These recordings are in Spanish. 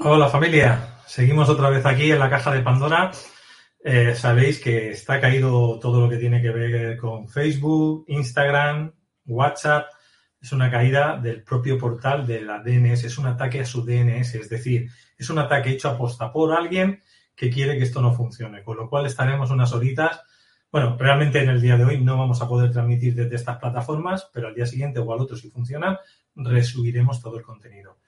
Hola familia, seguimos otra vez aquí en la caja de Pandora. Eh, sabéis que está caído todo lo que tiene que ver con Facebook, Instagram, WhatsApp. Es una caída del propio portal de la DNS, es un ataque a su DNS, es decir, es un ataque hecho a posta por alguien que quiere que esto no funcione, con lo cual estaremos unas horitas. Bueno, realmente en el día de hoy no vamos a poder transmitir desde estas plataformas, pero al día siguiente o al otro, si funcionan, resubiremos todo el contenido.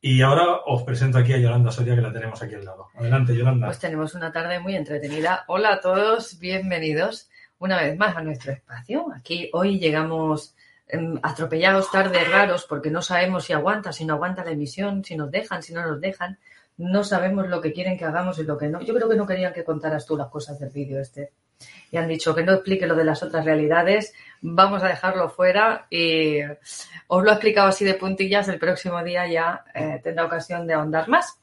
Y ahora os presento aquí a Yolanda Soria, que la tenemos aquí al lado. Adelante, Yolanda. Pues tenemos una tarde muy entretenida. Hola a todos, bienvenidos una vez más a nuestro espacio. Aquí hoy llegamos em, atropellados, tardes raros, porque no sabemos si aguanta, si no aguanta la emisión, si nos dejan, si no nos dejan. No sabemos lo que quieren que hagamos y lo que no. Yo creo que no querían que contaras tú las cosas del vídeo este. Y han dicho que no explique lo de las otras realidades, vamos a dejarlo fuera y os lo he explicado así de puntillas, el próximo día ya eh, tendrá ocasión de ahondar más.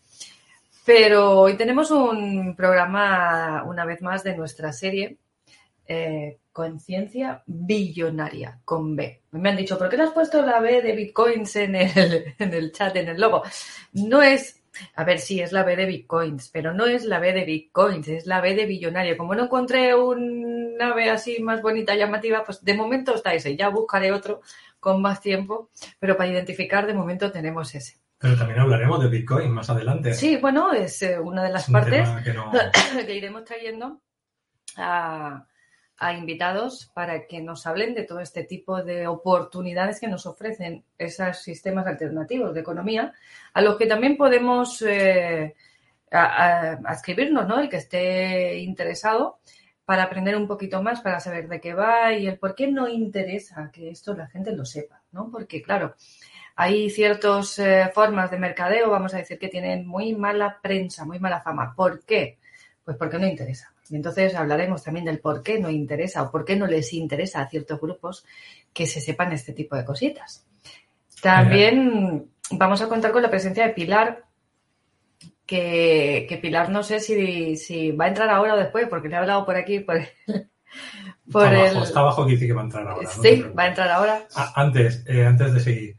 Pero hoy tenemos un programa, una vez más, de nuestra serie eh, Conciencia Billonaria, con B. Me han dicho, ¿por qué le has puesto la B de Bitcoins en el, en el chat, en el logo? No es a ver, sí, es la B de Bitcoins, pero no es la B de Bitcoins, es la B de billonario. Como no encontré una B así más bonita, llamativa, pues de momento está ese. Ya buscaré otro con más tiempo, pero para identificar de momento tenemos ese. Pero también hablaremos de Bitcoin más adelante. Sí, bueno, es eh, una de las partes que, que iremos trayendo a, a invitados para que nos hablen de todo este tipo de oportunidades que nos ofrecen esos sistemas alternativos de economía, a los que también podemos eh, adscribirnos, ¿no? El que esté interesado para aprender un poquito más, para saber de qué va y el por qué no interesa que esto la gente lo sepa, ¿no? Porque, claro, hay ciertas eh, formas de mercadeo, vamos a decir, que tienen muy mala prensa, muy mala fama. ¿Por qué? Pues porque no interesa. Y entonces hablaremos también del por qué no interesa o por qué no les interesa a ciertos grupos que se sepan este tipo de cositas. También vamos a contar con la presencia de Pilar, que, Pilar no sé si, va a entrar ahora o después, porque le he hablado por aquí, por, por está, abajo, está abajo que dice que va a entrar ahora. Sí, va a entrar ahora. Ah, antes, eh, antes de seguir.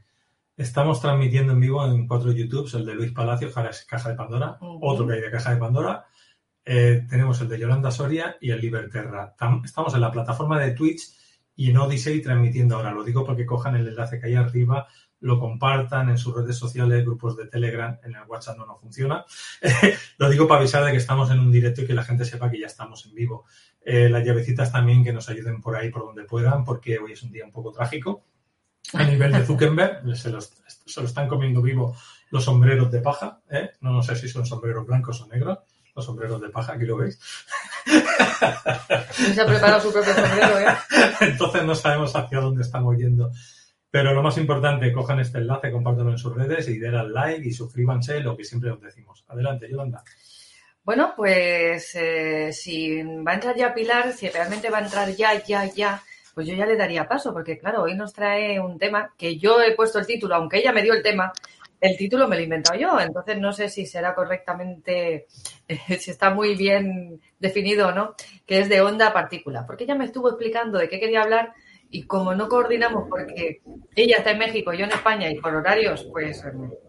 Estamos transmitiendo en vivo en cuatro YouTubes, el de Luis Palacio, Caja de Pandora, otro que hay de Caja de Pandora, eh, tenemos el de Yolanda Soria y el Liberterra. Estamos en la plataforma de Twitch y en Odyssey transmitiendo ahora. Lo digo porque cojan el enlace que hay arriba, lo compartan en sus redes sociales, grupos de Telegram, en el WhatsApp no, no funciona. lo digo para avisar de que estamos en un directo y que la gente sepa que ya estamos en vivo. Eh, las llavecitas también que nos ayuden por ahí, por donde puedan, porque hoy es un día un poco trágico. A nivel de Zuckerberg, se, los, se lo están comiendo vivo los sombreros de paja. ¿eh? No, no sé si son sombreros blancos o negros los sombreros de paja, aquí lo veis. Se ha preparado su propio sombrero, ¿eh? Entonces no sabemos hacia dónde estamos yendo. Pero lo más importante, cojan este enlace, compártanlo en sus redes y den al like y suscríbanse, lo que siempre os decimos. Adelante, Yolanda. Bueno, pues eh, si va a entrar ya Pilar, si realmente va a entrar ya, ya, ya, pues yo ya le daría paso, porque claro, hoy nos trae un tema que yo he puesto el título, aunque ella me dio el tema, el título me lo he inventado yo, entonces no sé si será correctamente, si está muy bien definido o no, que es de onda partícula, porque ella me estuvo explicando de qué quería hablar y como no coordinamos porque ella está en México, yo en España y por horarios, pues,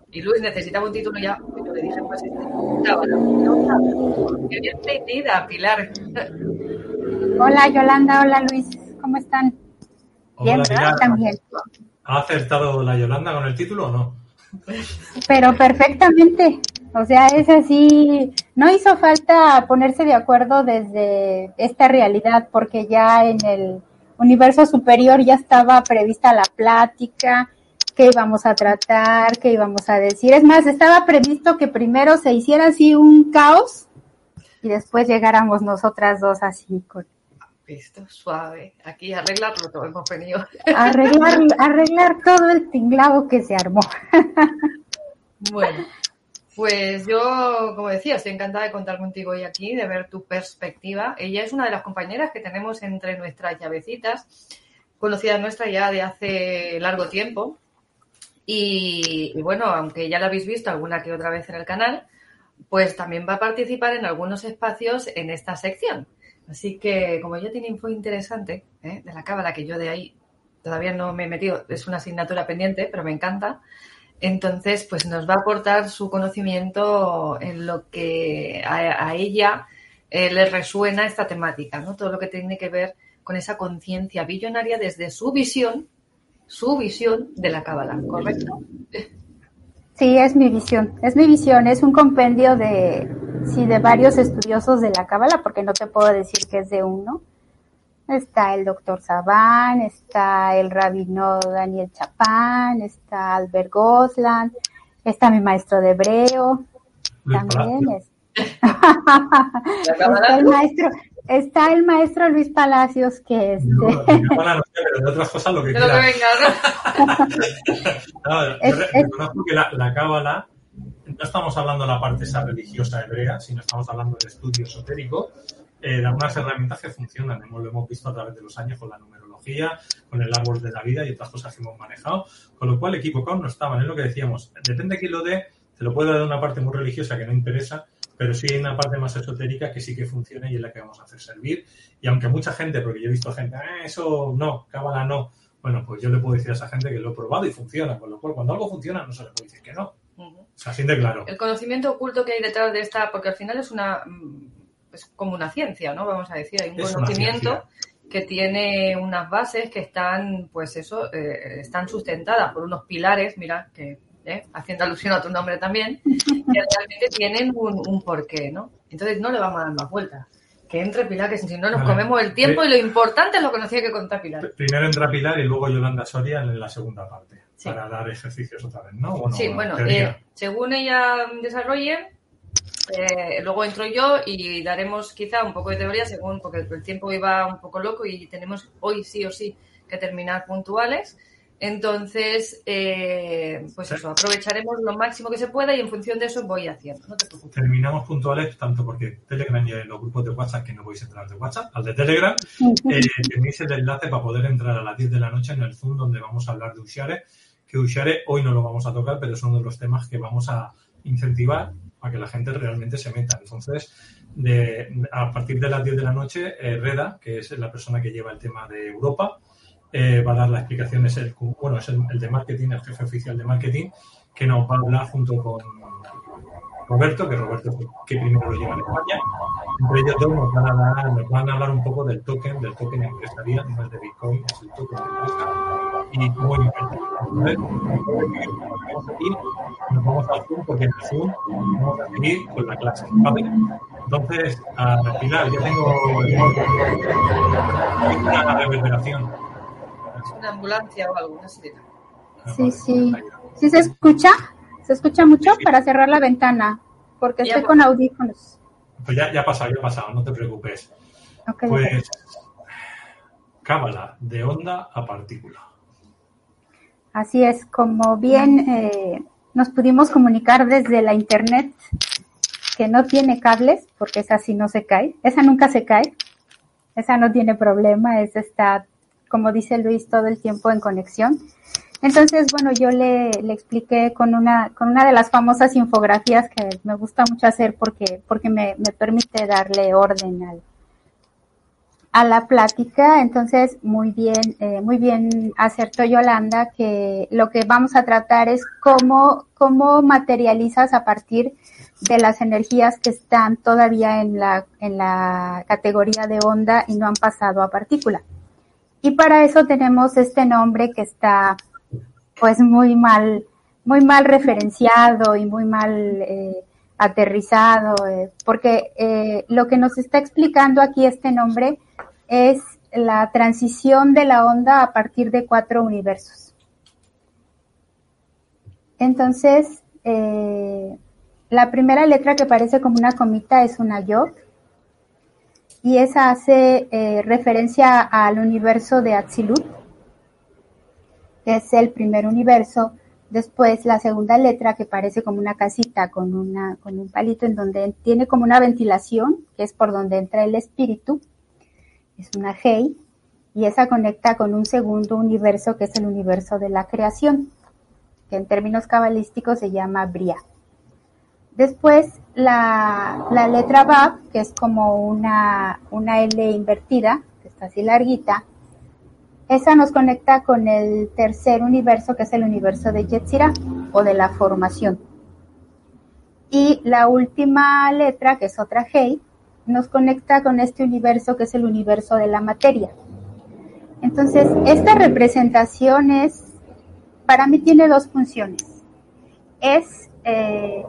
y Luis necesitaba un título ya, yo le dije, pues, bienvenida, Pilar. Hola Yolanda, hola Luis, ¿cómo están? Bien, También. ¿Ha acertado la Yolanda con el título o no? Pero perfectamente. O sea, es así. No hizo falta ponerse de acuerdo desde esta realidad, porque ya en el universo superior ya estaba prevista la plática, qué íbamos a tratar, qué íbamos a decir. Es más, estaba previsto que primero se hiciera así un caos y después llegáramos nosotras dos así con esto suave. Aquí arreglarlo todo hemos venido. Arreglar, arreglar todo el tinglado que se armó. Bueno, pues yo, como decía, estoy encantada de contar contigo hoy aquí, de ver tu perspectiva. Ella es una de las compañeras que tenemos entre nuestras llavecitas, conocida nuestra ya de hace largo tiempo. Y, y bueno, aunque ya la habéis visto alguna que otra vez en el canal, pues también va a participar en algunos espacios en esta sección. Así que, como ella tiene info interesante ¿eh? de la cábala, que yo de ahí todavía no me he metido, es una asignatura pendiente, pero me encanta, Entonces, pues nos va a aportar su conocimiento en lo que a, ella eh, le resuena esta temática, ¿no? Todo lo que tiene que ver con esa conciencia billonaria desde su visión, su visión de la cábala, ¿correcto? Sí, es mi visión, es mi visión, es un compendio de, sí, de varios estudiosos de la cábala, porque no te puedo decir que es de uno, Está el doctor Sabán, está el rabino Daniel Chapán, está Albert Gosland, está mi maestro de hebreo, también es. está el maestro, está el maestro Luis Palacios que es. No, no, pero de otras cosas lo que quiera. reconozco que la, la cábala no estamos hablando de la parte esa religiosa hebrea, sino estamos hablando de estudio esotérico eh, de algunas herramientas que funcionan. Hemos, lo hemos visto a través de los años con la numerología, con el árbol de la vida y otras cosas que hemos manejado. Con lo cual, equivocado no estaban. Es lo que decíamos. Depende de quién lo dé, te lo puede dar una parte muy religiosa que no interesa, pero sí hay una parte más esotérica que sí que funciona y es la que vamos a hacer servir. Y aunque mucha gente, porque yo he visto gente, ah, eso no, cábala no. Bueno, pues yo le puedo decir a esa gente que lo he probado y funciona. Con lo cual, cuando algo funciona, no se le puede decir que no. Claro. El conocimiento oculto que hay detrás de esta, porque al final es una es como una ciencia, ¿no? Vamos a decir, hay un conocimiento que tiene unas bases que están, pues eso, eh, están sustentadas por unos pilares, mira, que eh, haciendo alusión a tu nombre también, que realmente tienen un, porqué, ¿no? Entonces no le vamos a dar más vueltas. Que entre Pilar, que si no nos comemos el tiempo y lo importante es lo que nos tiene que contar Pilar. Primero entra Pilar y luego Yolanda Soria en la segunda parte, para dar ejercicios otra vez, ¿no? sí, bueno, eh, según ella desarrolle, eh, luego entro yo y daremos quizá un poco de teoría según, porque el tiempo iba un poco loco y tenemos hoy sí o sí que terminar puntuales. Entonces, eh, pues eso, aprovecharemos lo máximo que se pueda y en función de eso voy haciendo. No te preocupes. Terminamos puntuales tanto porque Telegram y los grupos de WhatsApp, que no podéis entrar de WhatsApp, al de Telegram, eh, tenéis el enlace para poder entrar a las 10 de la noche en el Zoom donde vamos a hablar de Ushare, que Ushare hoy no lo vamos a tocar, pero son uno de los temas que vamos a incentivar para que la gente realmente se meta. Entonces, a partir de las 10 de la noche, eh, Reda, que es la persona que lleva el tema de Europa, eh, va a dar la explicación, es el, bueno, es el, de marketing, el jefe oficial de marketing, que nos va a hablar junto con Roberto, que Roberto que primero lo lleva en España. Entre ellos dos nos van a, dar, nos van a hablar un poco del token, del token empresarial, no es de Bitcoin, es el token de empresa y cómo aquí, nos vamos al Zoom porque en el Zoom vamos a seguir con la clase. ¿vale? Entonces, al final ya tengo una reverberación. Una ambulancia o alguna sirena. Sí, sí. ¿Sí se escucha? ¿Se escucha mucho? Para cerrar la ventana, porque estoy con audífonos. Pues ya, ya ha pasado, ya ha pasado, no te preocupes. pues, cábala de onda a partícula. Así es, como bien eh, nos pudimos comunicar desde la internet, que no tiene cables, porque esa sí no se cae, esa nunca se cae, esa no tiene problema, esa está, como dice Luis, todo el tiempo en conexión. Entonces, bueno, yo le, le, expliqué con una, con una de las famosas infografías que me gusta mucho hacer porque, porque me, me permite darle orden al, a la plática. Entonces, muy bien, eh, muy bien acertó Yolanda que lo que vamos a tratar es cómo, cómo materializas a partir de las energías que están todavía en la, en la categoría de onda y no han pasado a partícula. Y para eso tenemos este nombre que está pues muy mal, muy mal referenciado y muy mal eh, aterrizado, eh, porque eh, lo que nos está explicando aquí este nombre es la transición de la onda a partir de cuatro universos. Entonces, la primera letra que parece como una comita es una yod y esa hace eh, referencia al universo de Atzilut, que es el primer universo. Después la segunda letra que parece como una casita con, una, con un palito en donde tiene como una ventilación, que es por donde entra el espíritu es una Hei, y esa conecta con un segundo universo que es el universo de la creación, que en términos cabalísticos se llama Bria. Después la, letra Bab, que es como una, una L invertida, que está así larguita, esa nos conecta con el tercer universo, que es el universo de Yetzirah, o de la formación. Y la última letra, que es otra G, nos conecta con este universo que es el universo de la materia. Entonces, esta representación es, para mí tiene dos funciones. Es eh,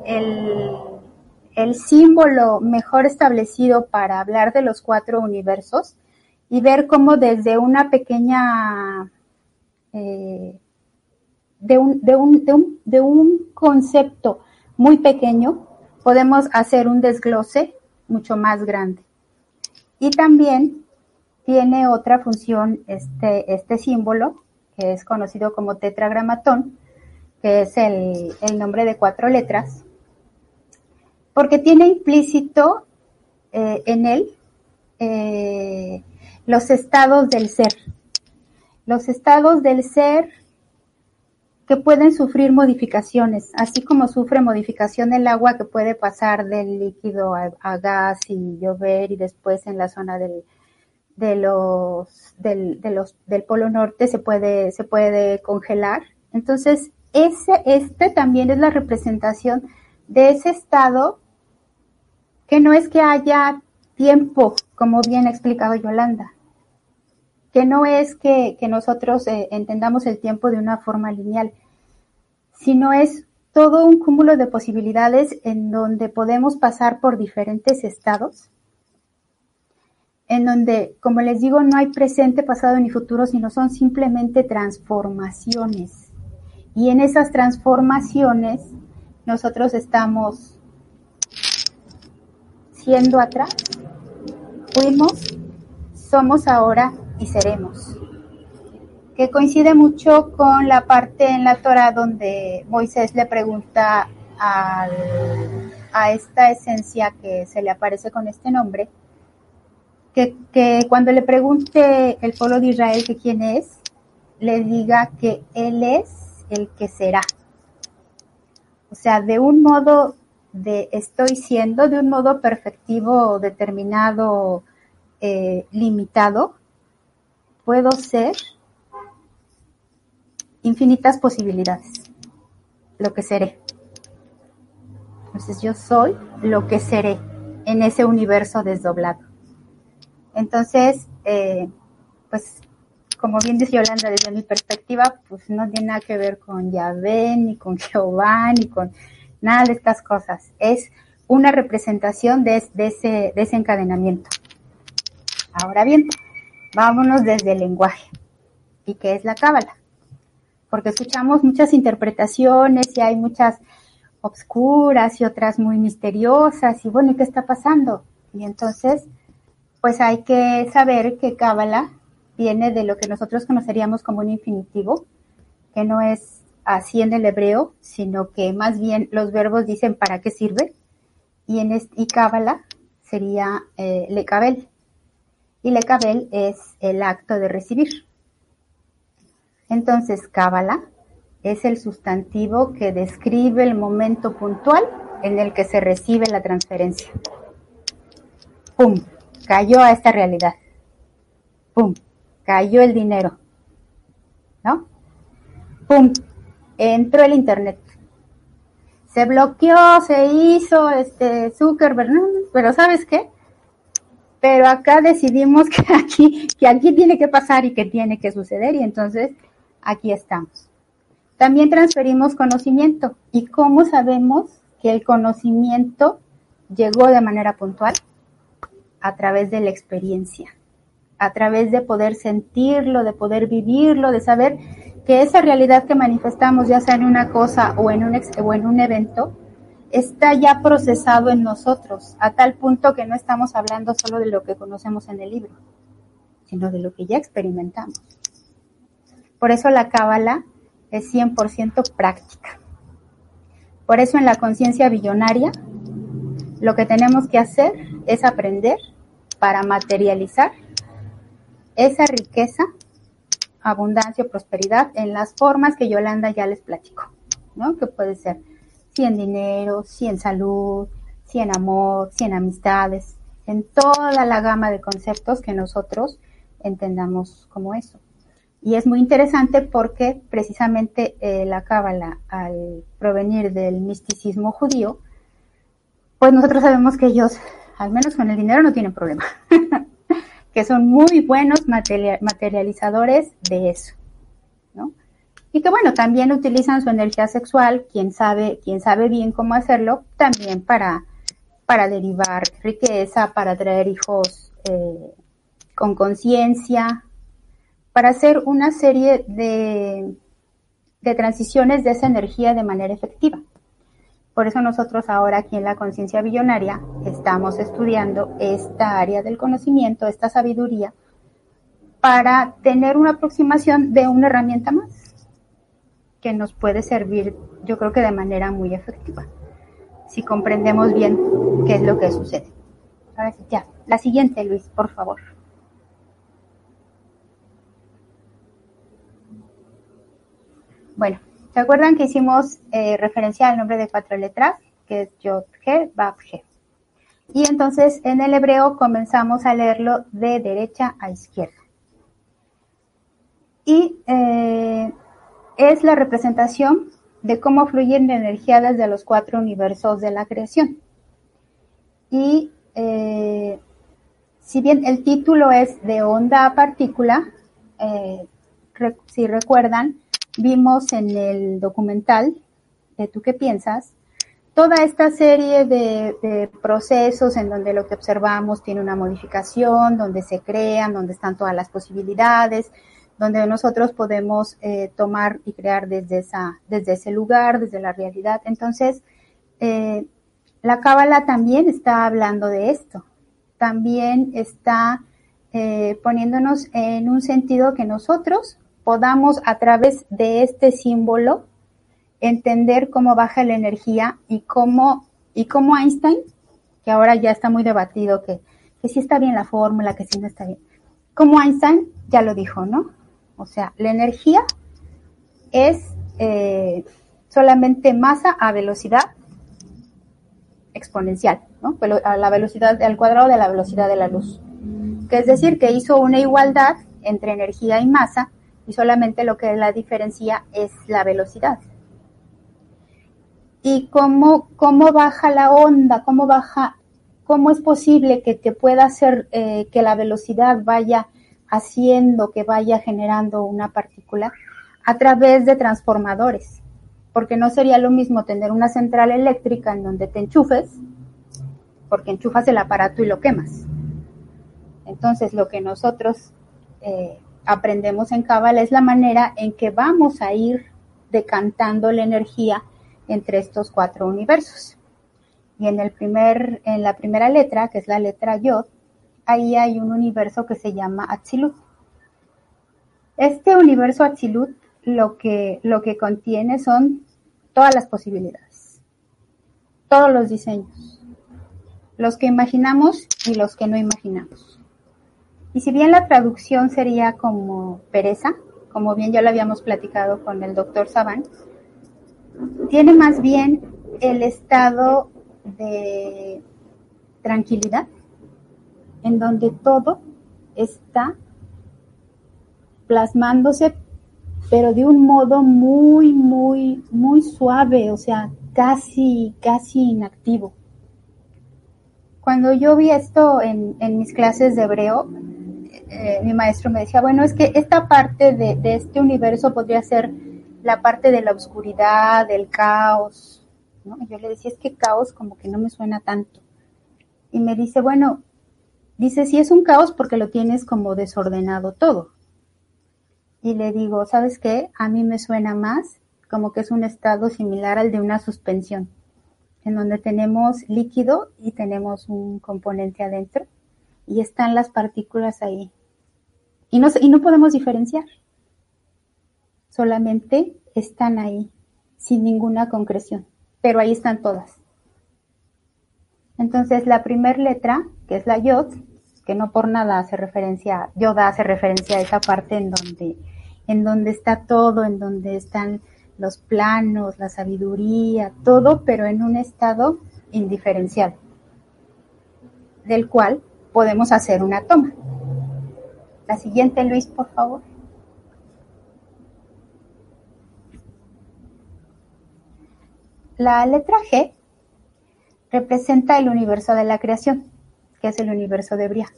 el, símbolo mejor establecido para hablar de los cuatro universos y ver cómo desde una pequeña, eh, de, un, de, un, de, un, de un concepto muy pequeño, podemos hacer un desglose mucho más grande. Y también tiene otra función este, este símbolo, que es conocido como tetragramatón, que es el, el nombre de cuatro letras, porque tiene implícito eh, en él eh, los estados del ser. Los estados del ser que pueden sufrir modificaciones, así como sufre modificación el agua que puede pasar del líquido a, gas y llover y después en la zona del, de los, del, del polo norte se puede, se puede congelar. Entonces, ese, este también es la representación de ese estado que no es que haya tiempo, como bien ha explicado Yolanda, que no es que, nosotros eh, entendamos el tiempo de una forma lineal, sino es todo un cúmulo de posibilidades en donde podemos pasar por diferentes estados, en donde, como les digo, no hay presente, pasado ni futuro, sino son simplemente transformaciones. Y en esas transformaciones nosotros estamos siendo atrás, fuimos, somos ahora y seremos. Que coincide mucho con la parte en la Torah donde Moisés le pregunta a esta esencia que se le aparece con este nombre, que, que cuando le pregunte el pueblo de Israel que quién es, le diga que Él es el que será. O sea, de un modo de estoy siendo, de un modo perfectivo, determinado, eh, limitado, puedo ser infinitas posibilidades, lo que seré. Entonces yo soy lo que seré en ese universo desdoblado. Entonces, eh, pues como bien dice Yolanda, desde mi perspectiva, pues no tiene nada que ver con Yahvé, ni con Jehová, ni con nada de estas cosas. Es una representación de, ese, de ese encadenamiento. Ahora bien, vámonos desde el lenguaje. ¿Y qué es la cábala? Porque escuchamos muchas interpretaciones y hay muchas obscuras y otras muy misteriosas y bueno, ¿y qué está pasando? Y entonces, pues hay que saber que cábala viene de lo que nosotros conoceríamos como un infinitivo, que no es así en el hebreo, sino que más bien los verbos dicen para qué sirve, y en y cábala sería eh, lecabel, y lecabel es el acto de recibir. Entonces, cábala es el sustantivo que describe el momento puntual en el que se recibe la transferencia. ¡Pum! Cayó a esta realidad. ¡Pum! Cayó el dinero. ¿No? ¡Pum! Entró el Internet. Se bloqueó, se hizo este Zuckerberg, pero ¿sabes qué? pero acá decidimos que aquí, que aquí tiene que pasar y que tiene que suceder y entonces aquí estamos. También transferimos conocimiento. ¿Y cómo sabemos que el conocimiento llegó de manera puntual? A través de la experiencia, a través de poder sentirlo, de poder vivirlo, de saber que esa realidad que manifestamos, ya sea en una cosa o en un, evento, está ya procesado en nosotros, a tal punto que no estamos hablando solo de lo que conocemos en el libro, sino de lo que ya experimentamos. Por eso la cábala es 100% práctica. Por eso en la conciencia billonaria lo que tenemos que hacer es aprender para materializar esa riqueza, abundancia o prosperidad en las formas que Yolanda ya les platicó, ¿no? Que puede ser si en dinero, si en salud, si en amor, si en amistades, en toda la gama de conceptos que nosotros entendamos como eso. Y es muy interesante porque precisamente eh, la cábala, al provenir del misticismo judío, pues nosotros sabemos que ellos, al menos con el dinero, no tienen problema. que son muy buenos materializadores de eso, ¿no? Y que bueno, también utilizan su energía sexual, quien sabe, quien sabe bien cómo hacerlo, también para, para derivar riqueza, para traer hijos eh, con conciencia, para hacer una serie de, de transiciones de esa energía de manera efectiva. Por eso nosotros ahora aquí en la conciencia billonaria estamos estudiando esta área del conocimiento, esta sabiduría, para tener una aproximación de una herramienta más que nos puede servir, yo creo que de manera muy efectiva, si comprendemos bien qué es lo que sucede. Ahora sí, ya. La siguiente, Luis, por favor. Bueno, ¿se acuerdan que hicimos eh, referencia al nombre de cuatro letras? Que es Yod, He, Bab, He. Y entonces en el hebreo comenzamos a leerlo de derecha a izquierda. Y eh, es la representación de cómo fluye la energía desde los cuatro universos de la creación. Y eh, si bien el título es de onda a partícula, si recuerdan, vimos en el documental de Tú qué piensas, toda esta serie de, procesos en donde lo que observamos tiene una modificación, donde se crean, donde están todas las posibilidades, donde nosotros podemos eh, tomar y crear desde, esa, desde ese lugar, desde la realidad. Entonces, eh, la Cábala también está hablando de esto, también está eh, poniéndonos en un sentido que nosotros podamos a través de este símbolo entender cómo baja la energía y cómo, y cómo Einstein, que ahora ya está muy debatido que, que sí está bien la fórmula, que sí no está bien, como Einstein ya lo dijo, ¿no? O sea, la energía es eh, solamente masa a velocidad exponencial, ¿no? A la velocidad al cuadrado de la velocidad de la luz. Que es decir, que hizo una igualdad entre energía y masa y solamente lo que la diferencia es la velocidad. Y cómo, cómo baja la onda, cómo baja, cómo es posible que te pueda hacer eh, que la velocidad vaya haciendo, que vaya generando una partícula a través de transformadores. Porque no sería lo mismo tener una central eléctrica en donde te enchufes, porque enchufas el aparato y lo quemas. Entonces, lo que nosotros eh, aprendemos en Kabbalah es la manera en que vamos a ir decantando la energía entre estos cuatro universos. Y en el primer, en la primera letra, que es la letra Yod, ahí hay un universo que se llama Atzilut. Este universo Atzilut lo que, lo que contiene son todas las posibilidades, todos los diseños, los que imaginamos y los que no imaginamos. Y si bien la traducción sería como pereza, como bien ya lo habíamos platicado con el doctor Saban, tiene más bien el estado de tranquilidad, en donde todo está plasmándose, pero de un modo muy, muy, muy suave, o sea, casi, casi inactivo. Cuando yo vi esto en, en mis clases de hebreo, eh, mi maestro me decía, bueno, es que esta parte de, este universo podría ser la parte de la oscuridad, del caos, ¿no? Y yo le decía, es que caos como que no me suena tanto. Y me dice, bueno, dice, si es un caos porque lo tienes como desordenado todo. Y le digo, ¿sabes qué? A mí me suena más como que es un estado similar al de una suspensión, en donde tenemos líquido y tenemos un componente adentro y están las partículas ahí y no, y no podemos diferenciar. Solamente están ahí, sin ninguna concreción, pero ahí están todas. Entonces, la primera letra, que es la yod, que no por nada hace referencia, yoda hace referencia a esa parte en donde, en donde está todo, en donde están los planos, la sabiduría, todo, pero en un estado indiferencial, del cual podemos hacer una toma. La siguiente, Luis, por favor. La letra G representa el universo de la creación, que es el universo de Bria.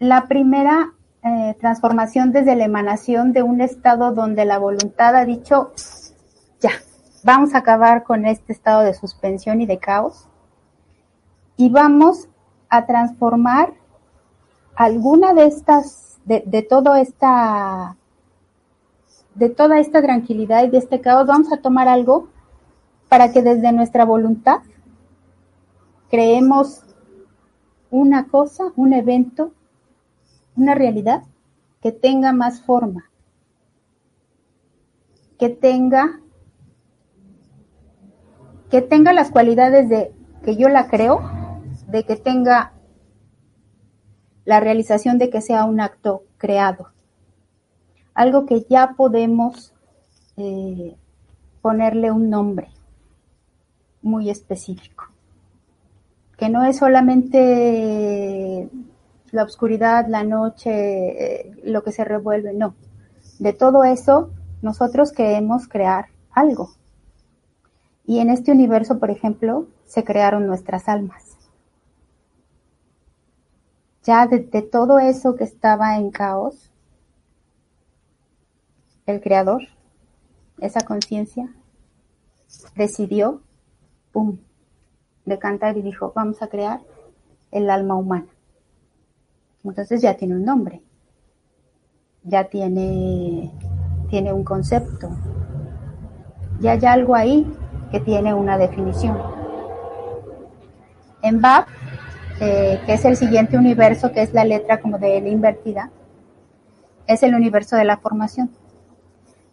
La primera eh, transformación desde la emanación de un estado donde la voluntad ha dicho, ya, vamos a acabar con este estado de suspensión y de caos y vamos a transformar alguna de estas, de, de todo esta, de toda esta tranquilidad y de este caos, vamos a tomar algo para que desde nuestra voluntad creemos una cosa, un evento, una realidad que tenga más forma, que tenga que tenga las cualidades de que yo la creo, de que tenga la realización de que sea un acto creado, algo que ya podemos eh, ponerle un nombre muy específico, que no es solamente la oscuridad, la noche, eh, lo que se revuelve, no. De todo eso, nosotros queremos crear algo. Y en este universo, por ejemplo, se crearon nuestras almas. Ya de, todo eso que estaba en caos, el creador, esa conciencia, decidió pum, de cantar y dijo, vamos a crear el alma humana. Entonces ya tiene un nombre, ya tiene, tiene un concepto, ya hay algo ahí que tiene una definición. En Bab, eh, que es el siguiente universo, que es la letra como de L invertida, es el universo de la formación,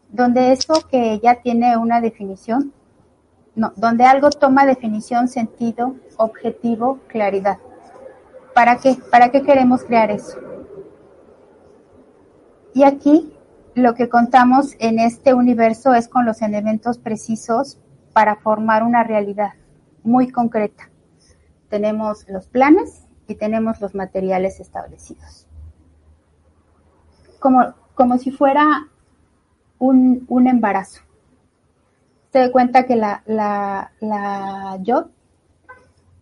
donde eso que ya tiene una definición no, donde algo toma definición, sentido, objetivo, claridad. ¿Para qué? ¿Para qué queremos crear eso? Y aquí lo que contamos en este universo es con los elementos precisos para formar una realidad muy concreta. Tenemos los planes y tenemos los materiales establecidos. Como, como si fuera un, un embarazo se da cuenta que la, la, la yod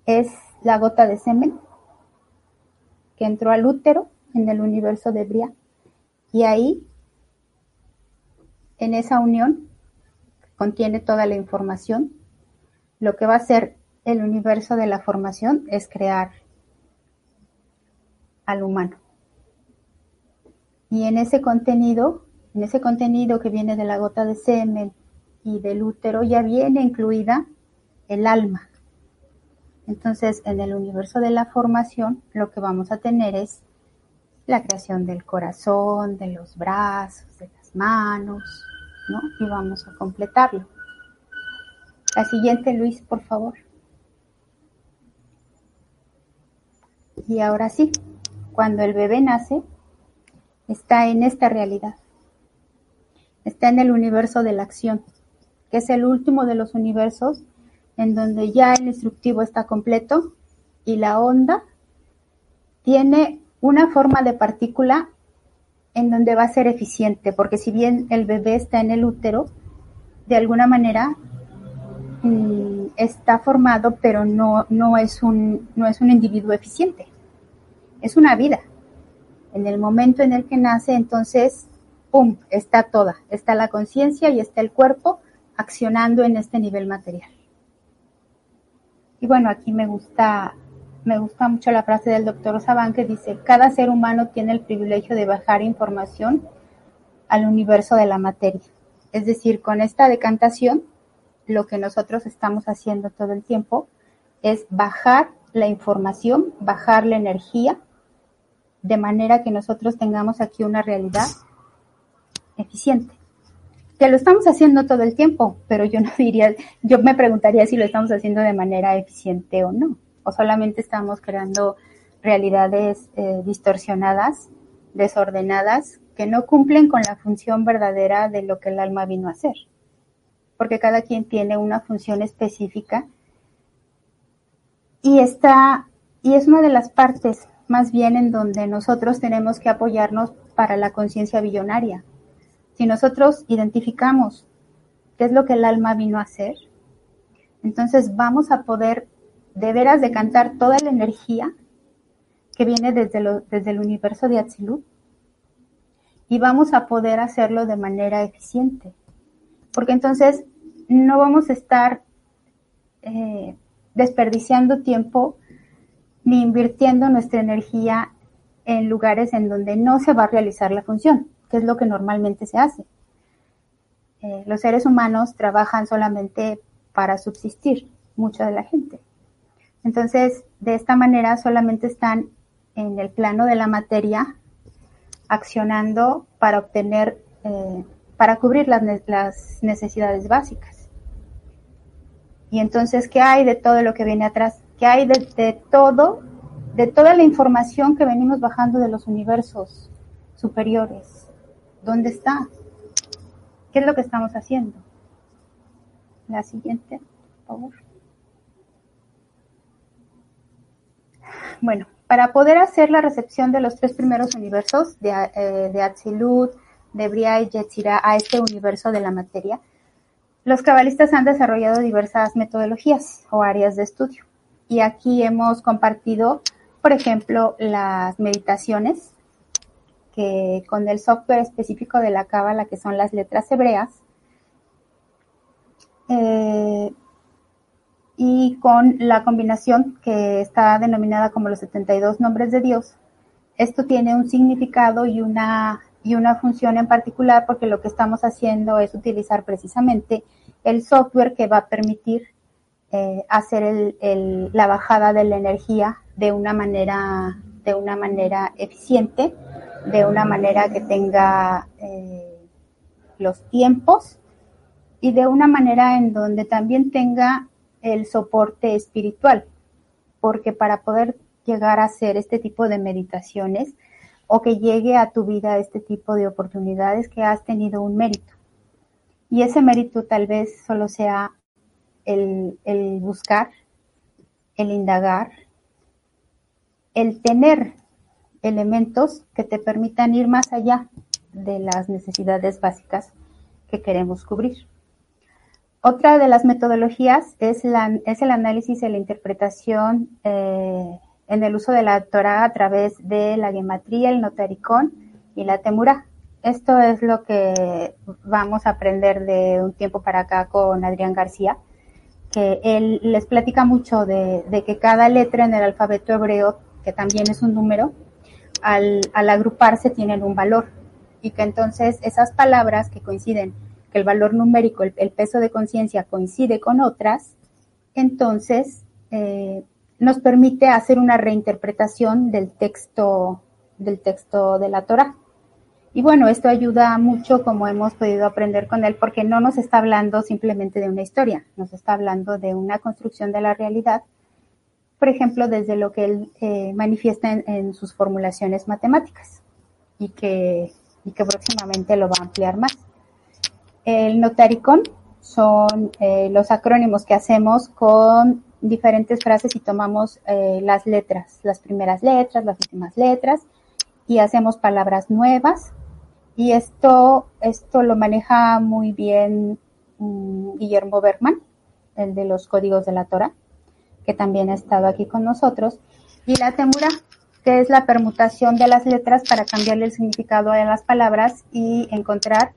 es la gota de semen que entró al útero en el universo de Bria. Y ahí, en esa unión, contiene toda la información. Lo que va a ser el universo de la formación es crear al humano. Y en ese contenido, en ese contenido que viene de la gota de semen, y del útero ya viene incluida el alma. Entonces, en el universo de la formación, lo que vamos a tener es la creación del corazón, de los brazos, de las manos, ¿no? Y vamos a completarlo. La siguiente, Luis, por favor. Y ahora sí, cuando el bebé nace, está en esta realidad. Está en el universo de la acción que es el último de los universos, en donde ya el instructivo está completo y la onda tiene una forma de partícula en donde va a ser eficiente, porque si bien el bebé está en el útero, de alguna manera mm, está formado, pero no, no, es un, no es un individuo eficiente, es una vida. En el momento en el que nace, entonces, ¡pum!, está toda, está la conciencia y está el cuerpo, accionando en este nivel material. Y bueno, aquí me gusta, me gusta mucho la frase del doctor Saban que dice, cada ser humano tiene el privilegio de bajar información al universo de la materia. Es decir, con esta decantación, lo que nosotros estamos haciendo todo el tiempo es bajar la información, bajar la energía, de manera que nosotros tengamos aquí una realidad eficiente que lo estamos haciendo todo el tiempo, pero yo no diría, yo me preguntaría si lo estamos haciendo de manera eficiente o no, o solamente estamos creando realidades eh, distorsionadas, desordenadas, que no cumplen con la función verdadera de lo que el alma vino a hacer. Porque cada quien tiene una función específica y está, y es una de las partes más bien en donde nosotros tenemos que apoyarnos para la conciencia billonaria, si nosotros identificamos qué es lo que el alma vino a hacer, Entonces vamos a poder de veras decantar toda la energía que viene desde, desde el universo de Atzilut y vamos a poder hacerlo de manera eficiente. Porque entonces no vamos a estar eh, desperdiciando tiempo ni invirtiendo nuestra energía en lugares en donde no se va a realizar la función, que es lo que normalmente se hace. Eh, los seres humanos trabajan solamente para subsistir, mucha de la gente. Entonces, de esta manera solamente están en el plano de la materia accionando para obtener, eh, para cubrir las, las necesidades básicas. Y entonces, ¿qué hay de todo lo que viene atrás? ¿Qué hay de, de todo, de toda la información que venimos bajando de los universos superiores? ¿Dónde está? ¿Qué es lo que estamos haciendo? La siguiente, por favor. Bueno, para poder hacer la recepción de los tres primeros universos, de, eh, de Atzilut, de Bria y Yetzirah, a este universo de la materia, los cabalistas han desarrollado diversas metodologías o áreas de estudio. Y aquí hemos compartido, por ejemplo, las meditaciones, que con el software específico de la Cábala, que son las letras hebreas, eh, y con la combinación que está denominada como los 72 nombres de Dios. Esto tiene un significado y una, y una función en particular porque lo que estamos haciendo es utilizar precisamente el software que va a permitir eh, hacer el, el, la bajada de la energía de una manera, de una manera eficiente, de una manera que tenga eh, los tiempos y de una manera en donde también tenga el soporte espiritual, porque para poder llegar a hacer este tipo de meditaciones o que llegue a tu vida este tipo de oportunidades que has tenido un mérito. Y ese mérito tal vez solo sea el, buscar, el indagar, el tener elementos que te permitan ir más allá de las necesidades básicas que queremos cubrir. Otra de las metodologías es el análisis y la interpretación eh, en el uso de la Torah a través de la gematría, el notaricón y la temura. Esto es lo que vamos a aprender de un tiempo para acá con Adrián García, que él les platica mucho de, que cada letra en el alfabeto hebreo, que también es un número, al, al agruparse tienen un valor y que entonces esas palabras que coinciden que el valor numérico, el, el peso de conciencia coincide con otras, entonces eh, nos permite hacer una reinterpretación del texto, del texto de la Torah. Y bueno, esto ayuda mucho como hemos podido aprender con él porque no nos está hablando simplemente de una historia, nos está hablando de una construcción de la realidad, por ejemplo, desde lo que él eh, manifiesta en, sus formulaciones matemáticas y que, y que próximamente lo va a ampliar más. El notaricón son eh, los acrónimos que hacemos con diferentes frases y tomamos eh, las letras, las primeras letras, las últimas letras y hacemos palabras nuevas. Y esto, esto lo maneja muy bien um, Guillermo Bergman, el de los códigos de la Torah, que también ha estado aquí con nosotros. Y la temura, que es la permutación de las letras para cambiarle el significado a las palabras y encontrar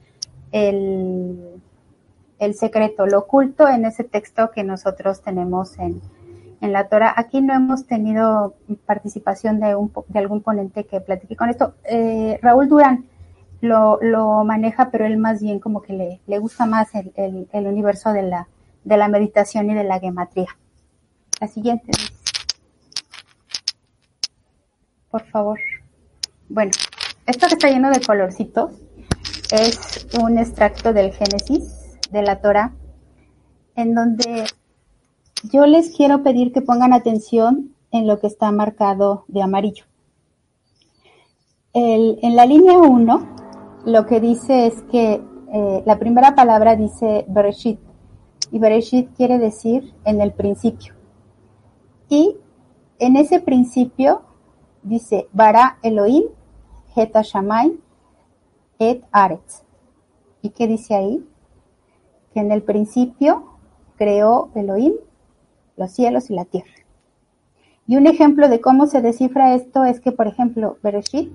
el, el secreto, lo oculto en ese texto que nosotros tenemos en, en la Torah. Aquí no hemos tenido participación de, un, de algún ponente que platique con esto. Eh, Raúl Durán lo, lo, maneja, pero él más bien como que le, le gusta más el, el, el, universo de la, de la meditación y de la gematría. La siguiente. Por favor. Bueno, esto que está lleno de colorcitos es un extracto del Génesis, de la Torah, en donde yo les quiero pedir que pongan atención en lo que está marcado de amarillo. El, en la línea 1, lo que dice es que eh, la primera palabra dice Bereshit, y Bereshit quiere decir en el principio. Y en ese principio dice Bara Elohim, Heta Shamayim, et Aretz. ¿Y qué dice ahí? Que en el principio creó Elohim los cielos y la tierra. Y un ejemplo de cómo se descifra esto es que, por ejemplo, Bereshit,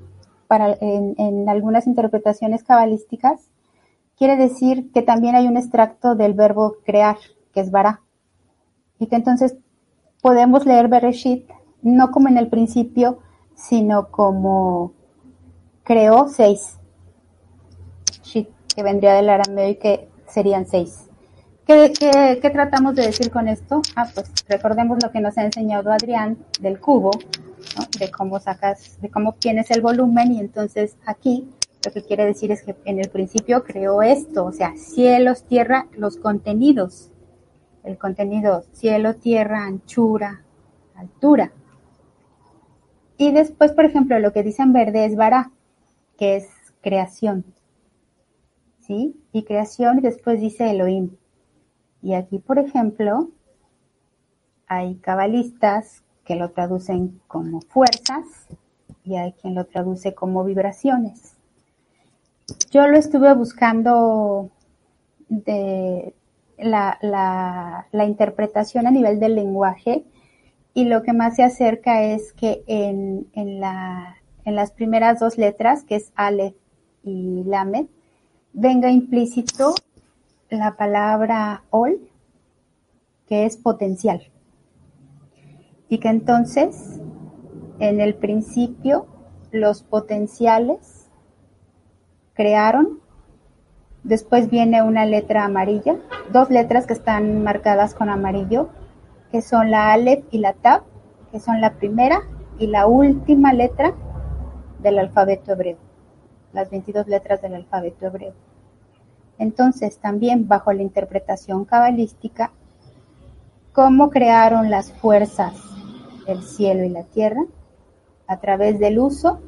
para, en, en algunas interpretaciones cabalísticas, quiere decir que también hay un extracto del verbo crear, que es bara. Y que entonces podemos leer Bereshit no como en el principio, sino como creó seis. Shit, que vendría del arameo y que serían seis. ¿Qué, qué, tratamos de decir con esto? Ah, pues recordemos lo que nos ha enseñado Adrián del cubo, de cómo sacas, de cómo obtienes el volumen y entonces aquí lo que quiere decir es que en el principio creó esto, o sea, cielos, tierra, los contenidos. El contenido cielo, tierra, anchura, altura. Y después, por ejemplo, lo que dice en verde es vara, que es creación. ¿Sí? Y creación y después dice Elohim. Y aquí, por ejemplo, hay cabalistas que lo traducen como fuerzas y hay quien lo traduce como vibraciones. Yo lo estuve buscando de la, interpretación a nivel del lenguaje y lo que más se acerca es que en, en, la, en las primeras dos letras, que es Ale y Lamed, venga implícito la palabra Ol, que es potencial. Que entonces, en el principio, los potenciales crearon, después viene una letra amarilla, dos letras que están marcadas con amarillo, que son la Aleph y la Tab, que son la primera y la última letra del alfabeto hebreo, las 22 letras del alfabeto hebreo. Entonces, también bajo la interpretación cabalística, cómo crearon las fuerzas del cielo y la tierra a través del uso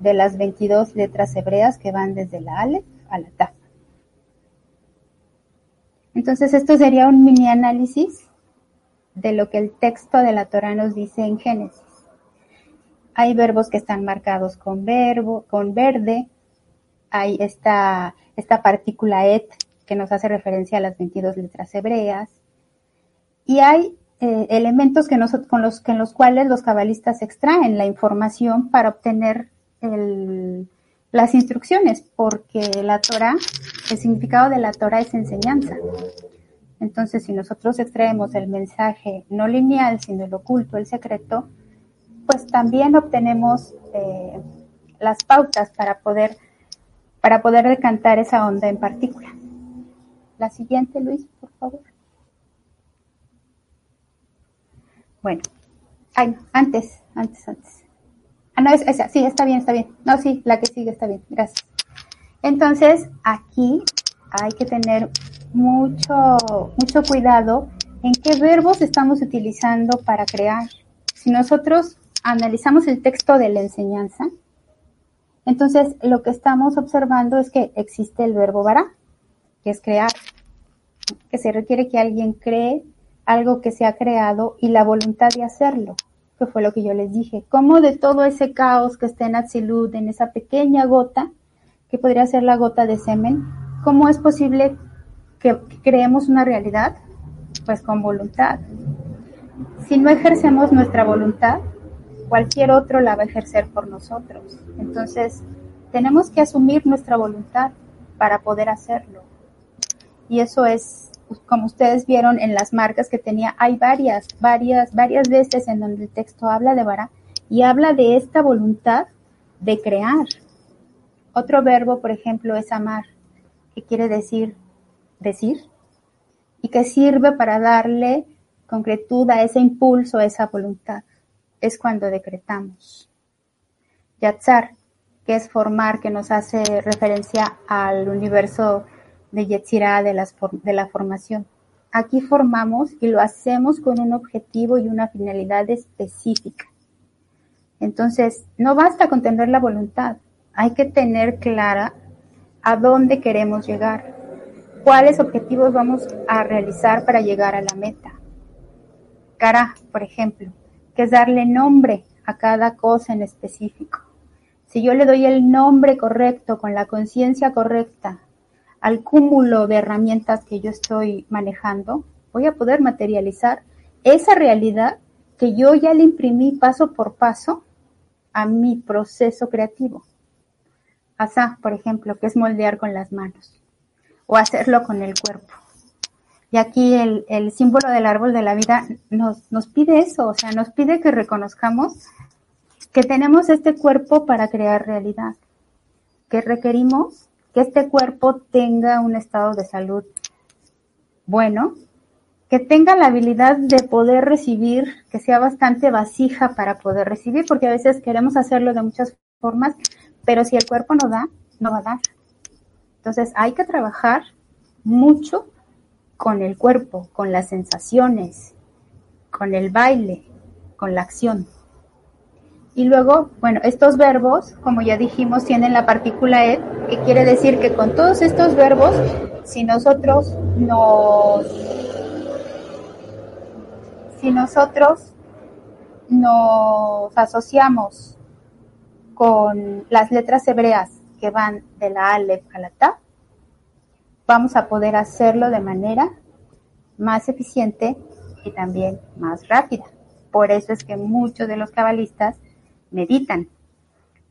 de las 22 letras hebreas que van desde la Aleph a la Taf. Entonces, esto sería un mini análisis de lo que el texto de la Torah nos dice en Génesis. Hay verbos que están marcados con verbo, con verde. Hay esta, esta partícula et que nos hace referencia a las 22 letras hebreas. Y hay eh, elementos que con, los, que en los cuales los cabalistas extraen la información para obtener las instrucciones, porque la Torah, el significado de la Torah es enseñanza. Entonces, si nosotros extraemos el mensaje no lineal, sino el oculto, el secreto, pues también obtenemos eh, las pautas para poder, para poder decantar esa onda en particular. La siguiente, Luis, por favor. Bueno, ay, antes, antes, antes. Ah, no, es esa, sí, está bien, está bien. No, sí, la que sigue está bien, gracias. Entonces, aquí hay que tener mucho, mucho cuidado en qué verbos estamos utilizando para crear. Si nosotros analizamos el texto de la enseñanza, entonces lo que estamos observando es que existe el verbo vará, que es crear, que se requiere que alguien cree algo que se ha creado y la voluntad de hacerlo, que fue lo que yo les dije. Cómo de todo ese caos que está en Atsilud, en esa pequeña gota, que podría ser la gota de semen, cómo es posible que creemos una realidad? Pues con voluntad. Si no ejercemos nuestra voluntad, cualquier otro la va a ejercer por nosotros. Entonces, tenemos que asumir nuestra voluntad para poder hacerlo. Y eso es, como ustedes vieron en las marcas que tenía, hay varias, varias, varias veces en donde el texto habla de vara y habla de esta voluntad de crear. Otro verbo, por ejemplo, es amar, que quiere decir decir y que sirve para darle concretud a ese impulso, a esa voluntad. Es cuando decretamos. Yatzar, que es formar, que nos hace referencia al universo de Yetzirah, de, de la formación. Aquí formamos y lo hacemos con un objetivo y una finalidad específica. Entonces, no basta con tener la voluntad, hay que tener clara a dónde queremos llegar cuáles objetivos vamos a realizar para llegar a la meta. Cara, por ejemplo, que es darle nombre a cada cosa en específico. Si yo le doy el nombre correcto, con la conciencia correcta, al cúmulo de herramientas que yo estoy manejando, voy a poder materializar esa realidad que yo ya le imprimí paso por paso a mi proceso creativo. Asá, por ejemplo, que es moldear con las manos o hacerlo con el cuerpo. Y aquí el, el símbolo del árbol de la vida nos, nos pide eso, o sea, nos pide que reconozcamos que tenemos este cuerpo para crear realidad, que requerimos que este cuerpo tenga un estado de salud bueno, que tenga la habilidad de poder recibir, que sea bastante vasija para poder recibir, porque a veces queremos hacerlo de muchas formas, pero si el cuerpo no da, no va a dar. Entonces hay que trabajar mucho con el cuerpo, con las sensaciones, con el baile, con la acción. Y luego, bueno, estos verbos, como ya dijimos, tienen la partícula ed, que quiere decir que con todos estos verbos, si nosotros nos, si nosotros nos asociamos con las letras hebreas que van de la Aleph a la Ta, vamos a poder hacerlo de manera más eficiente y también más rápida. Por eso es que muchos de los cabalistas meditan.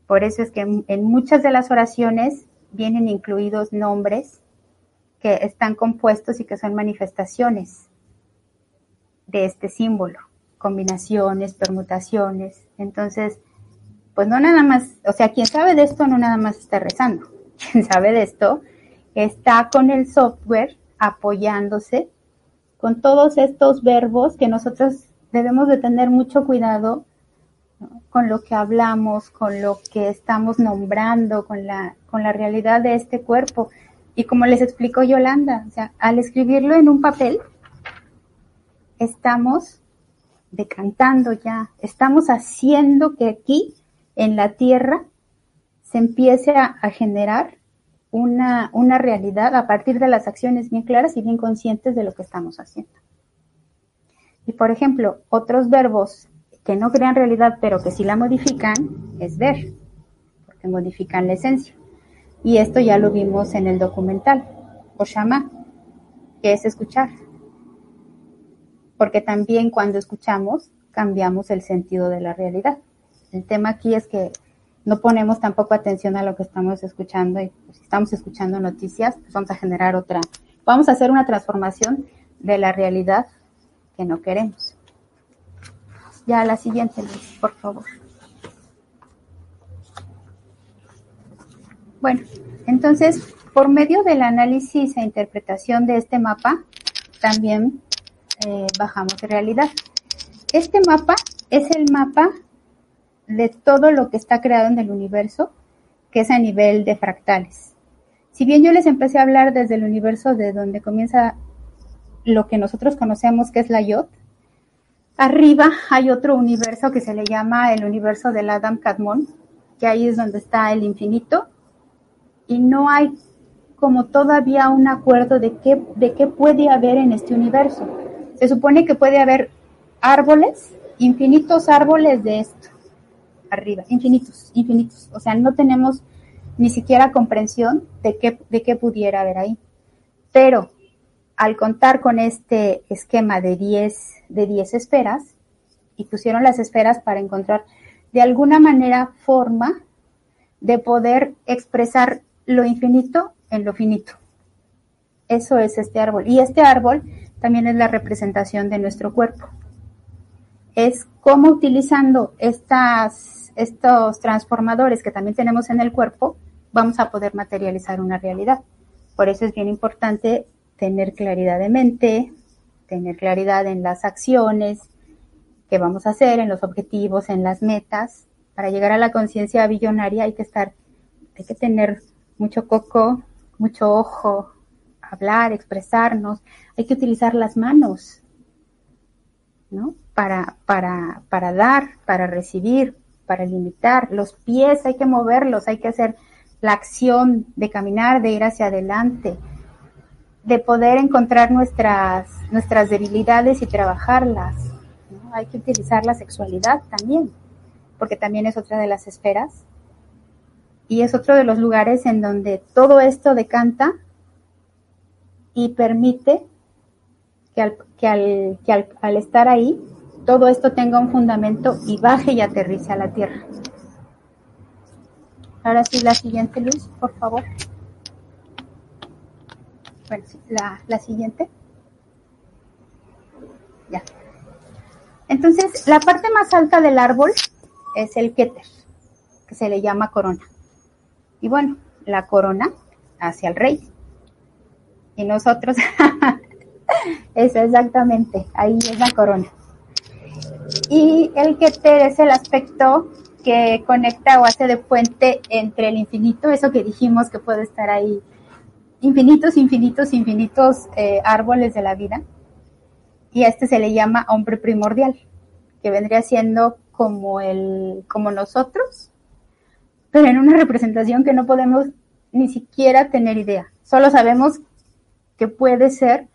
Por eso es que en muchas de las oraciones vienen incluidos nombres que están compuestos y que son manifestaciones de este símbolo, combinaciones, permutaciones. Entonces, pues no nada más, o sea, quien sabe de esto no nada más está rezando. Quien sabe de esto está con el software apoyándose con todos estos verbos que nosotros debemos de tener mucho cuidado con lo que hablamos, con lo que estamos nombrando, con la, con la realidad de este cuerpo. Y como les explicó Yolanda, o sea, al escribirlo en un papel, estamos decantando ya, estamos haciendo que aquí, en la tierra, se empiece a, a generar una, una realidad a partir de las acciones bien claras y bien conscientes de lo que estamos haciendo. Y por ejemplo, otros verbos que no crean realidad, pero que sí la modifican, es ver, porque modifican la esencia. Y esto ya lo vimos en el documental, Oshama, que es escuchar. Porque también cuando escuchamos, cambiamos el sentido de la realidad. El tema aquí es que no ponemos tampoco atención a lo que estamos escuchando y pues, si estamos escuchando noticias, pues vamos a generar otra, vamos a hacer una transformación de la realidad que no queremos. Ya la siguiente, Luis, por favor. Bueno, entonces, por medio del análisis e interpretación de este mapa, también eh, bajamos realidad. Este mapa es el mapa de todo lo que está creado en el universo, que es a nivel de fractales. Si bien yo les empecé a hablar desde el universo de donde comienza lo que nosotros conocemos que es la Yod, Arriba hay otro universo que se le llama el universo del Adam Kadmon, que ahí es donde está el infinito, y no hay como todavía un acuerdo de qué, de qué puede haber en este universo. Se supone que puede haber árboles, infinitos árboles de esto, arriba, infinitos, infinitos. O sea, no tenemos ni siquiera comprensión de qué, de qué pudiera haber ahí. Pero al contar con este esquema de 10 de 10 esferas y pusieron las esferas para encontrar de alguna manera forma de poder expresar lo infinito en lo finito. Eso es este árbol. Y este árbol también es la representación de nuestro cuerpo. Es cómo utilizando estas, estos transformadores que también tenemos en el cuerpo, vamos a poder materializar una realidad. Por eso es bien importante tener claridad de mente, tener claridad en las acciones que vamos a hacer, en los objetivos, en las metas. Para llegar a la conciencia billonaria hay que estar, hay que tener mucho coco, mucho ojo, hablar, expresarnos, hay que utilizar las manos, ¿no? Para, para, para dar, para recibir, para limitar. Los pies hay que moverlos, hay que hacer la acción de caminar, de ir hacia adelante, de poder encontrar nuestras, nuestras debilidades y trabajarlas. Hay que utilizar la sexualidad también, porque también es otra de las esferas y es otro de los lugares en donde todo esto decanta y permite que al, que al, que al, al estar ahí, todo esto tenga un fundamento y baje y aterrice a la tierra. Ahora sí, la siguiente, Luis, por favor. La, la siguiente. Ya. Entonces, la parte más alta del árbol es el kéter, que se le llama corona. Y bueno, la corona hacia el rey. Y nosotros, eso exactamente, ahí es la corona. Y el kéter es el aspecto que conecta o hace de puente entre el infinito, eso que dijimos que puede estar ahí, infinitos, infinitos, infinitos eh, árboles de la vida. Y a este se le llama hombre primordial, que vendría siendo como el, como nosotros, pero en una representación que no podemos ni siquiera tener idea. Solo sabemos que puede ser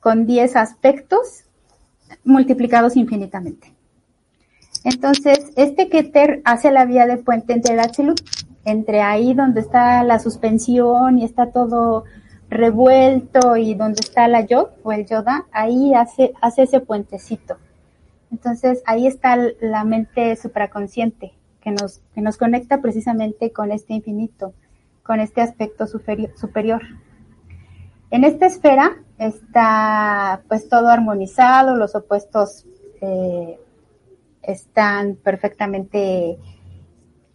con 10 aspectos multiplicados infinitamente. Entonces, este Keter hace la vía de puente entre el Atzilut, entre ahí donde está la suspensión y está todo revuelto y donde está la Yod o el Yoda, ahí hace, hace ese puentecito. Entonces, ahí está la mente supraconsciente que nos, que nos conecta precisamente con este infinito, con este aspecto superior. superior. En esta esfera está pues todo armonizado, los opuestos eh, están perfectamente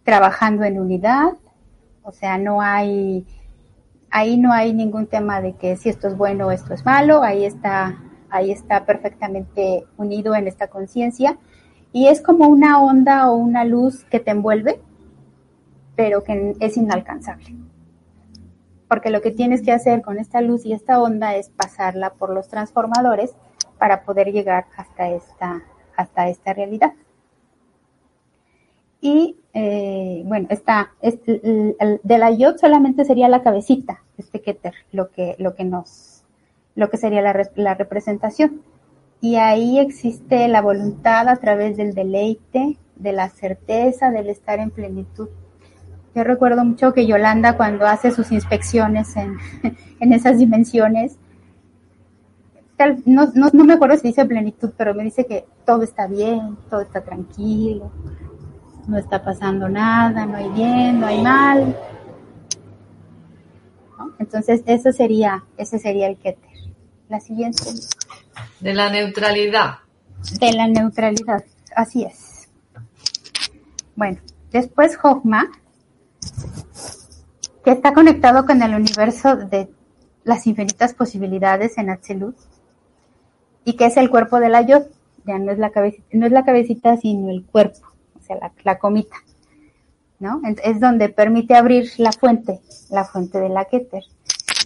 trabajando en unidad, o sea, no hay, ahí no hay ningún tema de que si esto es bueno o esto es malo, ahí está, ahí está perfectamente unido en esta conciencia y es como una onda o una luz que te envuelve, pero que es inalcanzable. Porque lo que tienes que hacer con esta luz y esta onda es pasarla por los transformadores para poder llegar hasta esta, hasta esta realidad. Y eh, bueno, está, es, el, de la yod solamente sería la cabecita, este keter, lo que, lo que nos, lo que sería la, la representación. Y ahí existe la voluntad a través del deleite, de la certeza, del estar en plenitud. Yo recuerdo mucho que Yolanda cuando hace sus inspecciones en, en esas dimensiones, tal, no, no, no, me acuerdo si dice plenitud, pero me dice que todo está bien, todo está tranquilo, no está pasando nada, no hay bien, no hay mal. ¿No? Entonces, eso sería, ese sería el Keter. La siguiente. De la neutralidad. De la neutralidad, así es. Bueno, después Hogma, que está conectado con el universo de las infinitas posibilidades en Atzilut, y que es el cuerpo de la Yod, ya no es la cabecita, no es la cabecita, sino el cuerpo, o sea, la, comita, ¿no? Es donde permite abrir la fuente, la fuente de la Keter,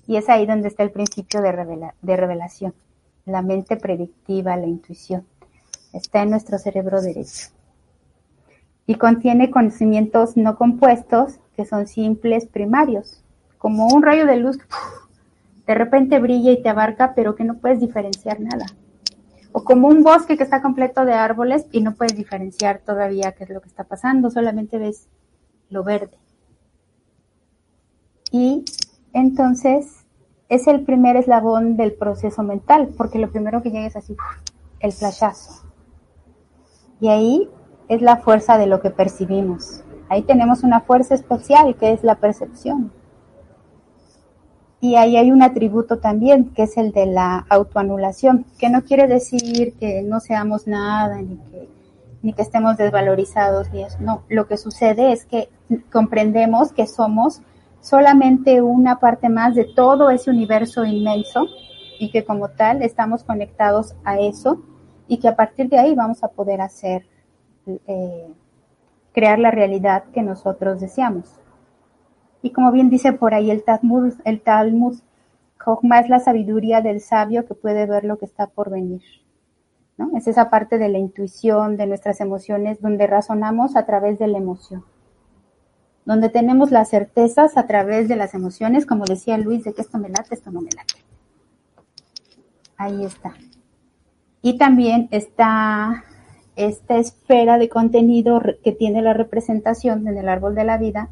y es ahí donde está el principio de, revela, de revelación la mente predictiva, la intuición. Está en nuestro cerebro derecho. Y contiene conocimientos no compuestos que son simples, primarios, como un rayo de luz de repente brilla y te abarca, pero que no puedes diferenciar nada. O como un bosque que está completo de árboles y no puedes diferenciar todavía qué es lo que está pasando, solamente ves lo verde. Y entonces es el primer eslabón del proceso mental, porque lo primero que llega es así, el flashazo. Y ahí es la fuerza de lo que percibimos. Ahí tenemos una fuerza especial que es la percepción. Y ahí hay un atributo también, que es el de la autoanulación, que no quiere decir que no seamos nada, ni que, ni que estemos desvalorizados, y eso. No, lo que sucede es que comprendemos que somos solamente una parte más de todo ese universo inmenso y que como tal estamos conectados a eso y que a partir de ahí vamos a poder hacer, eh, crear la realidad que nosotros deseamos. Y como bien dice por ahí el Talmud, el Talmud, es la sabiduría del sabio que puede ver lo que está por venir. ¿no? Es esa parte de la intuición, de nuestras emociones, donde razonamos a través de la emoción donde tenemos las certezas a través de las emociones, como decía Luis, de que esto me late, esto no me late. Ahí está. Y también está esta esfera de contenido que tiene la representación en el árbol de la vida,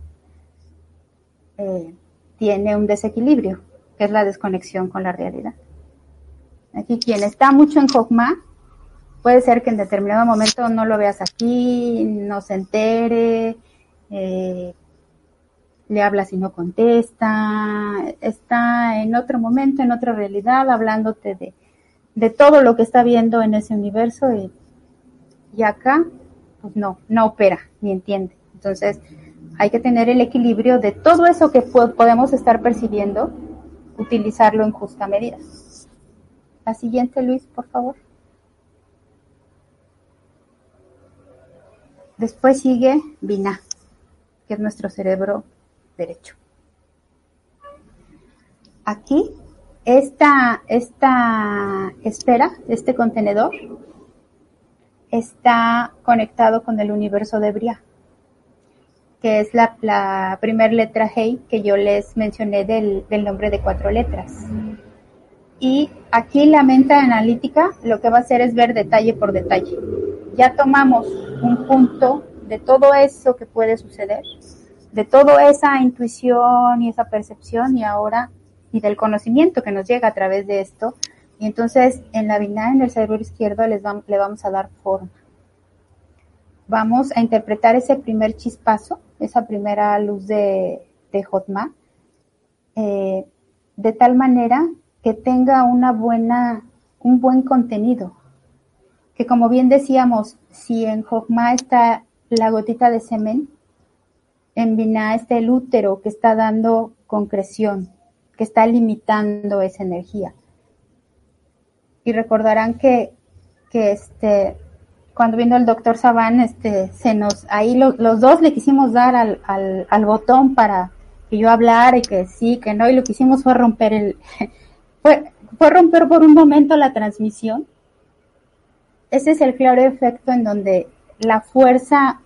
eh, tiene un desequilibrio, que es la desconexión con la realidad. Aquí quien está mucho en Jokma, puede ser que en determinado momento no lo veas aquí, no se entere, eh, le hablas y no contesta, está en otro momento, en otra realidad, hablándote de, de todo lo que está viendo en ese universo y, y acá, pues no, no opera ni entiende. Entonces, hay que tener el equilibrio de todo eso que podemos estar percibiendo, utilizarlo en justa medida. La siguiente, Luis, por favor. Después sigue Vina, que es nuestro cerebro derecho. Aquí, esta, esta esfera, este contenedor, está conectado con el universo de Bria, que es la, la primera letra Hei que yo les mencioné del, del nombre de cuatro letras. Y aquí la mente analítica lo que va a hacer es ver detalle por detalle. Ya tomamos un punto de todo eso que puede suceder, de toda esa intuición y esa percepción y ahora y del conocimiento que nos llega a través de esto. Y entonces en la binaria, en el cerebro izquierdo, les le vamos a dar forma. Vamos a interpretar ese primer chispazo, esa primera luz de, de Jotma, eh, de tal manera que tenga una buena, un buen contenido. Que como bien decíamos, si en Jokma está la gotita de semen, en Binah está el útero que está dando concreción, que está limitando esa energía. Y recordarán que, que este, cuando vino el doctor Saban, este, se nos, ahí los dos le quisimos dar al, al, al botón para que yo hablara y que sí, que no, y lo que hicimos fue romper el, fue, fue romper por un momento la transmisión. Ese es el claro efecto en donde la fuerza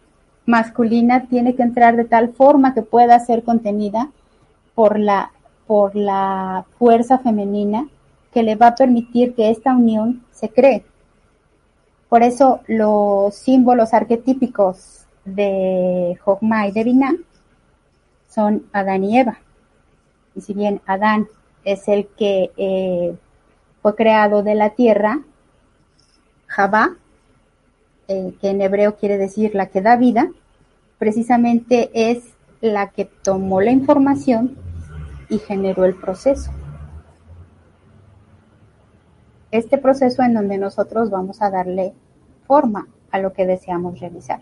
masculina tiene que entrar de tal forma que pueda ser contenida por la, por la fuerza femenina que le va a permitir que esta unión se cree. Por eso los símbolos arquetípicos de Jogma y de Binah son Adán y Eva. Y si bien Adán es el que eh, fue creado de la tierra, Jabá, eh, que en hebreo quiere decir la que da vida, precisamente es la que tomó la información y generó el proceso. Este proceso en donde nosotros vamos a darle forma a lo que deseamos realizar.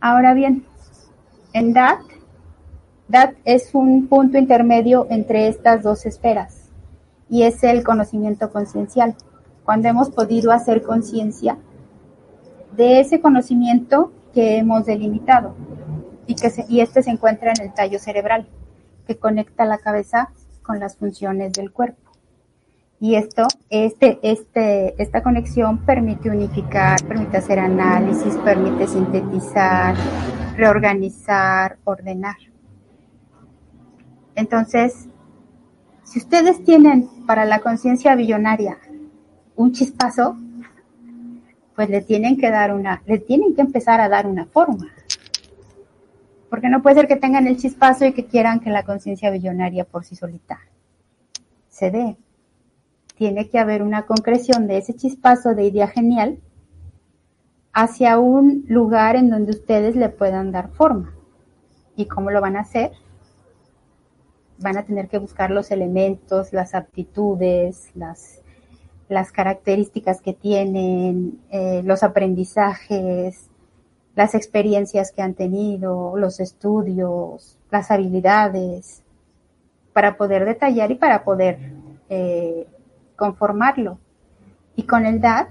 Ahora bien, en DAT DAT es un punto intermedio entre estas dos esferas y es el conocimiento conciencial. Cuando hemos podido hacer conciencia de ese conocimiento que hemos delimitado y que y este se encuentra en el tallo cerebral que conecta la cabeza con las funciones del cuerpo. Y esto, este, este, esta conexión permite unificar, permite hacer análisis, permite sintetizar, reorganizar, ordenar. Entonces, si ustedes tienen para la conciencia billonaria un chispazo, pues le tienen que dar una, le tienen que empezar a dar una forma. Porque no puede ser que tengan el chispazo y que quieran que la conciencia billonaria por sí solita se dé. Tiene que haber una concreción de ese chispazo de idea genial hacia un lugar en donde ustedes le puedan dar forma. ¿Y cómo lo van a hacer? van a tener que buscar los elementos, las aptitudes, las, las características que tienen, eh, los aprendizajes, las experiencias que han tenido, los estudios, las habilidades, para poder detallar y para poder eh, conformarlo. Y con el DAT,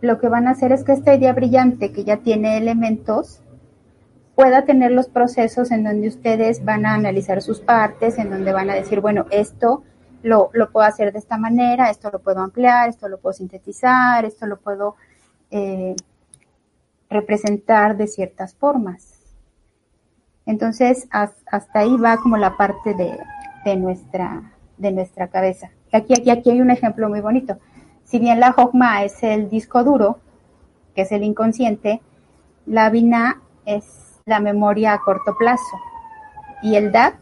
lo que van a hacer es que esta idea brillante que ya tiene elementos, pueda tener los procesos en donde ustedes van a analizar sus partes, en donde van a decir, bueno, esto lo, lo puedo hacer de esta manera, esto lo puedo ampliar, esto lo puedo sintetizar, esto lo puedo eh, representar de ciertas formas. Entonces, hasta ahí va como la parte de, de, nuestra, de nuestra cabeza. Aquí, aquí, aquí hay un ejemplo muy bonito. Si bien la Hogma es el disco duro, que es el inconsciente, la Vina es la memoria a corto plazo y el DAT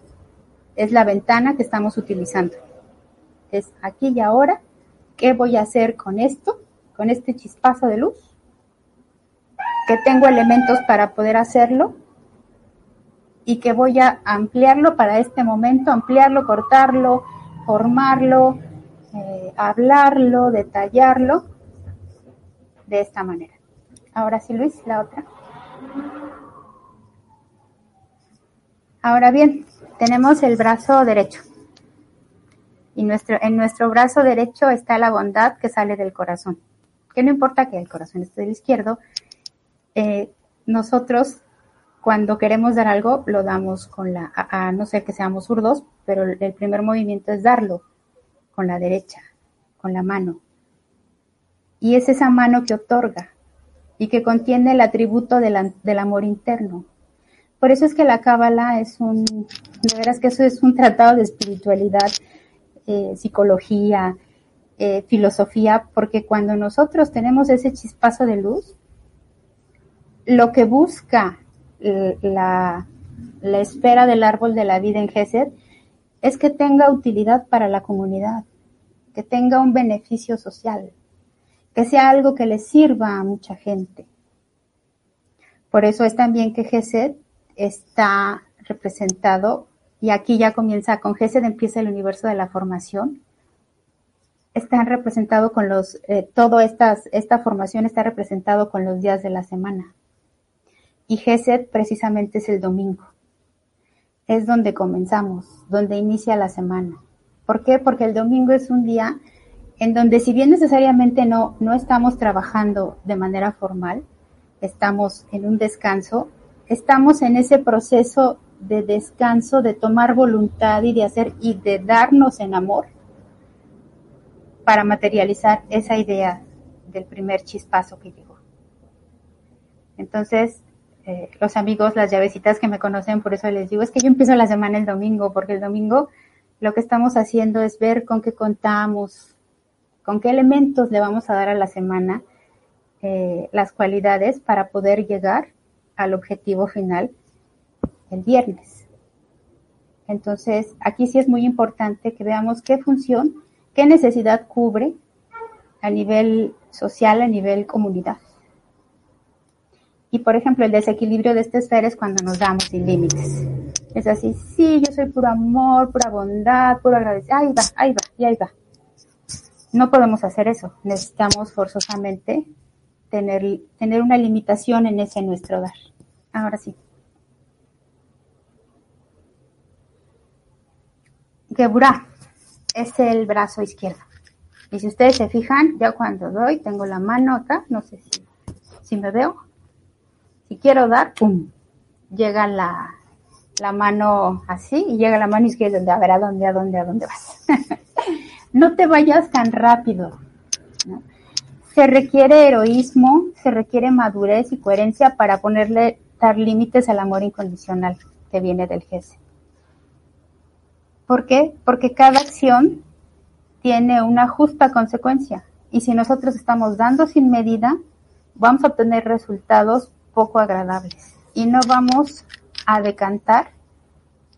es la ventana que estamos utilizando. es aquí y ahora, ¿qué voy a hacer con esto? Con este chispazo de luz, que tengo elementos para poder hacerlo y que voy a ampliarlo para este momento, ampliarlo, cortarlo, formarlo, eh, hablarlo, detallarlo de esta manera. Ahora sí, Luis, la otra. Ahora bien, tenemos el brazo derecho. Y nuestro, en nuestro brazo derecho está la bondad que sale del corazón. Que no importa que el corazón esté del izquierdo, eh, nosotros cuando queremos dar algo lo damos con la, a, no ser que seamos zurdos, pero el primer movimiento es darlo con la derecha, con la mano. Y es esa mano que otorga y que contiene el atributo del, del amor interno. Por eso es que la Cábala es un, de veras que eso es un tratado de espiritualidad, eh, psicología, eh, filosofía, porque cuando nosotros tenemos ese chispazo de luz, lo que busca la, la esfera del árbol de la vida en Gesed es que tenga utilidad para la comunidad, que tenga un beneficio social, que sea algo que le sirva a mucha gente. Por eso es también que Gesed está representado, y aquí ya comienza, con Gesed empieza el universo de la formación, está representado con los, eh, todo esta formación está representado con los días de la semana. Y Gesed precisamente es el domingo. Es donde comenzamos, donde inicia la semana. ¿Por qué? Porque el domingo es un día en donde si bien necesariamente no, no estamos trabajando de manera formal, estamos en un descanso, estamos en ese proceso de descanso, de tomar voluntad y de hacer y de darnos en amor para materializar esa idea del primer chispazo que llegó. Entonces, eh, los amigos, las llavecitas que me conocen, por eso les digo, es que yo empiezo la semana el domingo, porque el domingo lo que estamos haciendo es ver con qué contamos, con qué elementos le vamos a dar a la semana eh, las cualidades para poder llegar al objetivo final el viernes. Entonces, aquí sí es muy importante que veamos qué función, qué necesidad cubre a nivel social, a nivel comunidad. Y por ejemplo, el desequilibrio de esta esfera es cuando nos damos sin límites. Es así, sí, yo soy puro amor, pura bondad, puro agradecimiento. Ahí va, ahí va, y ahí va. No podemos hacer eso. Necesitamos forzosamente tener, tener una limitación en ese nuestro dar. Ahora sí. Geburá es el brazo izquierdo. Y si ustedes se fijan, ya cuando doy, tengo la mano acá, no sé si, si me veo, si quiero dar, ¡pum! Llega la, la mano así y llega la mano izquierda, a ver, ¿a dónde, a dónde, a dónde vas? no te vayas tan rápido. Se requiere heroísmo, se requiere madurez y coherencia para ponerle, dar límites al amor incondicional que viene del GESE. ¿Por qué? Porque cada acción tiene una justa consecuencia. Y si nosotros estamos dando sin medida, vamos a obtener resultados poco agradables y no vamos a decantar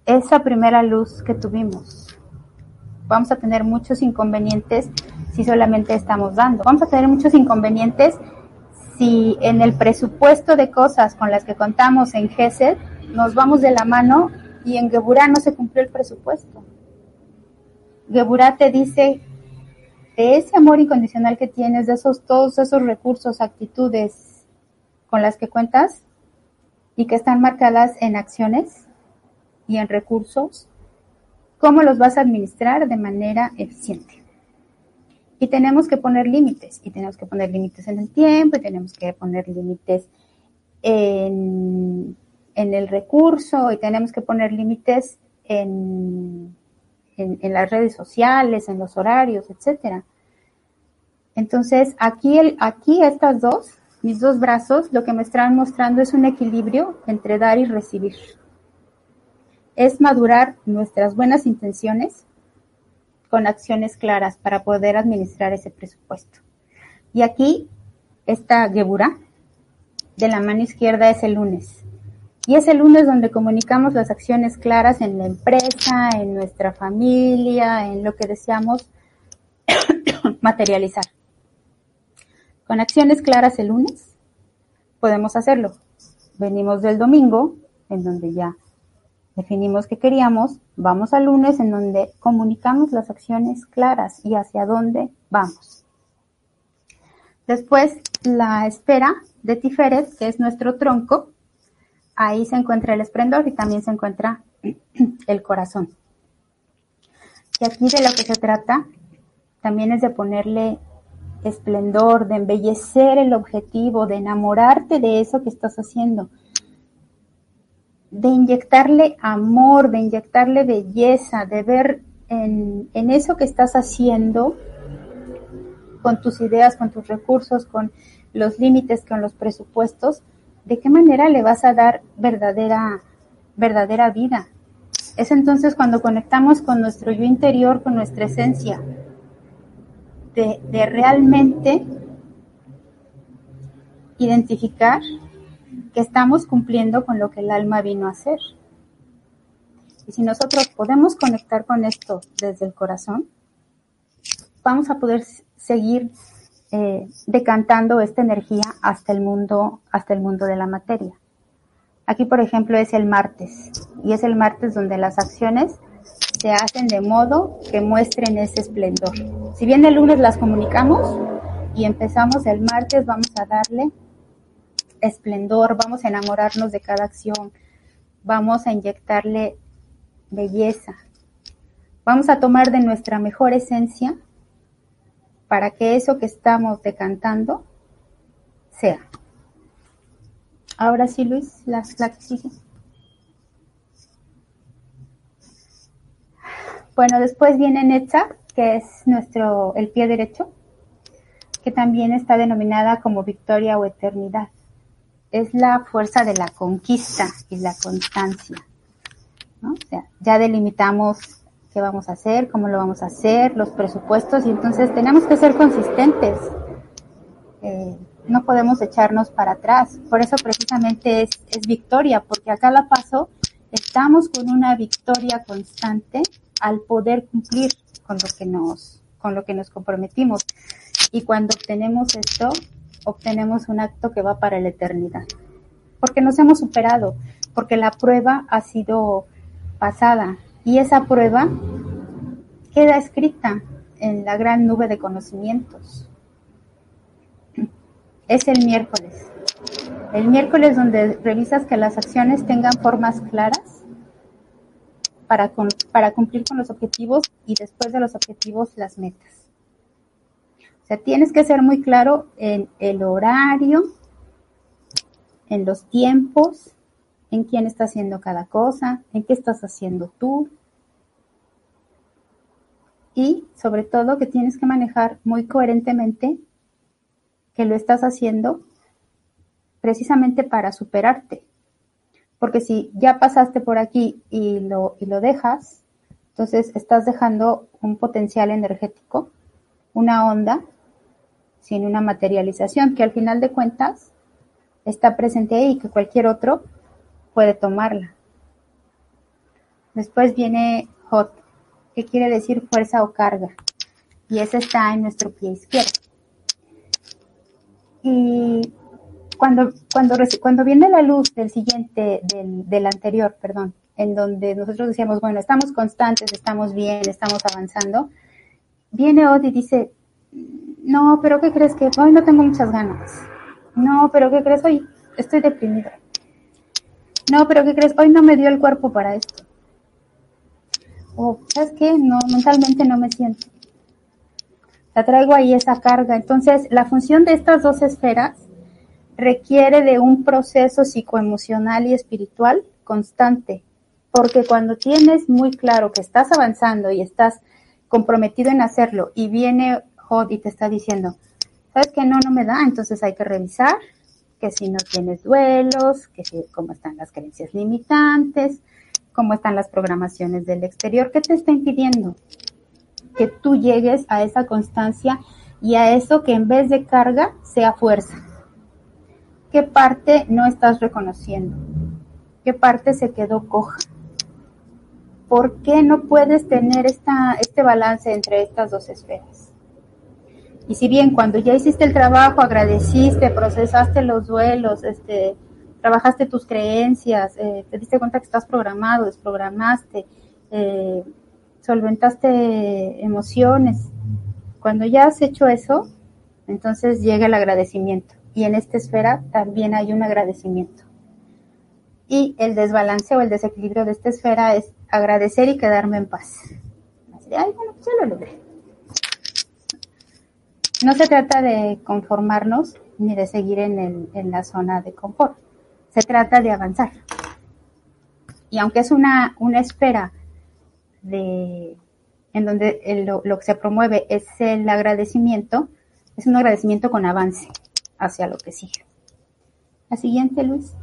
esa primera luz que tuvimos. Vamos a tener muchos inconvenientes si solamente estamos dando. Vamos a tener muchos inconvenientes si en el presupuesto de cosas con las que contamos en GESED nos vamos de la mano y en Geburá no se cumplió el presupuesto. Geburá te dice de ese amor incondicional que tienes, de esos todos esos recursos, actitudes, con las que cuentas y que están marcadas en acciones y en recursos, cómo los vas a administrar de manera eficiente. Y tenemos que poner límites, y tenemos que poner límites en el tiempo, y tenemos que poner límites en, en el recurso, y tenemos que poner límites en, en, en, las redes sociales, en los horarios, etcétera. Entonces, aquí, el, aquí estas dos mis dos brazos lo que me están mostrando es un equilibrio entre dar y recibir. Es madurar nuestras buenas intenciones con acciones claras para poder administrar ese presupuesto. Y aquí esta Gebura de la mano izquierda es el lunes. Y es el lunes donde comunicamos las acciones claras en la empresa, en nuestra familia, en lo que deseamos materializar. Con acciones claras el lunes podemos hacerlo. Venimos del domingo, en donde ya definimos que queríamos, vamos al lunes en donde comunicamos las acciones claras y hacia dónde vamos. Después, la esfera de Tiferet, que es nuestro tronco, ahí se encuentra el esplendor y también se encuentra el corazón. Y aquí de lo que se trata también es de ponerle esplendor, de embellecer el objetivo, de enamorarte de eso que estás haciendo, de inyectarle amor, de inyectarle belleza, de ver en, en eso que estás haciendo con tus ideas, con tus recursos, con los límites, con los presupuestos, de qué manera le vas a dar verdadera, verdadera vida. Es entonces cuando conectamos con nuestro yo interior, con nuestra esencia, de, realmente identificar que estamos cumpliendo con lo que el alma vino a hacer. Y si nosotros podemos conectar con esto desde el corazón, vamos a poder seguir eh, decantando esta energía hasta el mundo, hasta el mundo de la materia. Aquí, por ejemplo, es el martes, y es el martes donde las acciones se hacen de modo que muestren ese esplendor. Si bien el lunes las comunicamos y empezamos el martes, vamos a darle esplendor, vamos a enamorarnos de cada acción, vamos a inyectarle belleza, vamos a tomar de nuestra mejor esencia para que eso que estamos decantando sea. Ahora sí, Luis, la, la que sigue. Bueno, después viene Netza, que es nuestro, el pie derecho, que también está denominada como victoria o eternidad. Es la fuerza de la conquista y la constancia. O sea, ya delimitamos qué vamos a hacer, cómo lo vamos a hacer, los presupuestos, y entonces tenemos que ser consistentes. Eh, no podemos echarnos para atrás. Por eso precisamente es, es victoria, porque acá la paso, estamos con una victoria constante al poder cumplir con lo que nos, con lo que nos comprometimos. Y cuando obtenemos esto, obtenemos un acto que va para la eternidad. Porque nos hemos superado, porque la prueba ha sido pasada, y esa prueba queda escrita en la gran nube de conocimientos. Es el miércoles. El miércoles donde revisas que las acciones tengan formas claras para, para cumplir con los objetivos y después de los objetivos las metas. O sea, tienes que ser muy claro en el horario, en los tiempos, en quién está haciendo cada cosa, en qué estás haciendo tú. Y sobre todo que tienes que manejar muy coherentemente que lo estás haciendo precisamente para superarte. Porque si ya pasaste por aquí y lo, y lo dejas, entonces estás dejando un potencial energético, una onda, sin una materialización, que al final de cuentas está presente ahí y que cualquier otro puede tomarla. Después viene hot, que quiere decir fuerza o carga, y ese está en nuestro pie izquierdo. Y cuando, cuando, cuando viene la luz del siguiente, del, del anterior, perdón, en donde nosotros decíamos, bueno, estamos constantes, estamos bien, estamos avanzando, viene Od y dice, no, pero ¿qué crees que hoy no tengo muchas ganas? No, pero ¿qué crees? Hoy estoy deprimido. No, pero ¿qué crees? Hoy no me dio el cuerpo para esto. O, ¿sabes qué? No, mentalmente no me siento. La traigo ahí esa carga. Entonces, la función de estas dos esferas requiere de un proceso psicoemocional y espiritual constante. Porque cuando tienes muy claro que estás avanzando y estás comprometido en hacerlo y viene Hod y te está diciendo, ¿sabes qué? No, no me da, entonces hay que revisar, que si no tienes duelos, que si, cómo están las creencias limitantes, cómo están las programaciones del exterior, ¿qué te está impidiendo que tú llegues a esa constancia y a eso que en vez de carga sea fuerza? ¿Qué parte no estás reconociendo? ¿Qué parte se quedó coja? ¿Por qué no puedes tener este balance entre estas dos esferas? Y si bien cuando ya hiciste el trabajo, agradeciste, procesaste los duelos, este, trabajaste tus creencias, eh, te diste cuenta que estás programado, desprogramaste, eh, solventaste emociones. Cuando ya has hecho eso, entonces llega el agradecimiento. Y en esta esfera también hay un agradecimiento. Y el desbalance o el desequilibrio de esta esfera es agradecer y quedarme en paz. Ay, bueno, pues lo logré. No se trata de conformarnos ni de seguir en, la zona de confort. Se trata de avanzar. Y aunque es una, espera de, en donde lo que se promueve es el agradecimiento, es un agradecimiento con avance hacia lo que sigue. La siguiente, Luis.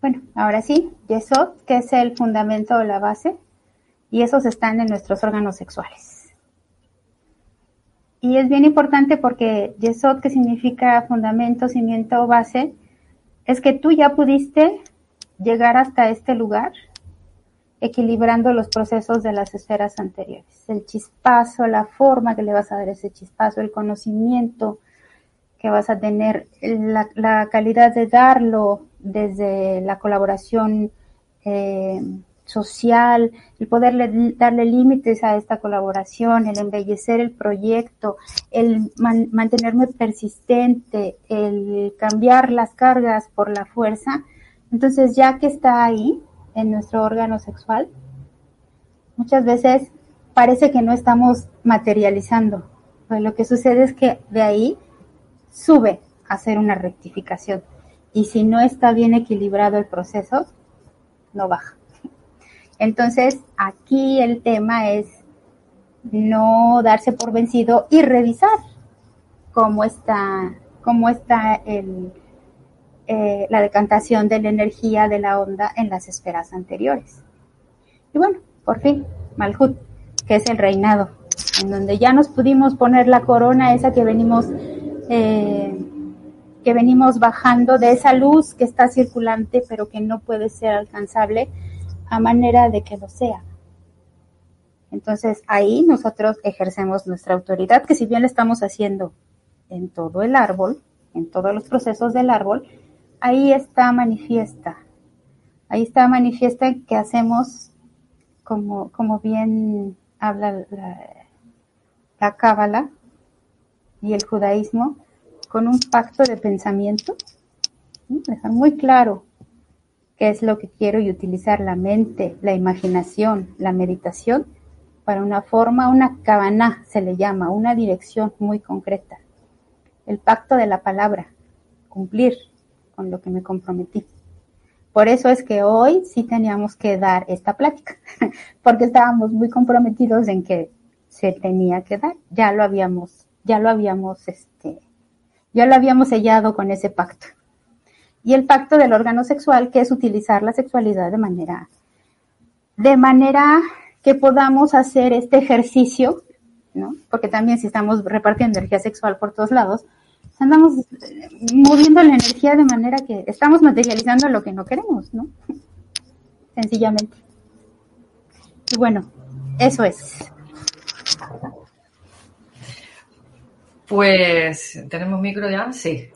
Bueno, ahora sí, Yesod, que es el fundamento o la base, y esos están en nuestros órganos sexuales. Y es bien importante porque Yesod, que significa fundamento, cimiento base, es que tú ya pudiste llegar hasta este lugar equilibrando los procesos de las esferas anteriores. El chispazo, la forma que le vas a dar ese chispazo, el conocimiento que vas a tener, la, calidad de darlo desde la colaboración eh, social, el poderle darle límites a esta colaboración, el embellecer el proyecto, el mantenerme persistente, el cambiar las cargas por la fuerza. Entonces, ya que está ahí, en nuestro órgano sexual, muchas veces parece que no estamos materializando. Pues lo que sucede es que de ahí sube a hacer una rectificación. Y si no está bien equilibrado el proceso, no baja. Entonces, aquí el tema es no darse por vencido y revisar cómo está, cómo está el, eh, la decantación de la energía de la onda en las esferas anteriores. Y bueno, por fin, Malhut, que es el reinado, en donde ya nos pudimos poner la corona esa que venimos, eh, que venimos bajando de esa luz que está circulante, pero que no puede ser alcanzable a manera de que lo sea. Entonces ahí nosotros ejercemos nuestra autoridad, que si bien la estamos haciendo en todo el árbol, en todos los procesos del árbol, ahí está manifiesta. Ahí está manifiesta que hacemos, como, como bien habla la, Cábala y el judaísmo, con un pacto de pensamiento, dejar muy claro qué es lo que quiero y utilizar la mente, la imaginación, la meditación para una forma, una cabana se le llama, una dirección muy concreta. El pacto de la palabra, cumplir, con lo que me comprometí. Por eso es que hoy sí teníamos que dar esta plática, porque estábamos muy comprometidos en que se tenía que dar. Ya lo habíamos, ya lo habíamos, este, ya lo habíamos sellado con ese pacto. Y el pacto del órgano sexual, que es utilizar la sexualidad de manera, de manera que podamos hacer este ejercicio, ¿no? Porque también si estamos repartiendo energía sexual por todos lados, andamos moviendo la energía de manera que estamos materializando lo que no queremos, ¿no? Sencillamente. Y bueno, eso es. Pues, ¿tenemos micro ya? Sí.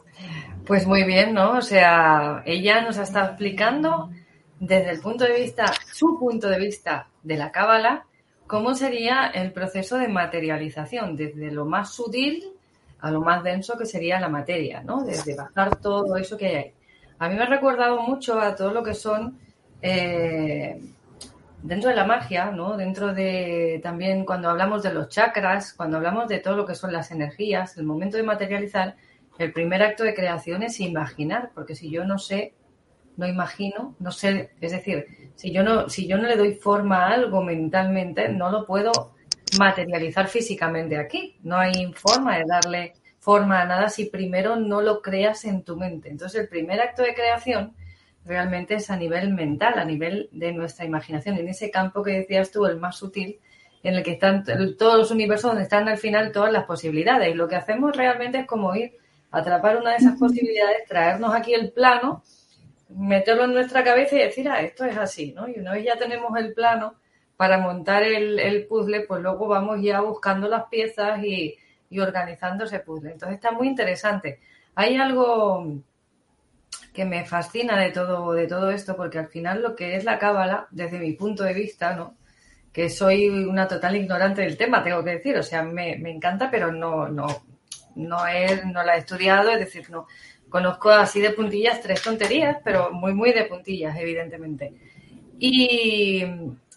Pues muy bien, ¿no? O sea, ella nos ha estado explicando desde el punto de vista, su punto de vista de la cábala, cómo sería el proceso de materialización, desde lo más sutil a lo más denso que sería la materia, ¿no? Desde bajar todo eso que hay ahí. A mí me ha recordado mucho a todo lo que son eh, dentro de la magia, ¿no? Dentro de también cuando hablamos de los chakras, cuando hablamos de todo lo que son las energías, el momento de materializar, el primer acto de creación es imaginar, porque si yo no sé, no imagino, no sé, es decir, si yo no, si yo no le doy forma a algo mentalmente, no lo puedo materializar físicamente aquí. No hay forma de darle forma a nada si primero no lo creas en tu mente. Entonces, el primer acto de creación realmente es a nivel mental, a nivel de nuestra imaginación, en ese campo que decías tú, el más sutil, en el que están todos los universos donde están al final todas las posibilidades. Y lo que hacemos realmente es como ir a atrapar una de esas posibilidades, traernos aquí el plano meterlo en nuestra cabeza y decir, ah, esto es así, ¿no? Y una vez ya tenemos el plano para montar el, puzzle, pues luego vamos ya buscando las piezas y, y organizando ese puzzle. Entonces está muy interesante. Hay algo que me fascina de todo, de todo esto, porque al final lo que es la cábala, desde mi punto de vista, ¿no? que soy una total ignorante del tema, tengo que decir, o sea, me, encanta, pero no, no, no, he, no la he estudiado, es decir, no conozco así de puntillas tres tonterías, pero muy, muy de puntillas, evidentemente. Y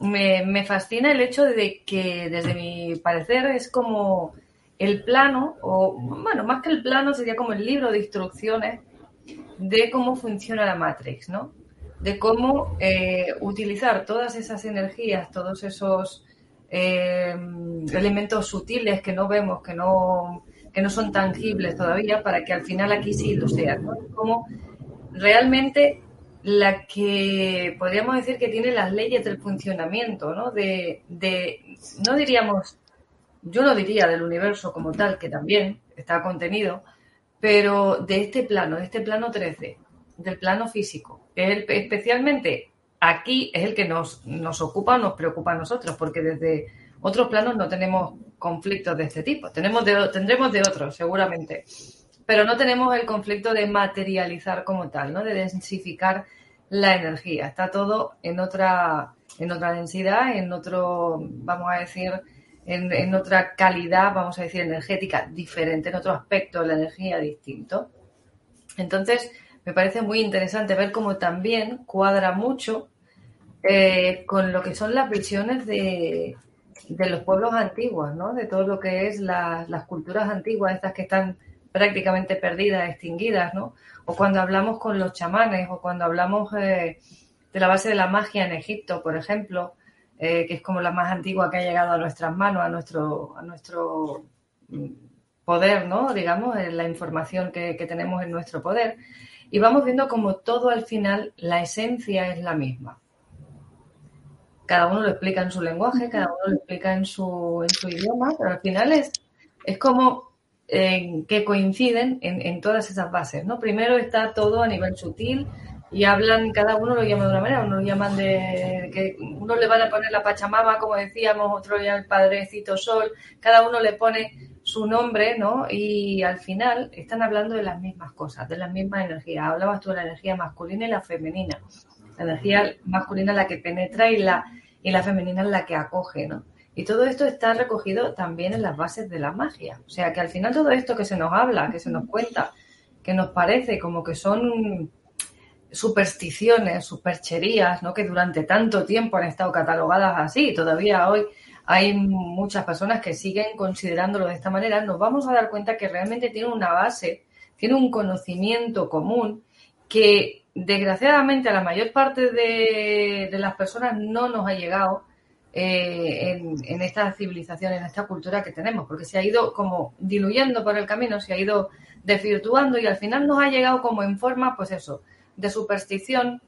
me, me fascina el hecho de que, desde mi parecer, es como el plano, o bueno, más que el plano, sería como el libro de instrucciones de cómo funciona la Matrix, ¿no? de cómo eh, utilizar todas esas energías, todos esos eh, elementos sutiles que no vemos, que no, que no son tangibles todavía, para que al final aquí sí lo sean. Como realmente la que podríamos decir que tiene las leyes del funcionamiento, ¿no? De, de, no diríamos, yo no diría del universo como tal, que también está contenido, pero de este plano, de este plano 13, del plano físico. especialmente aquí es el que nos, nos ocupa o nos preocupa a nosotros, porque desde otros planos no tenemos conflictos de este tipo. Tenemos tendremos de otros, seguramente. Pero no tenemos el conflicto de materializar como tal, ¿no? De densificar la energía. Está todo en otra, en otra densidad, en otro, vamos a decir, en, en otra calidad, vamos a decir, energética diferente, en otro aspecto de la energía distinto. Entonces, me parece muy interesante ver cómo también cuadra mucho eh, con lo que son las visiones de, los pueblos antiguos, ¿no? De todo lo que es las culturas antiguas, estas que están prácticamente perdidas, extinguidas, ¿no? O cuando hablamos con los chamanes, o cuando hablamos eh, de la base de la magia en Egipto, por ejemplo, eh, que es como la más antigua que ha llegado a nuestras manos, a nuestro, a nuestro mm, poder, ¿no? Digamos, la información que, que tenemos en nuestro poder y vamos viendo como todo al final la esencia es la misma. Cada uno lo explica en su lenguaje, cada uno lo explica en su, en su idioma, pero al final es, es como eh, que coinciden en, todas esas bases. ¿no? Primero está todo a nivel sutil y hablan, cada uno lo llama de una manera, uno lo llaman de que uno le van a poner la Pachamama, como decíamos, otro ya el Padrecito Sol, cada uno le pone su nombre, ¿no? Y al final están hablando de las mismas cosas, de las mismas energías. Hablabas tú de la energía masculina y la femenina. La energía masculina la que penetra y la, y la femenina la que acoge, ¿no? Y todo esto está recogido también en las bases de la magia. O sea que al final todo esto que se nos habla, que se nos cuenta, que nos parece como que son supersticiones, supercherías, ¿no? Que durante tanto tiempo han estado catalogadas así, todavía hoy hay muchas personas que siguen considerándolo de esta manera, nos vamos a dar cuenta que realmente tiene una base, tiene un conocimiento común que desgraciadamente a la mayor parte de, las personas no nos ha llegado eh, en, esta civilización, en esta cultura que tenemos, porque se ha ido como diluyendo por el camino, se ha ido desvirtuando y al final nos ha llegado como en forma, pues eso, de superstición,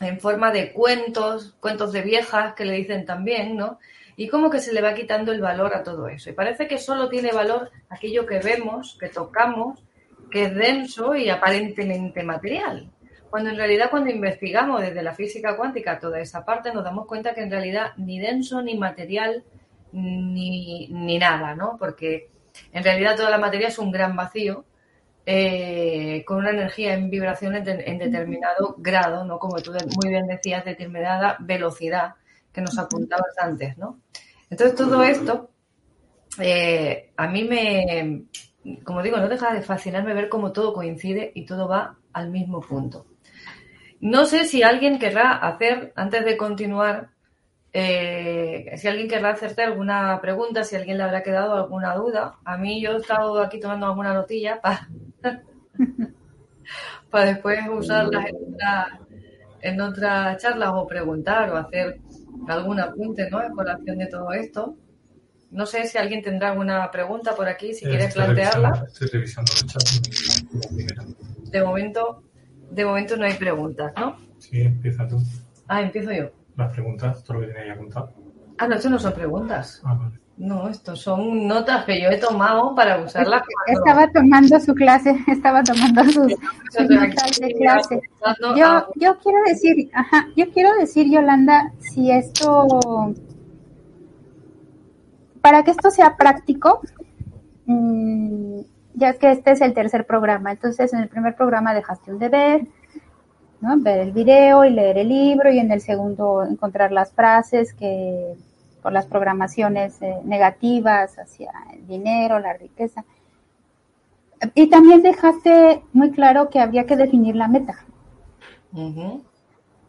en forma de cuentos, cuentos de viejas que le dicen también, ¿no? y cómo que se le va quitando el valor a todo eso. Y parece que solo tiene valor aquello que vemos, que tocamos, que es denso y aparentemente material. Cuando en realidad cuando investigamos desde la física cuántica toda esa parte nos damos cuenta que en realidad ni denso ni material ni, ni nada, ¿no? Porque en realidad toda la materia es un gran vacío eh, con una energía en vibraciones en determinado grado, ¿no? Como tú muy bien decías, determinada velocidad que nos apuntabas antes, ¿no? Entonces todo esto eh, a mí me, como digo, no deja de fascinarme ver cómo todo coincide y todo va al mismo punto. No sé si alguien querrá hacer, antes de continuar, eh, si alguien querrá hacerte alguna pregunta, si alguien le habrá quedado alguna duda. A mí yo he estado aquí tomando alguna notilla para, para después usarlas en, en otras charlas o preguntar o hacer algún apunte, ¿no? En colación de todo esto. No sé si alguien tendrá alguna pregunta por aquí, si quieres plantearla. estoy revisando el chat. De momento, de momento no hay preguntas, ¿no? Sí, empieza tú. Ah, empiezo yo. Las preguntas, todo lo que tenía ahí apuntado. Ah, no, esto no son preguntas. Ah, vale. No, estos son notas que yo he tomado para usarlas. Estaba tomando su clase, estaba tomando sus, notas de clase. Yo, yo quiero decir, ajá, yo quiero decir, Yolanda, si esto, para que esto sea práctico, mmm, ya que este es el tercer programa, entonces en el primer programa dejaste un deber, ¿no? ver el video y leer el libro y en el segundo encontrar las frases que por las programaciones eh, negativas hacia el dinero, la riqueza. Y también dejaste muy claro que había que definir la meta.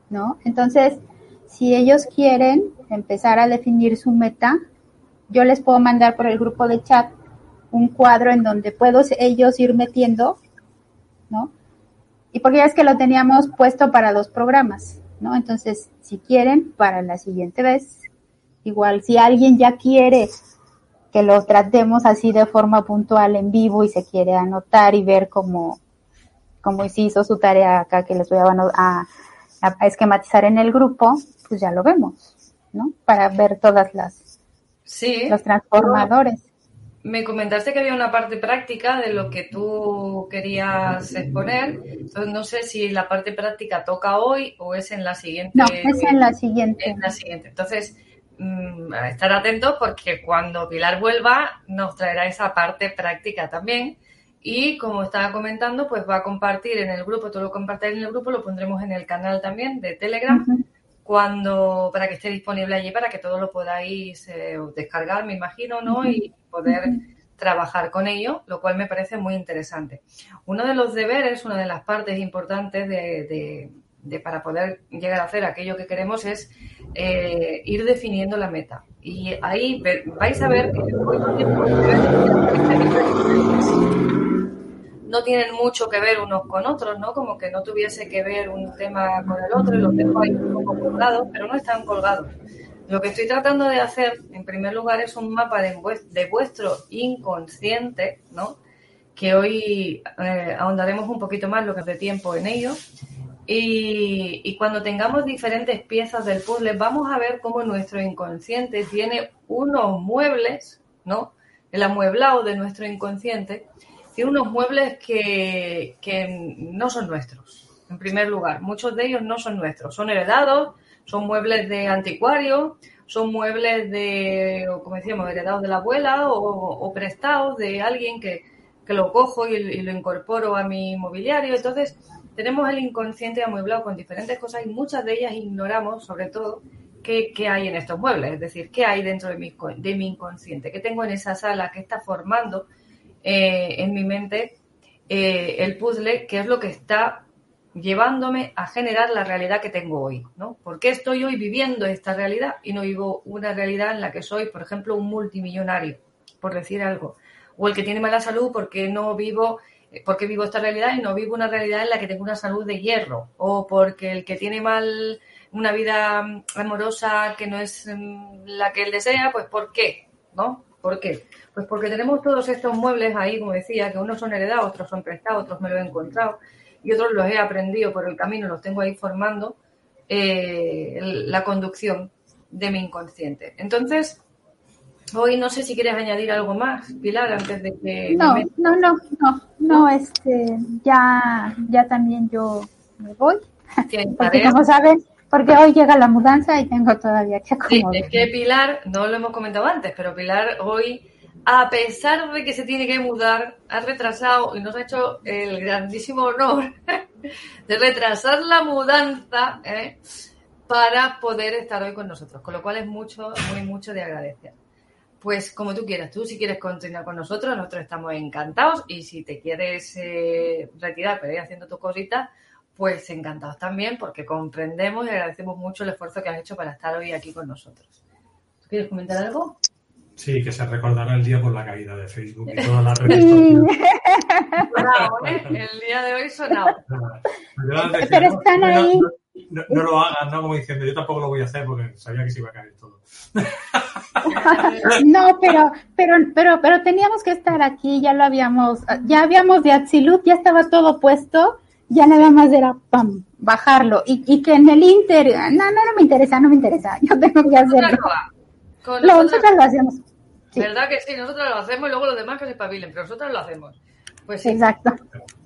¿No? Entonces, si ellos quieren empezar a definir su meta, yo les puedo mandar por el grupo de chat un cuadro en donde puedo ellos ir metiendo, ¿no? Y porque ya es que lo teníamos puesto para dos programas, ¿no? Entonces, si quieren, para la siguiente vez, igual, si alguien ya quiere que lo tratemos así de forma puntual en vivo y se quiere anotar y ver cómo, cómo hizo su tarea acá que les voy a, a, esquematizar en el grupo, pues ya lo vemos, ¿no? Para ver todas las, sí, los transformadores me comentaste que había una parte práctica de lo que tú querías exponer. Entonces, no sé si la parte práctica toca hoy o es en la siguiente. No, es en la siguiente. En la siguiente. Entonces, mm, estar atentos porque cuando Pilar vuelva nos traerá esa parte práctica también. Y como estaba comentando, pues va a compartir en el grupo, todo lo compartiré en el grupo, lo pondremos en el canal también de Telegram cuando para que esté disponible allí para que todo lo podáis eh, descargar, me imagino, ¿no? Y poder trabajar con ello, lo cual me parece muy interesante. Uno de los deberes, una de las partes importantes de, para poder llegar a hacer aquello que queremos es eh, ir definiendo la meta. Y ahí vais a ver que no tienen mucho que ver unos con otros, ¿no? Como que no tuviese que ver un tema con el otro y los dejo ahí un poco colgados, pero no están colgados. Lo que estoy tratando de hacer, en primer lugar, es un mapa de, vuestro inconsciente, ¿no? Que hoy eh, ahondaremos un poquito más lo que de tiempo en ello. Y, y, cuando tengamos diferentes piezas del puzzle, vamos a ver cómo nuestro inconsciente tiene unos muebles, ¿no? El amueblado de nuestro inconsciente tiene unos muebles que, no son nuestros, en primer lugar. Muchos de ellos no son nuestros, son heredados, son muebles de anticuario, son muebles de, como decíamos, heredados de la abuela o, prestados de alguien que, lo cojo y, lo incorporo a mi mobiliario. Entonces, tenemos el inconsciente amueblado con diferentes cosas y muchas de ellas ignoramos, sobre todo, qué, hay en estos muebles, es decir, qué hay dentro de mi, de mi inconsciente, qué tengo en esa sala, qué está formando eh, en mi mente eh, el puzzle, que es lo que está llevándome a generar la realidad que tengo hoy, ¿no? ¿Por qué estoy hoy viviendo esta realidad y no vivo una realidad en la que soy, por ejemplo, un multimillonario, por decir algo? O el que tiene mala salud porque no vivo, porque vivo esta realidad y no vivo una realidad en la que tengo una salud de hierro, o porque el que tiene mal una vida amorosa que no es mm, la que él desea, pues ¿por qué? ¿No? ¿Por qué? Pues porque tenemos todos estos muebles ahí, como decía, que unos son heredados, otros son prestados, otros me los he encontrado y otros los he aprendido por el camino, los tengo ahí formando eh, la conducción de mi inconsciente. Entonces, hoy no sé si quieres añadir algo más, Pilar, antes de que... No, no, no, no, no, este, ya, ya también yo me voy. Porque como saben, porque hoy llega la mudanza y tengo todavía que acomodar. Sí, es que Pilar, no lo hemos comentado antes, pero Pilar hoy a pesar de que se tiene que mudar, ha retrasado y nos ha hecho el grandísimo honor de retrasar la mudanza ¿eh? para poder estar hoy con nosotros, con lo cual es mucho, muy mucho de agradecer. Pues como tú quieras, tú si quieres continuar con nosotros, nosotros estamos encantados y si te quieres eh, retirar pero ir haciendo tus cositas, pues encantados también porque comprendemos y agradecemos mucho el esfuerzo que has hecho para estar hoy aquí con nosotros. ¿Quieres comentar algo? Sí, que se recordará el día por la caída de Facebook y todas las redes sociales. ¿eh? El día de hoy sonado. Pero están ahí. No, lo hagan, ¿no? Como diciendo, yo tampoco lo voy a hacer porque sabía que se iba a caer todo. No, pero, pero, pero, pero teníamos que estar aquí, ya lo habíamos, ya habíamos de Atsilut, ya estaba todo puesto, ya nada más era pam, bajarlo. Y, y que en el Inter, no, no, no me interesa, no me interesa, yo tengo que hacerlo. Lo, nosotros lo hacemos. ¿Verdad que sí? Nosotros lo hacemos y luego los demás que se espabilen, pero nosotros lo hacemos. Pues sí. Exacto.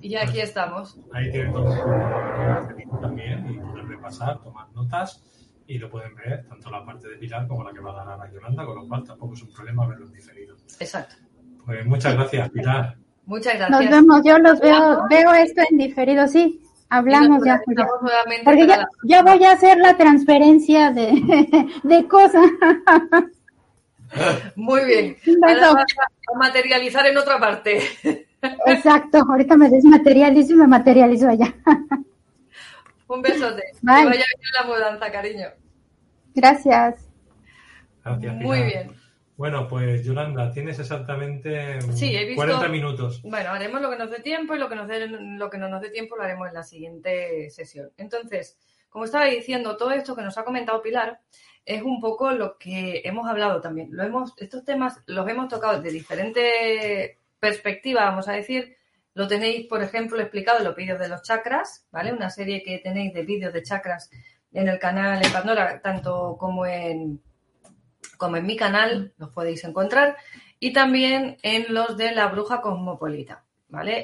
Y aquí estamos. Ahí tienen todo también y pueden repasar, tomar notas y lo pueden ver tanto la parte de Pilar como la que va a dar a la Yolanda, con lo cual tampoco es un problema verlo en diferido. Exacto. Pues muchas gracias, Pilar. Muchas gracias. Nos vemos, yo los veo, veo esto en diferido, sí. Hablamos ya, Porque ya, la- ya voy a hacer la transferencia de, de cosas. Muy bien. Un Ahora beso. vas a materializar en otra parte. Exacto, ahorita me desmaterializo y me materializo allá. Un besote. Bye. Que vaya bien la mudanza, cariño. Gracias. Gracias, Muy bien. Bueno, pues Yolanda, tienes exactamente mm, Sí, he visto- 40 minutos. Bueno, haremos lo que nos dé tiempo y lo que, nos dé, lo que no nos dé tiempo lo haremos en la siguiente sesión. Entonces, como estaba diciendo, todo esto que nos ha comentado Pilar es un poco lo que hemos hablado también. Lo hemos, estos temas los hemos tocado de diferentes perspectivas, vamos a decir. Lo tenéis, por ejemplo, explicado en los vídeos de los chakras, ¿vale? Una serie que tenéis de vídeos de chakras en el canal en Pandora, tanto como en, como en mi canal, los podéis encontrar y también en los de la bruja cosmopolita,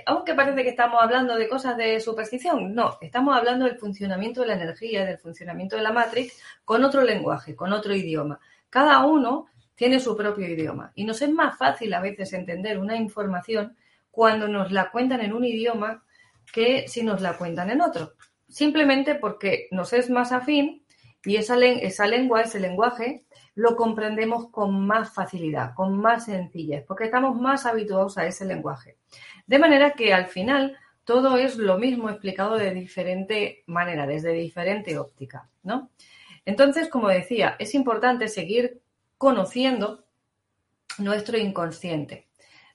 Aunque parece que estamos hablando de cosas de superstición, no, estamos hablando del funcionamiento de la energía, del funcionamiento de la Matrix con otro lenguaje, con otro idioma. Cada uno tiene su propio idioma y nos es más fácil a veces entender una información cuando nos la cuentan en un idioma que si nos la cuentan en otro. Simplemente porque nos es más afín y esa lengua, ese lenguaje, lo comprendemos con más facilidad, con más sencillez, porque estamos más habituados a ese lenguaje. De manera que al final todo es lo mismo explicado de diferente manera, desde diferente óptica, ¿no? Entonces, como decía, es importante seguir conociendo nuestro inconsciente.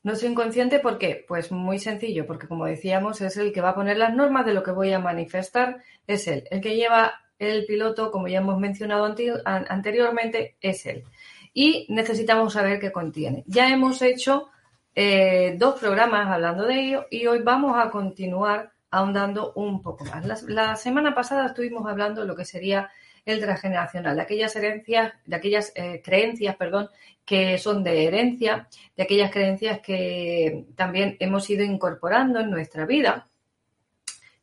Nuestro inconsciente, ¿por qué? Pues muy sencillo, porque como decíamos, es el que va a poner las normas de lo que voy a manifestar, es él. El que lleva el piloto, como ya hemos mencionado anteriormente, es él. Y necesitamos saber qué contiene. Ya hemos hecho eh, dos programas hablando de ello y hoy vamos a continuar ahondando un poco más. La, semana pasada estuvimos hablando de lo que sería el transgeneracional, de aquellas herencias, de aquellas eh, creencias, perdón, que son de herencia, de aquellas creencias que también hemos ido incorporando en nuestra vida,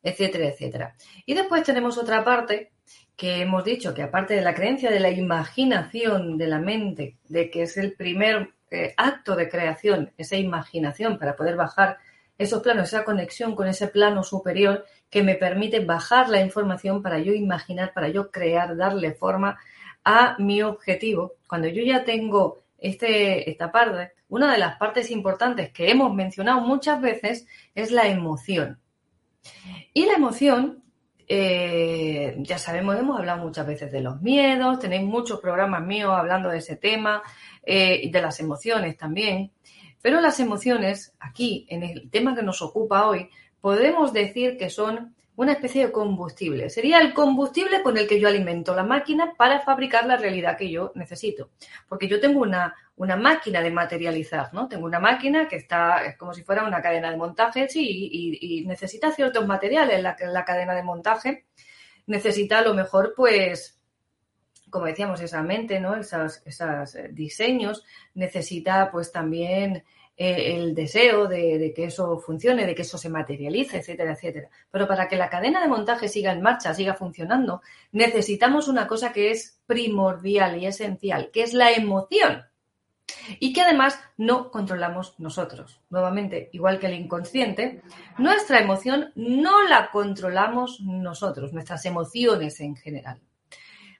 etcétera, etcétera. Y después tenemos otra parte que hemos dicho que aparte de la creencia de la imaginación de la mente, de que es el primer eh, acto de creación, esa imaginación para poder bajar esos planos, esa conexión con ese plano superior que me permite bajar la información para yo imaginar, para yo crear, darle forma a mi objetivo. Cuando yo ya tengo este, esta parte, una de las partes importantes que hemos mencionado muchas veces es la emoción. Y la emoción, eh, ya sabemos, hemos hablado muchas veces de los miedos, tenéis muchos programas míos hablando de ese tema, eh, de las emociones también. Pero las emociones, aquí, en el tema que nos ocupa hoy, podemos decir que son una especie de combustible. Sería el combustible con el que yo alimento la máquina para fabricar la realidad que yo necesito. Porque yo tengo una, una máquina de materializar, ¿no? Tengo una máquina que está, es como si fuera una cadena de montaje, sí, y, y necesita ciertos materiales la, la cadena de montaje. Necesita a lo mejor, pues, como decíamos, esa mente, ¿no? Esos, esos diseños. Necesita, pues, también eh, el deseo de, de, que eso funcione, de que eso se materialice, etcétera, etcétera. Pero para que la cadena de montaje siga en marcha, siga funcionando, necesitamos una cosa que es primordial y esencial, que es la emoción. Y que además no controlamos nosotros. Nuevamente, igual que el inconsciente, nuestra emoción no la controlamos nosotros, nuestras emociones en general.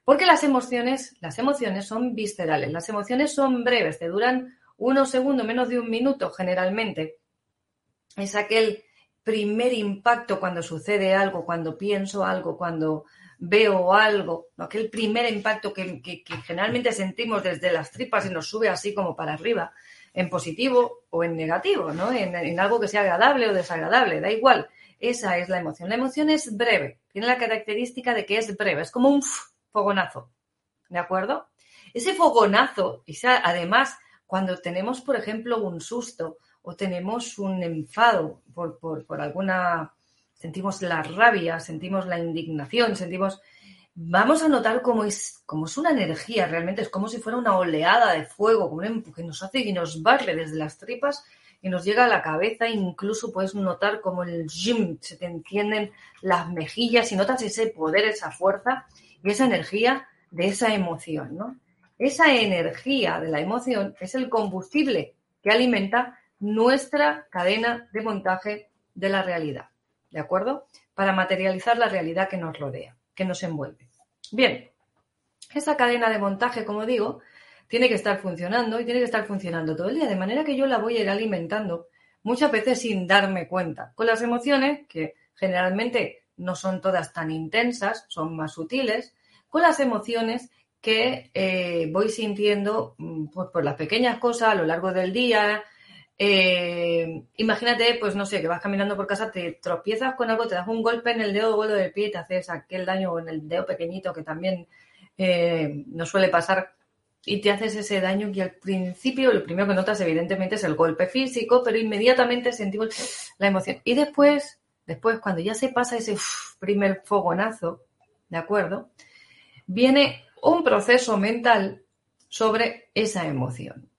Porque las emociones, las emociones son viscerales, las emociones son breves, te duran unos segundos, menos de un minuto generalmente. Es aquel primer impacto cuando sucede algo, cuando pienso algo, cuando veo algo, aquel primer impacto que, generalmente sentimos desde las tripas y nos sube así como para arriba, en positivo o en negativo, ¿no? En, algo que sea agradable o desagradable, da igual. Esa es la emoción. La emoción es breve, tiene la característica de que es breve, es como un fogonazo, ¿de acuerdo? Ese fogonazo, además cuando tenemos, por ejemplo, un susto o tenemos un enfado por, por, alguna, sentimos la rabia, sentimos la indignación, sentimos vamos a notar cómo es, cómo es una energía, realmente es como si fuera una oleada de fuego, como empuje, que nos hace y nos barre desde las tripas y nos llega a la cabeza, incluso puedes notar como el gym, se te encienden las mejillas y notas ese poder, esa fuerza y esa energía de esa emoción, ¿no? Esa energía de la emoción es el combustible que alimenta nuestra cadena de montaje de la realidad, ¿de acuerdo? Para materializar la realidad que nos rodea, que nos envuelve. Bien, esa cadena de montaje, como digo, tiene que estar funcionando y tiene que estar funcionando todo el día, de manera que yo la voy a ir alimentando muchas veces sin darme cuenta, con las emociones que generalmente no son todas tan intensas, son más sutiles, con las emociones que eh, voy sintiendo mm, pues, por las pequeñas cosas a lo largo del día. Eh, imagínate, pues no sé, que vas caminando por casa, te tropiezas con algo, te das un golpe en el dedo vuelo del pie y te haces aquel daño en el dedo pequeñito que también eh, nos suele pasar y te haces ese daño que al principio lo primero que notas evidentemente es el golpe físico, pero inmediatamente sentimos la emoción. Y después, después cuando ya se pasa ese primer fogonazo, ¿de acuerdo? Viene un proceso mental sobre esa emoción.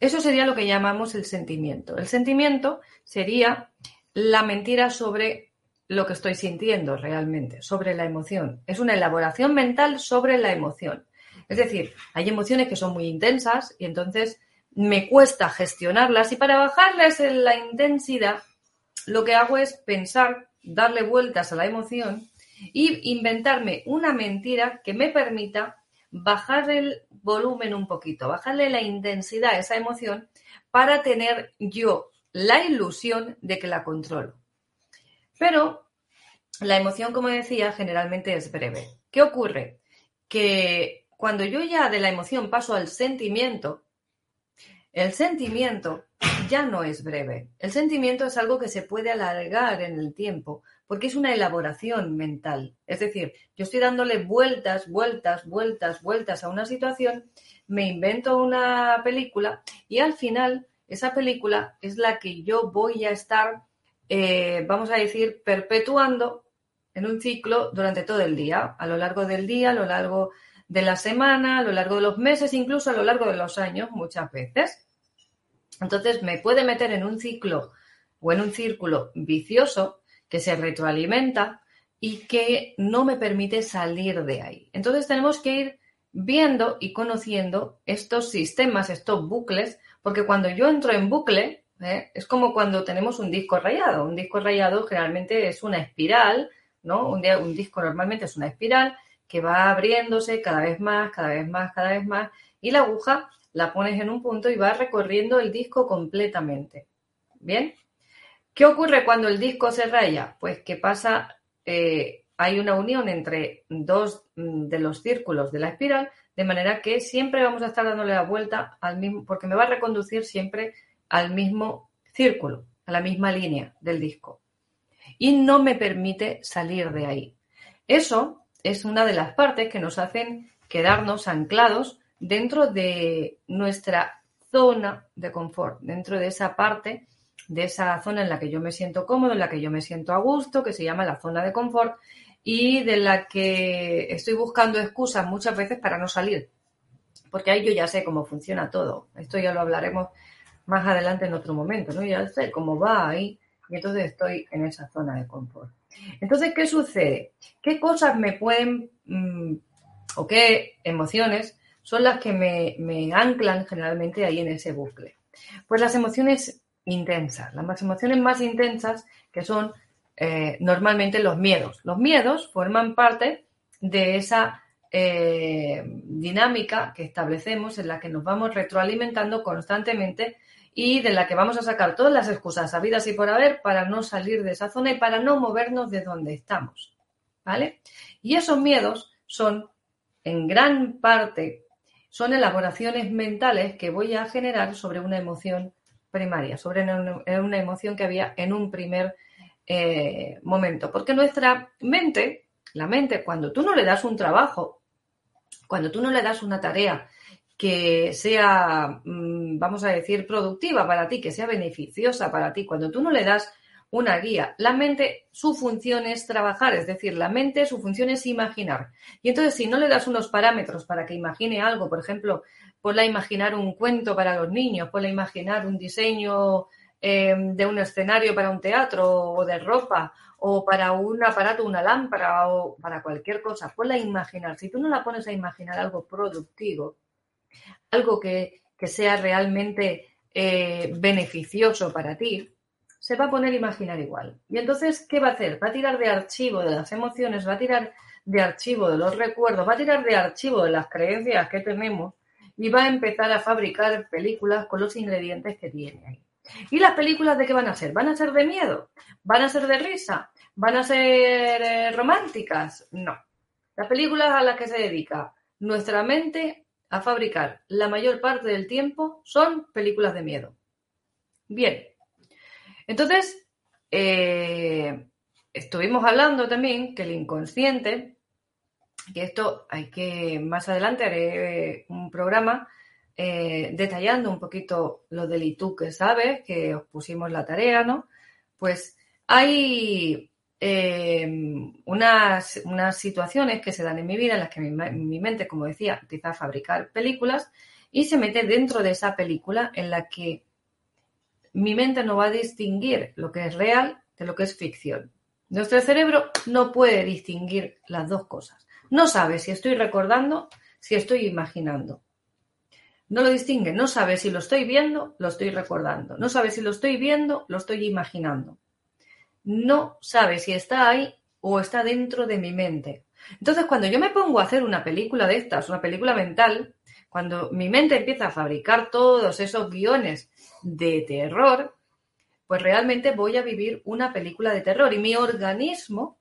Eso sería lo que llamamos el sentimiento. El sentimiento sería la mentira sobre lo que estoy sintiendo realmente, sobre la emoción. Es una elaboración mental sobre la emoción. Es decir, hay emociones que son muy intensas y entonces me cuesta gestionarlas y para bajarles la intensidad lo que hago es pensar, darle vueltas a la emoción y inventarme una mentira que me permita bajar el volumen un poquito, bajarle la intensidad a esa emoción para tener yo la ilusión de que la controlo. Pero la emoción, como decía, generalmente es breve. ¿Qué ocurre? Que cuando yo ya de la emoción paso al sentimiento, el sentimiento ya no es breve. El sentimiento es algo que se puede alargar en el tiempo porque es una elaboración mental. Es decir, yo estoy dándole vueltas, vueltas, vueltas, vueltas a una situación, me invento una película y al final esa película es la que yo voy a estar, eh, vamos a decir, perpetuando en un ciclo durante todo el día, a lo largo del día, a lo largo de la semana, a lo largo de los meses, incluso a lo largo de los años, muchas veces. Entonces me puede meter en un ciclo o en un círculo vicioso que se retroalimenta y que no me permite salir de ahí. Entonces tenemos que ir viendo y conociendo estos sistemas, estos bucles, porque cuando yo entro en bucle, ¿eh? es como cuando tenemos un disco rayado. Un disco rayado generalmente es una espiral, ¿no? Un, un disco normalmente es una espiral que va abriéndose cada vez más, cada vez más, cada vez más, y la aguja la pones en un punto y va recorriendo el disco completamente. ¿Bien? ¿Qué ocurre cuando el disco se raya? Pues que pasa, eh, hay una unión entre dos mm, de los círculos de la espiral, de manera que siempre vamos a estar dándole la vuelta al mismo, porque me va a reconducir siempre al mismo círculo, a la misma línea del disco. Y no me permite salir de ahí. Eso es una de las partes que nos hacen quedarnos anclados dentro de nuestra zona de confort, dentro de esa parte de esa zona en la que yo me siento cómodo, en la que yo me siento a gusto, que se llama la zona de confort y de la que estoy buscando excusas muchas veces para no salir. Porque ahí yo ya sé cómo funciona todo. Esto ya lo hablaremos más adelante en otro momento, ¿no? Ya sé cómo va ahí y entonces estoy en esa zona de confort. Entonces, ¿qué sucede? ¿Qué cosas me pueden mm, o qué emociones son las que me, me anclan generalmente ahí en ese bucle? Pues las emociones intensas, las emociones más intensas que son eh, normalmente los miedos. Los miedos forman parte de esa eh, dinámica que establecemos en la que nos vamos retroalimentando constantemente y de la que vamos a sacar todas las excusas sabidas y por haber para no salir de esa zona y para no movernos de donde estamos. ¿Vale? Y esos miedos son, en gran parte, son elaboraciones mentales que voy a generar sobre una emoción primaria, sobre una, emoción que había en un primer eh, momento. Porque nuestra mente, la mente, cuando tú no le das un trabajo, cuando tú no le das una tarea que sea, mm, vamos a decir, productiva para ti, que sea beneficiosa para ti, cuando tú no le das una guía. La mente, su función es trabajar, es decir, la mente, su función es imaginar. Y entonces, si no le das unos parámetros para que imagine algo, por ejemplo, ponla a imaginar un cuento para los niños, ponla a imaginar un diseño eh, de un escenario para un teatro o de ropa o para un aparato, una lámpara o para cualquier cosa, ponla a imaginar. Si tú no la pones a imaginar algo productivo, algo que, sea realmente eh, beneficioso para ti, se va a poner a imaginar igual. Y entonces, ¿qué va a hacer? Va a tirar de archivo de las emociones, va a tirar de archivo de los recuerdos, va a tirar de archivo de las creencias que tenemos y va a empezar a fabricar películas con los ingredientes que tiene ahí. ¿Y las películas de qué van a ser? ¿Van a ser de miedo? ¿Van a ser de risa? ¿Van a ser eh, románticas? No. Las películas a las que se dedica nuestra mente a fabricar la mayor parte del tiempo son películas de miedo. Bien, entonces, eh, estuvimos hablando también que el inconsciente, que esto hay que, más adelante haré eh, un programa eh, detallando un poquito lo del tú que sabes, que os pusimos la tarea, ¿no? Pues hay unas, unas, situaciones que se dan en mi vida en las que mi, mi, mente, como decía, empieza a fabricar películas y se mete dentro de esa película en la que mi mente no va a distinguir lo que es real de lo que es ficción. Nuestro cerebro no puede distinguir las dos cosas. No sabe si estoy recordando, si estoy imaginando. No lo distingue, no sabe si lo estoy viendo, lo estoy recordando. No sabe si lo estoy viendo, lo estoy imaginando. No sabe si está ahí o está dentro de mi mente. Entonces, cuando yo me pongo a hacer una película de estas, una película mental, cuando mi mente empieza a fabricar todos esos guiones de terror, pues realmente voy a vivir una película de terror y mi organismo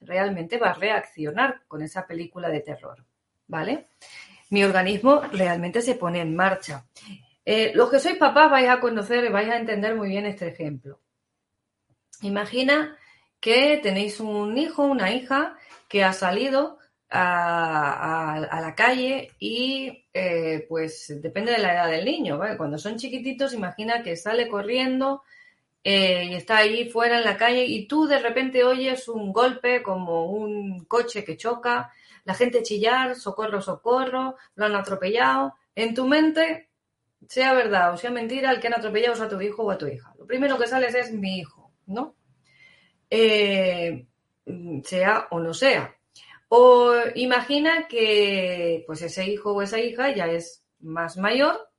realmente va a reaccionar con esa película de terror, ¿vale? Mi organismo realmente se pone en marcha. Eh, los que sois papás vais a conocer, vais a entender muy bien este ejemplo. Imagina que tenéis un hijo, una hija que ha salido a, la calle y eh, pues depende de la edad del niño. Cuando son chiquititos, imagina que sale corriendo eh, y está ahí fuera en la calle y tú de repente oyes un golpe como un coche que choca, la gente chillar, socorro, socorro, lo han atropellado. En tu mente, sea verdad o sea mentira, el que han atropellado es a tu hijo o a tu hija. Lo primero que sales es mi hijo, ¿no? Eh, sea o no sea. O imagina que pues ese hijo o esa hija ya es más mayor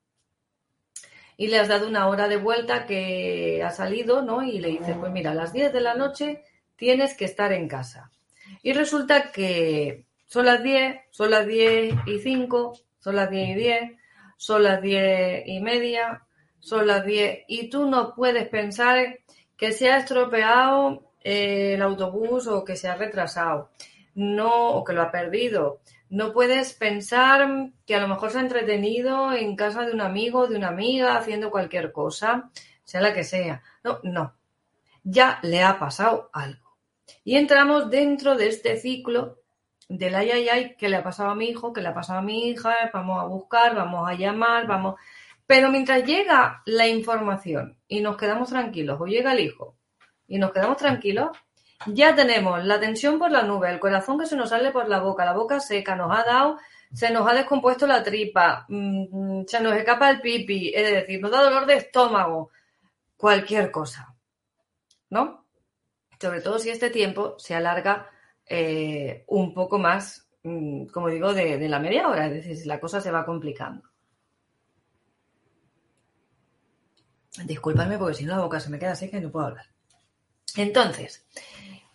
y le has dado una hora de vuelta que ha salido, ¿no? Y le dices, pues mira, a las 10 de la noche tienes que estar en casa. Y resulta que son las 10, son las 10 y 5, son las 10 y 10, son las 10 y media, son las 10 y tú no puedes pensar que se ha estropeado el autobús o que se ha retrasado no, o que lo ha perdido. No puedes pensar que a lo mejor se ha entretenido en casa de un amigo, de una amiga, haciendo cualquier cosa, sea la que sea. No, no. Ya le ha pasado algo. Y entramos dentro de este ciclo del ay, ay, ay, que le ha pasado a mi hijo, que le ha pasado a mi hija, vamos a buscar, vamos a llamar, vamos. Pero mientras llega la información y nos quedamos tranquilos, o llega el hijo y nos quedamos tranquilos, ya tenemos la tensión por la nube, el corazón que se nos sale por la boca, la boca seca, nos ha dado, se nos ha descompuesto la tripa, mm, se nos escapa el pipi, es decir, nos da dolor de estómago, cualquier cosa, ¿no? Sobre todo si este tiempo se alarga eh, un poco más, mm, como digo, de, de la media hora, es decir, si la cosa se va complicando. Disculpadme porque si no la boca se me queda seca y no puedo hablar. Entonces,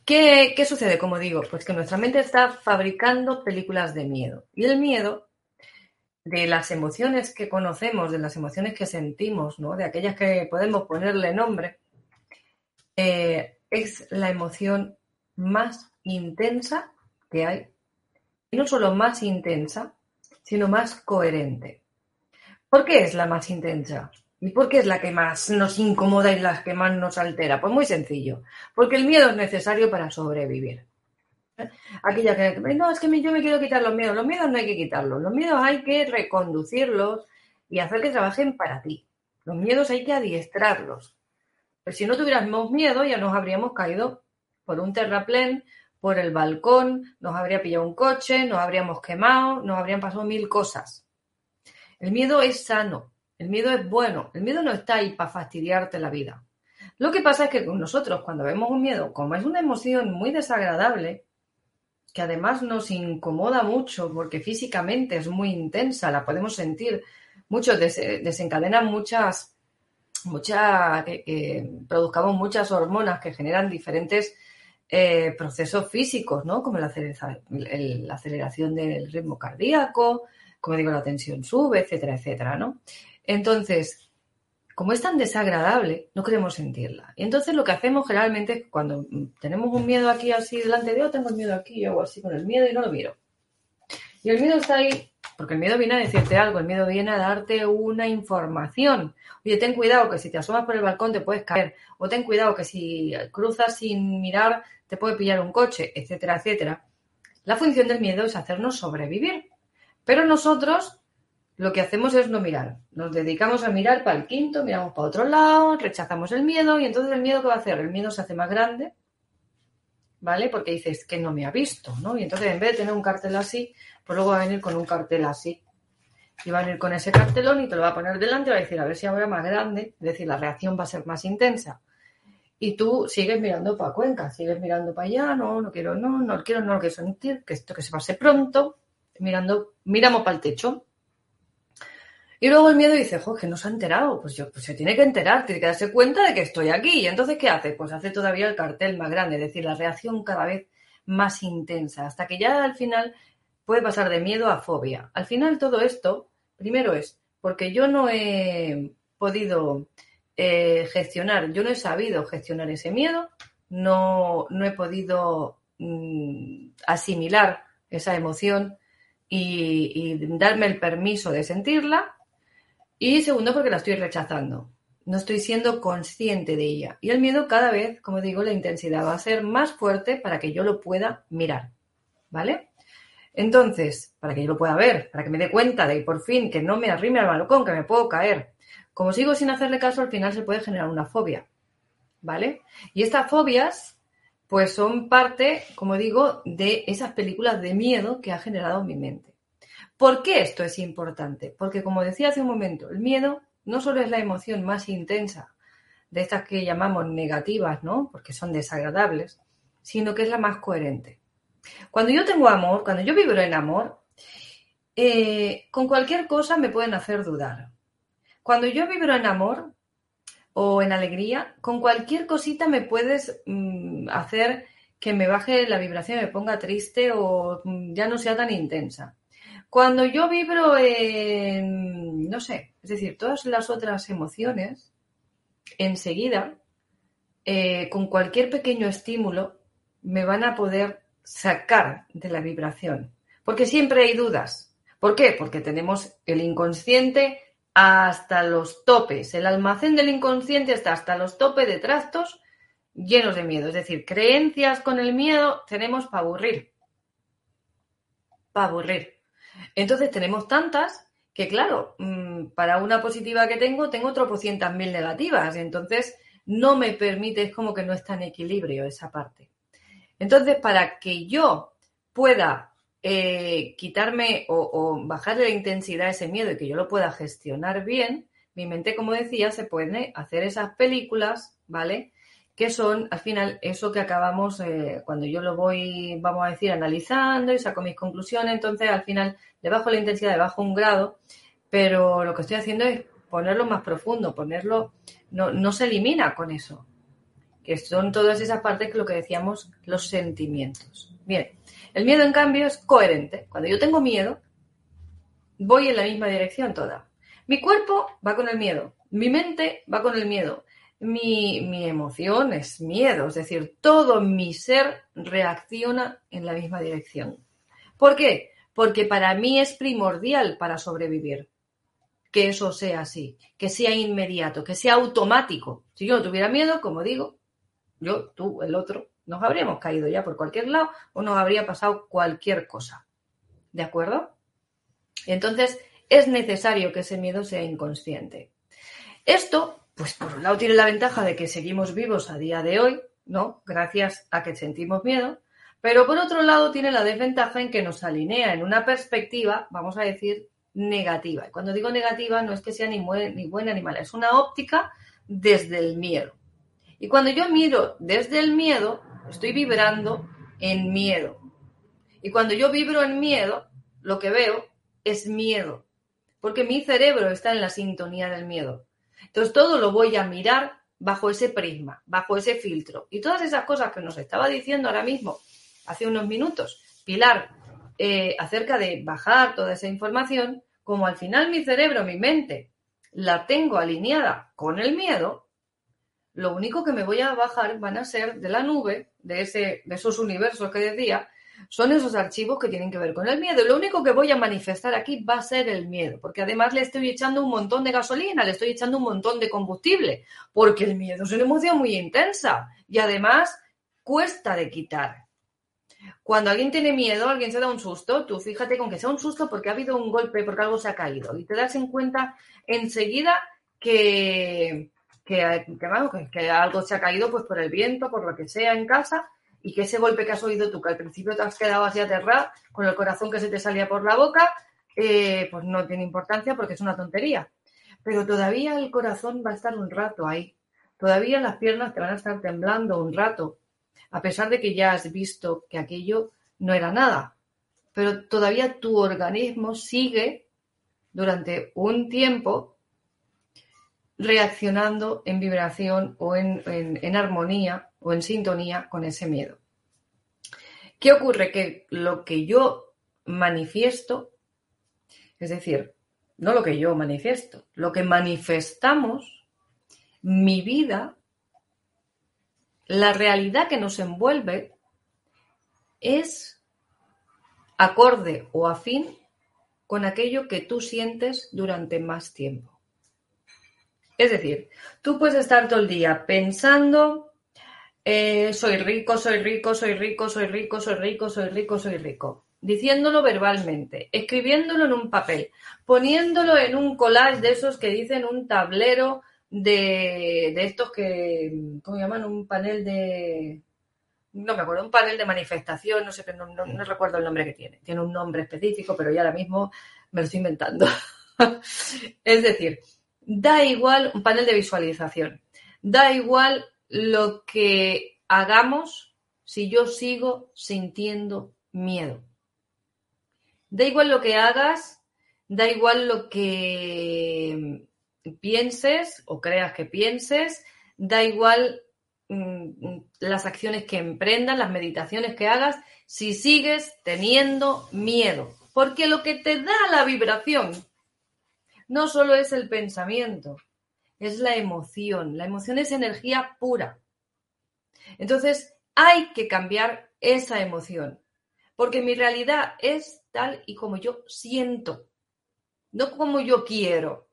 ¿qué, sucede? Como digo, pues que nuestra mente está fabricando películas de miedo. Y el miedo, de las emociones que conocemos, de las emociones que sentimos, ¿no? de aquellas que podemos ponerle nombre, eh, es la emoción más intensa que hay. Y no solo más intensa, sino más coherente. ¿Por qué es la más intensa? ¿Y por qué es la que más nos incomoda y la que más nos altera? Pues muy sencillo, porque el miedo es necesario para sobrevivir. Aquella que, no, es que yo me quiero quitar los miedos. Los miedos no hay que quitarlos, los miedos hay que reconducirlos y hacer que trabajen para ti. Los miedos hay que adiestrarlos. Pero si no tuviéramos miedo, ya nos habríamos caído por un terraplén, por el balcón, nos habría pillado un coche, nos habríamos quemado, nos habrían pasado mil cosas. El miedo es sano, el miedo es bueno, el miedo no está ahí para fastidiarte la vida. Lo que pasa es que con nosotros, cuando vemos un miedo, como es una emoción muy desagradable, que además nos incomoda mucho porque físicamente es muy intensa, la podemos sentir, muchos desencadenan muchas, muchas, que, produzcamos muchas hormonas que generan diferentes eh, procesos físicos, ¿no? Como la aceleración del ritmo cardíaco, como digo, la tensión sube, etcétera, etcétera, ¿no? Entonces, como es tan desagradable, no queremos sentirla. Y entonces lo que hacemos generalmente es cuando tenemos un miedo aquí así delante de, yo tengo el miedo aquí, yo hago así con el miedo y no lo miro. Y el miedo está ahí, porque el miedo viene a decirte algo, el miedo viene a darte una información. Oye, ten cuidado que si te asomas por el balcón te puedes caer, o ten cuidado que si cruzas sin mirar te puede pillar un coche, etcétera, etcétera. La función del miedo es hacernos sobrevivir. Pero nosotros lo que hacemos es no mirar. Nos dedicamos a mirar para el quinto, miramos para otro lado, rechazamos el miedo y entonces el miedo ¿qué va a hacer? El miedo se hace más grande, ¿vale? Porque dices que no me ha visto, ¿no? Y entonces en vez de tener un cartel así, pues luego va a venir con un cartel así. Y va a venir con ese cartelón y te lo va a poner delante y va a decir, a ver si ahora más grande, es decir, la reacción va a ser más intensa. Y tú sigues mirando para Cuenca, sigues mirando para allá, no, no quiero, no, no quiero, no lo quiero sentir, que esto que se pase pronto, mirando, miramos para el techo. Y luego el miedo dice, jo, que no se ha enterado. Pues yo, pues se tiene que enterar, tiene que darse cuenta de que estoy aquí. Y entonces, ¿qué hace? Pues hace todavía el cartel más grande, es decir, la reacción cada vez más intensa, hasta que ya al final puede pasar de miedo a fobia. Al final todo esto, primero es porque yo no he podido eh, gestionar, yo no he sabido gestionar ese miedo, no, no he podido mm, asimilar esa emoción y, darme el permiso de sentirla. Y segundo, porque la estoy rechazando. No estoy siendo consciente de ella. Y el miedo cada vez, como digo, la intensidad va a ser más fuerte para que yo lo pueda mirar. ¿Vale? Entonces, para que yo lo pueda ver, para que me dé cuenta de por fin que no me arrime al balcón, que me puedo caer. Como sigo sin hacerle caso, al final se puede generar una fobia. ¿Vale? Y estas fobias pues son parte, como digo, de esas películas de miedo que ha generado mi mente. ¿Por qué esto es importante? Porque, como decía hace un momento, el miedo no solo es la emoción más intensa de estas que llamamos negativas, ¿no? Porque son desagradables, sino que es la más coherente. Cuando yo tengo amor, cuando yo vibro en amor, eh, con cualquier cosa me pueden hacer dudar. Cuando yo vibro en amor, o en alegría, con cualquier cosita me puedes mm, hacer que me baje la vibración, me ponga triste o mm, ya no sea tan intensa. Cuando yo vibro en, no sé, es decir, todas las otras emociones, enseguida, eh, con cualquier pequeño estímulo, me van a poder sacar de la vibración. Porque siempre hay dudas. ¿Por qué? Porque tenemos el inconsciente hasta los topes. El almacén del inconsciente está hasta los topes de trastos llenos de miedo. Es decir, creencias con el miedo tenemos para aburrir. Para aburrir. Entonces tenemos tantas que, claro, mm, para una positiva que tengo, tengo tropocientas mil negativas. Entonces no me permite, es como que no está en equilibrio esa parte. Entonces, para que yo pueda eh, quitarme o, bajarle la intensidad a ese miedo y que yo lo pueda gestionar bien, mi mente, como decía, se puede hacer esas películas, ¿vale? Que son, al final, eso que acabamos, eh, cuando yo lo voy, vamos a decir, analizando y saco mis conclusiones, entonces al final le bajo la intensidad, le bajo un grado, pero lo que estoy haciendo es ponerlo más profundo, ponerlo, no, no se elimina con eso, que son todas esas partes que lo que decíamos, los sentimientos. Bien, el miedo, en cambio, es coherente. Cuando yo tengo miedo, voy en la misma dirección toda. Mi cuerpo va con el miedo, mi mente va con el miedo, mi, mi, emoción es miedo, es decir, todo mi ser reacciona en la misma dirección. ¿Por qué? Porque para mí es primordial para sobrevivir que eso sea así, que sea inmediato, que sea automático. Si yo no tuviera miedo, como digo, yo, tú, el otro, nos habríamos caído ya por cualquier lado o nos habría pasado cualquier cosa. ¿De acuerdo? Entonces, es necesario que ese miedo sea inconsciente. Esto pues por un lado tiene la ventaja de que seguimos vivos a día de hoy, ¿no? Gracias a que sentimos miedo, pero por otro lado tiene la desventaja en que nos alinea en una perspectiva, vamos a decir, negativa. Y cuando digo negativa no es que sea ni, ni buena ni mala, es una óptica desde el miedo. Y cuando yo miro desde el miedo, estoy vibrando en miedo. Y cuando yo vibro en miedo, lo que veo es miedo, porque mi cerebro está en la sintonía del miedo. Entonces todo lo voy a mirar bajo ese prisma, bajo ese filtro. Y todas esas cosas que nos estaba diciendo ahora mismo, hace unos minutos, Pilar, eh, acerca de bajar toda esa información, como al final mi cerebro, mi mente, la tengo alineada con el miedo, lo único que me voy a bajar van a ser de la nube, de, ese, de esos universos que decía, son esos archivos que tienen que ver con el miedo. Lo único que voy a manifestar aquí va a ser el miedo, porque además le estoy echando un montón de gasolina, le estoy echando un montón de combustible, porque el miedo es una emoción muy intensa y además cuesta de quitar. Cuando alguien tiene miedo, alguien se da un susto, tú fíjate con que sea un susto porque ha habido un golpe, porque algo se ha caído y te das en cuenta enseguida que, que, que algo se ha caído pues por el viento, por lo que sea en casa y que ese golpe que has oído tú, que al principio te has quedado así aterrado, con el corazón que se te salía por la boca, eh, pues no tiene importancia porque es una tontería. Pero todavía el corazón va a estar un rato ahí. Todavía las piernas te van a estar temblando un rato, a pesar de que ya has visto que aquello no era nada. Pero todavía tu organismo sigue durante un tiempo reaccionando en vibración o en, armonía o en sintonía con ese miedo. ¿Qué ocurre? Que lo que yo manifiesto, es decir, no lo que yo manifiesto, lo que manifestamos, mi vida, la realidad que nos envuelve, es acorde o afín con aquello que tú sientes durante más tiempo. Es decir, tú puedes estar todo el día pensando, eh, soy rico, soy rico, soy rico, soy rico, soy rico, soy rico, soy rico, diciéndolo verbalmente, escribiéndolo en un papel, poniéndolo en un collage de esos que dicen un tablero de, estos que, ¿cómo llaman? Un panel de, no me acuerdo, un panel de manifestación, no sé, no, no, recuerdo el nombre que tiene. Tiene un nombre específico, pero ya ahora mismo me lo estoy inventando. es decir, Da igual un panel de visualización. Da igual lo que hagamos si yo sigo sintiendo miedo. Da igual lo que hagas, da igual lo que pienses o creas que pienses, da igual mm, las acciones que emprendas, las meditaciones que hagas, si sigues teniendo miedo. Porque lo que te da la vibración no solo es el pensamiento, es la emoción. La emoción es energía pura. Entonces, hay que cambiar esa emoción, porque mi realidad es tal y como yo siento, no como yo quiero,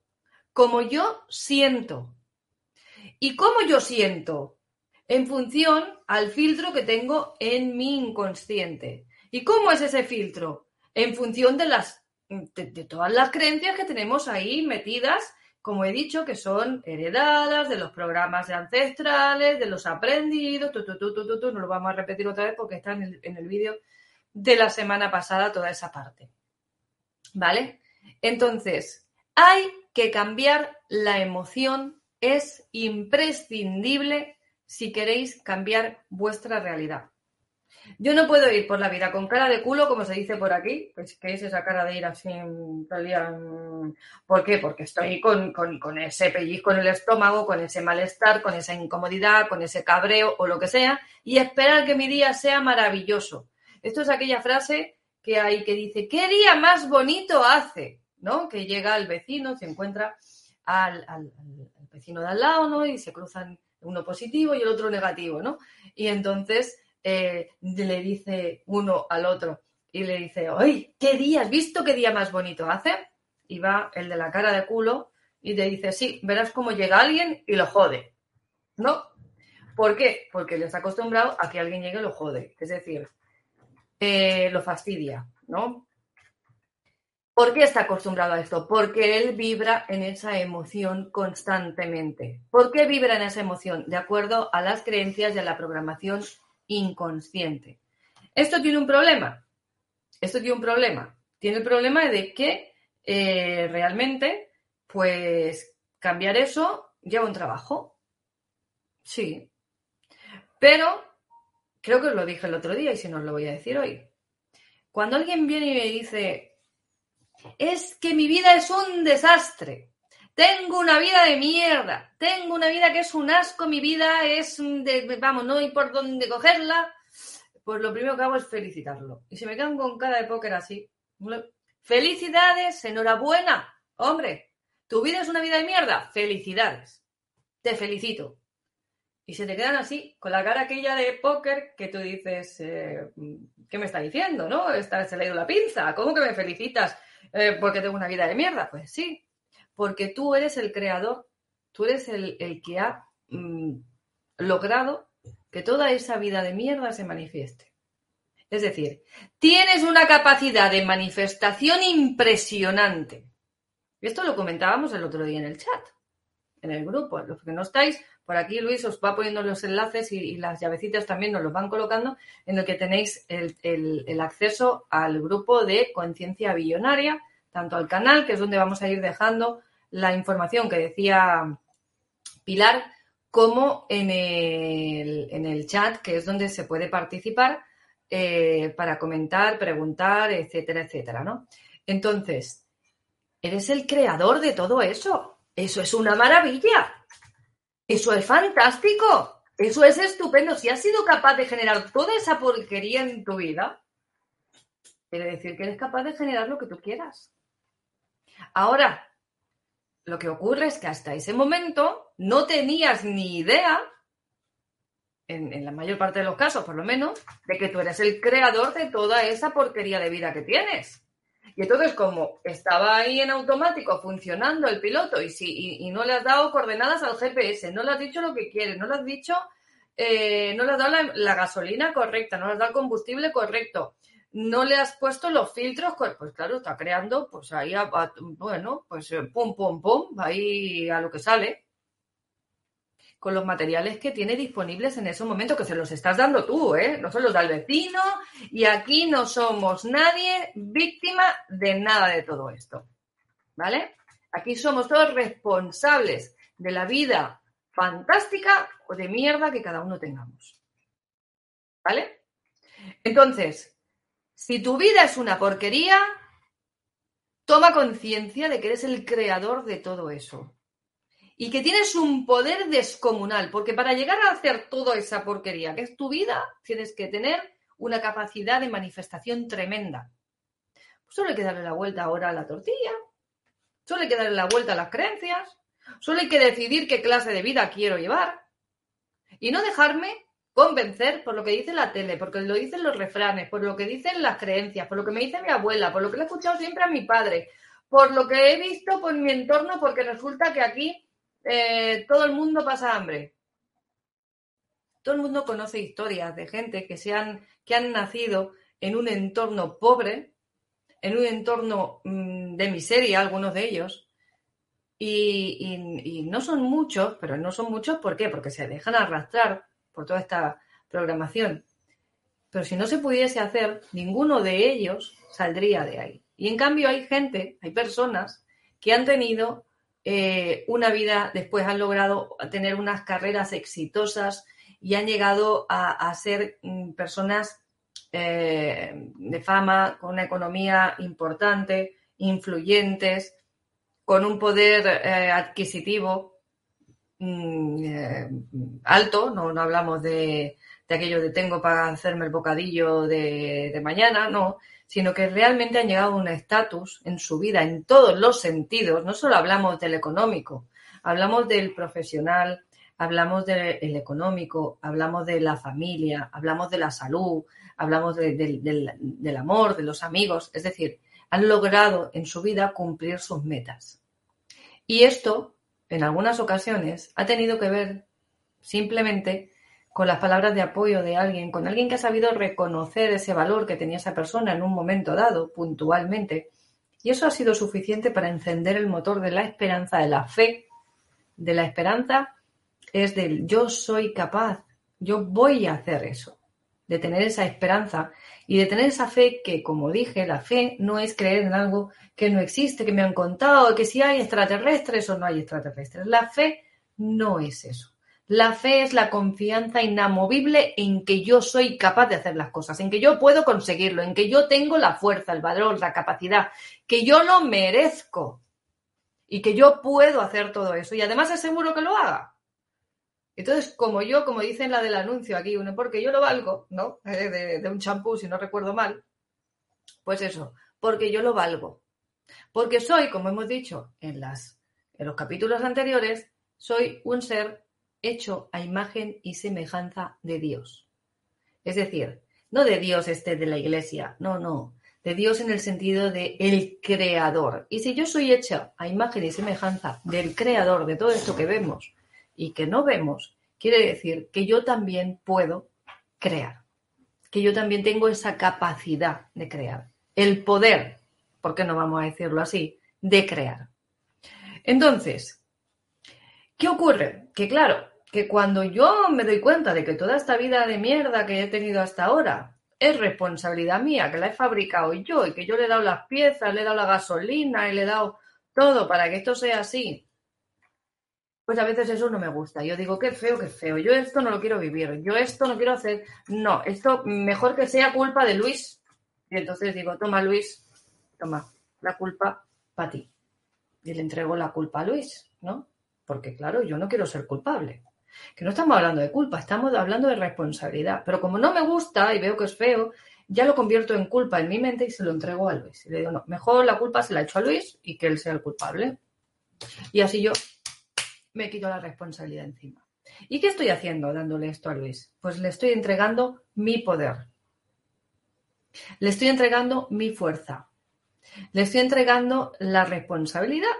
como yo siento. ¿Y cómo yo siento? En función al filtro que tengo en mi inconsciente. ¿Y cómo es ese filtro? En función de las de, todas las creencias que tenemos ahí metidas, como he dicho, que son heredadas de los programas de ancestrales, de los aprendidos, no lo vamos a repetir otra vez porque está en el, en el vídeo de la semana pasada toda esa parte. ¿Vale? Entonces, hay que cambiar la emoción, es imprescindible si queréis cambiar vuestra realidad. Yo no puedo ir por la vida con cara de culo, como se dice por aquí, pues, que es esa cara de ir así todo el día. ¿Por qué? Porque estoy con, con, ese pellizco en el estómago, con ese malestar, con esa incomodidad, con ese cabreo o lo que sea, y esperar que mi día sea maravilloso. Esto es aquella frase que hay que dice, ¿qué día más bonito hace? ¿No? Que llega el vecino, se encuentra al, al, al vecino de al lado, ¿no? Y se cruzan uno positivo y el otro negativo, ¿no? Y entonces eh, le dice uno al otro y le dice, ¡ay, qué día! ¿Has visto qué día más bonito hace? Y va el de la cara de culo y le dice, sí, verás cómo llega alguien y lo jode. ¿No? ¿Por qué? Porque le está acostumbrado a que alguien llegue y lo jode. Es decir, eh, lo fastidia, ¿no? ¿Por qué está acostumbrado a esto? Porque él vibra en esa emoción constantemente. ¿Por qué vibra en esa emoción? De acuerdo a las creencias y a la programación inconsciente. Esto tiene un problema. Esto tiene un problema. Tiene el problema de que eh, realmente, pues, cambiar eso lleva un trabajo. Sí. Pero, creo que os lo dije el otro día y si no os lo voy a decir hoy. Cuando alguien viene y me dice, es que mi vida es un desastre. Tengo una vida de mierda. Tengo una vida que es un asco. Mi vida es de, vamos, no hay por dónde cogerla. Pues lo primero que hago es felicitarlo. Y si me quedan con cara de póker así, felicidades, enhorabuena. Hombre, tu vida es una vida de mierda. Felicidades. Te felicito. Y se te quedan así, con la cara aquella de póker que tú dices, eh, ¿qué me está diciendo? ¿No? Está, se le ha ido la pinza. ¿Cómo que me felicitas? Eh, porque tengo una vida de mierda. Pues sí, porque tú eres el creador, tú eres el, que ha mm, logrado que toda esa vida de mierda se manifieste. Es decir, tienes una capacidad de manifestación impresionante. Esto lo comentábamos el otro día en el chat, en el grupo. Los que no estáis, por aquí Luis os va poniendo los enlaces y, las llavecitas también nos los van colocando, en el que tenéis el, acceso al grupo de conciencia billonaria, tanto al canal, que es donde vamos a ir dejando la información que decía Pilar, como en el, chat, que es donde se puede participar eh, para comentar, preguntar, etcétera, etcétera, ¿no? Entonces, eres el creador de todo eso. Eso es una maravilla. Eso es fantástico. Eso es estupendo. Si has sido capaz de generar toda esa porquería en tu vida, quiere decir que eres capaz de generar lo que tú quieras. Ahora, lo que ocurre es que hasta ese momento no tenías ni idea, en, la mayor parte de los casos por lo menos, de que tú eres el creador de toda esa porquería de vida que tienes. Y entonces, como estaba ahí en automático funcionando el piloto y, si, y, no le has dado coordenadas al GPS, no le has dicho lo que quieres, no le has dicho, eh, no le has dado la, gasolina correcta, no le has dado el combustible correcto, no le has puesto los filtros, pues claro, está creando, pues ahí, bueno, pues eh, pum, pum, pum, ahí a lo que sale con los materiales que tiene disponibles en ese momento, que se los estás dando tú, ¿eh? No son los del vecino y aquí no somos nadie víctima de nada de todo esto, ¿vale? Aquí somos todos responsables de la vida fantástica o de mierda que cada uno tengamos, ¿vale? Entonces, si tu vida es una porquería, toma conciencia de que eres el creador de todo eso. Y que tienes un poder descomunal, porque para llegar a hacer toda esa porquería que es tu vida, tienes que tener una capacidad de manifestación tremenda. Solo hay que darle la vuelta ahora a la tortilla, solo hay que darle la vuelta a las creencias, solo hay que decidir qué clase de vida quiero llevar. Y no dejarme convencer por lo que dice la tele, porque lo dicen los refranes, por lo que dicen las creencias, por lo que me dice mi abuela, por lo que le he escuchado siempre a mi padre, por lo que he visto por mi entorno, porque resulta que aquí eh, todo el mundo pasa hambre. Todo el mundo conoce historias de gente que, se han, que han nacido en un entorno pobre, en un entorno mm, de miseria, algunos de ellos, y, no son muchos, pero no son muchos, ¿por qué? Porque se dejan arrastrar por toda esta programación. Pero si no se pudiese hacer, ninguno de ellos saldría de ahí. Y en cambio hay gente, hay personas que han tenido eh, una vida, después han logrado tener unas carreras exitosas y han llegado a, ser mm, personas eh, de fama, con una economía importante, influyentes, con un poder eh, adquisitivo mm, alto, no, no hablamos de, de, aquello de tengo para hacerme el bocadillo de, mañana, no, sino que realmente han llegado a un estatus en su vida, en todos los sentidos. No solo hablamos del económico, hablamos del profesional, hablamos del económico, hablamos de la familia, hablamos de la salud, hablamos del, amor, de los amigos. Es decir, han logrado en su vida cumplir sus metas. Y esto, en algunas ocasiones, ha tenido que ver simplemente con las palabras de apoyo de alguien, con alguien que ha sabido reconocer ese valor que tenía esa persona en un momento dado, puntualmente, Y eso ha sido suficiente para encender el motor de la esperanza, de la fe, de la esperanza, es del yo soy capaz, yo voy a hacer eso, de tener esa esperanza y de tener esa fe que, como dije, la fe no es creer en algo que no existe, que me han contado, que si hay extraterrestres o no hay extraterrestres. La fe no es eso. La fe es la confianza inamovible en que yo soy capaz de hacer las cosas, en que yo puedo conseguirlo, en que yo tengo la fuerza, el valor, la capacidad, que yo lo merezco y que yo puedo hacer todo eso. Y además es seguro que lo haga. Entonces, como yo, como dice en la del anuncio aquí, uno, porque yo lo valgo, ¿no? De, de un champú, si no recuerdo mal. Pues eso, porque yo lo valgo. Porque soy, como hemos dicho en, las, en los capítulos anteriores, soy un ser hecho a imagen y semejanza de Dios. Es decir, no de Dios este de la iglesia, no, no, de Dios en el sentido de el creador. Y si yo soy hecha a imagen y semejanza del creador de todo esto que vemos y que no vemos, quiere decir que yo también puedo crear, que yo también tengo esa capacidad de crear, el poder, ¿por qué no vamos a decirlo así?, de crear. Entonces, ¿qué ocurre? Que claro, que cuando yo me doy cuenta de que toda esta vida de mierda que he tenido hasta ahora es responsabilidad mía, que la he fabricado yo y que yo le he dado las piezas, le he dado la gasolina y le he dado todo para que esto sea así, pues a veces eso no me gusta. Yo digo, qué feo, qué feo. Yo esto no lo quiero vivir. Yo esto no quiero hacer. No, esto mejor que sea culpa de Luis. Y entonces digo, toma Luis, toma la culpa para ti. Y le entrego la culpa a Luis, ¿no? Porque claro, yo no quiero ser culpable que no estamos hablando de culpa, estamos hablando de responsabilidad. Pero como no me gusta y veo que es feo, ya lo convierto en culpa en mi mente y se lo entrego a Luis. Y le digo, no, mejor la culpa se la echo a Luis y que él sea el culpable. Y así yo me quito la responsabilidad encima. ¿Y qué estoy haciendo dándole esto a Luis? Pues le estoy entregando mi poder. Le estoy entregando mi fuerza. Le estoy entregando la responsabilidad.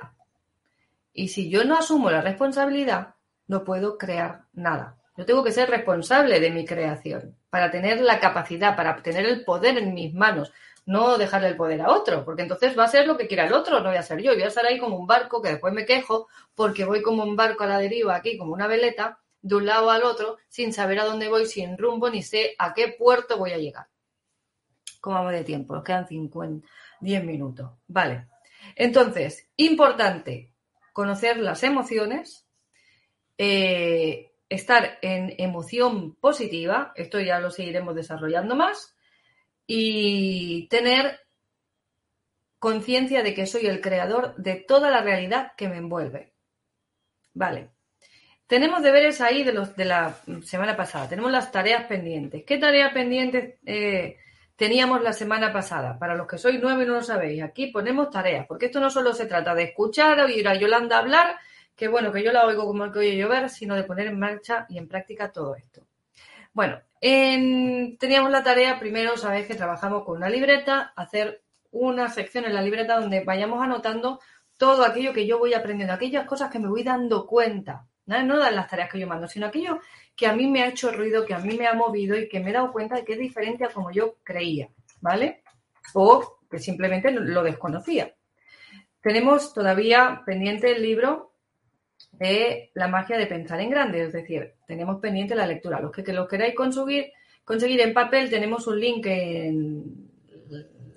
Y si yo no asumo la responsabilidad, no puedo crear nada. Yo tengo que ser responsable de mi creación para tener la capacidad, para tener el poder en mis manos, no dejarle el poder a otro, porque entonces va a ser lo que quiera el otro, no voy a ser yo, voy a estar ahí como un barco que después me quejo porque voy como un barco a la deriva aquí, como una veleta, de un lado al otro, sin saber a dónde voy, sin rumbo, ni sé a qué puerto voy a llegar. ¿Cómo vamos de tiempo? Nos quedan 50, 10 minutos. Vale. Entonces, importante, conocer las emociones, eh, estar en emoción positiva, esto ya lo seguiremos desarrollando más, y tener conciencia de que soy el creador de toda la realidad que me envuelve. Vale. Tenemos deberes ahí de los de la semana pasada. Tenemos las tareas pendientes. ¿Qué tareas pendientes eh, teníamos la semana pasada? Para los que sois nueve y no lo sabéis, aquí ponemos tareas, porque esto no solo se trata de escuchar o ir a Yolanda hablar que bueno, que yo la oigo como el que oye llover, sino de poner en marcha y en práctica todo esto. Bueno, teníamos la tarea, primero sabéis que trabajamos con una libreta, hacer una sección en la libreta donde vayamos anotando todo aquello que yo voy aprendiendo, aquellas cosas que me voy dando cuenta, ¿no? no las tareas que yo mando, sino aquello que a mí me ha hecho ruido, que a mí me ha movido y que me he dado cuenta de que es diferente a como yo creía, ¿vale? O que simplemente lo desconocía. Tenemos todavía pendiente el libro de la magia de pensar en grande, es decir, tenemos pendiente la lectura. Los que, lo queráis conseguir, conseguir en papel, tenemos un link en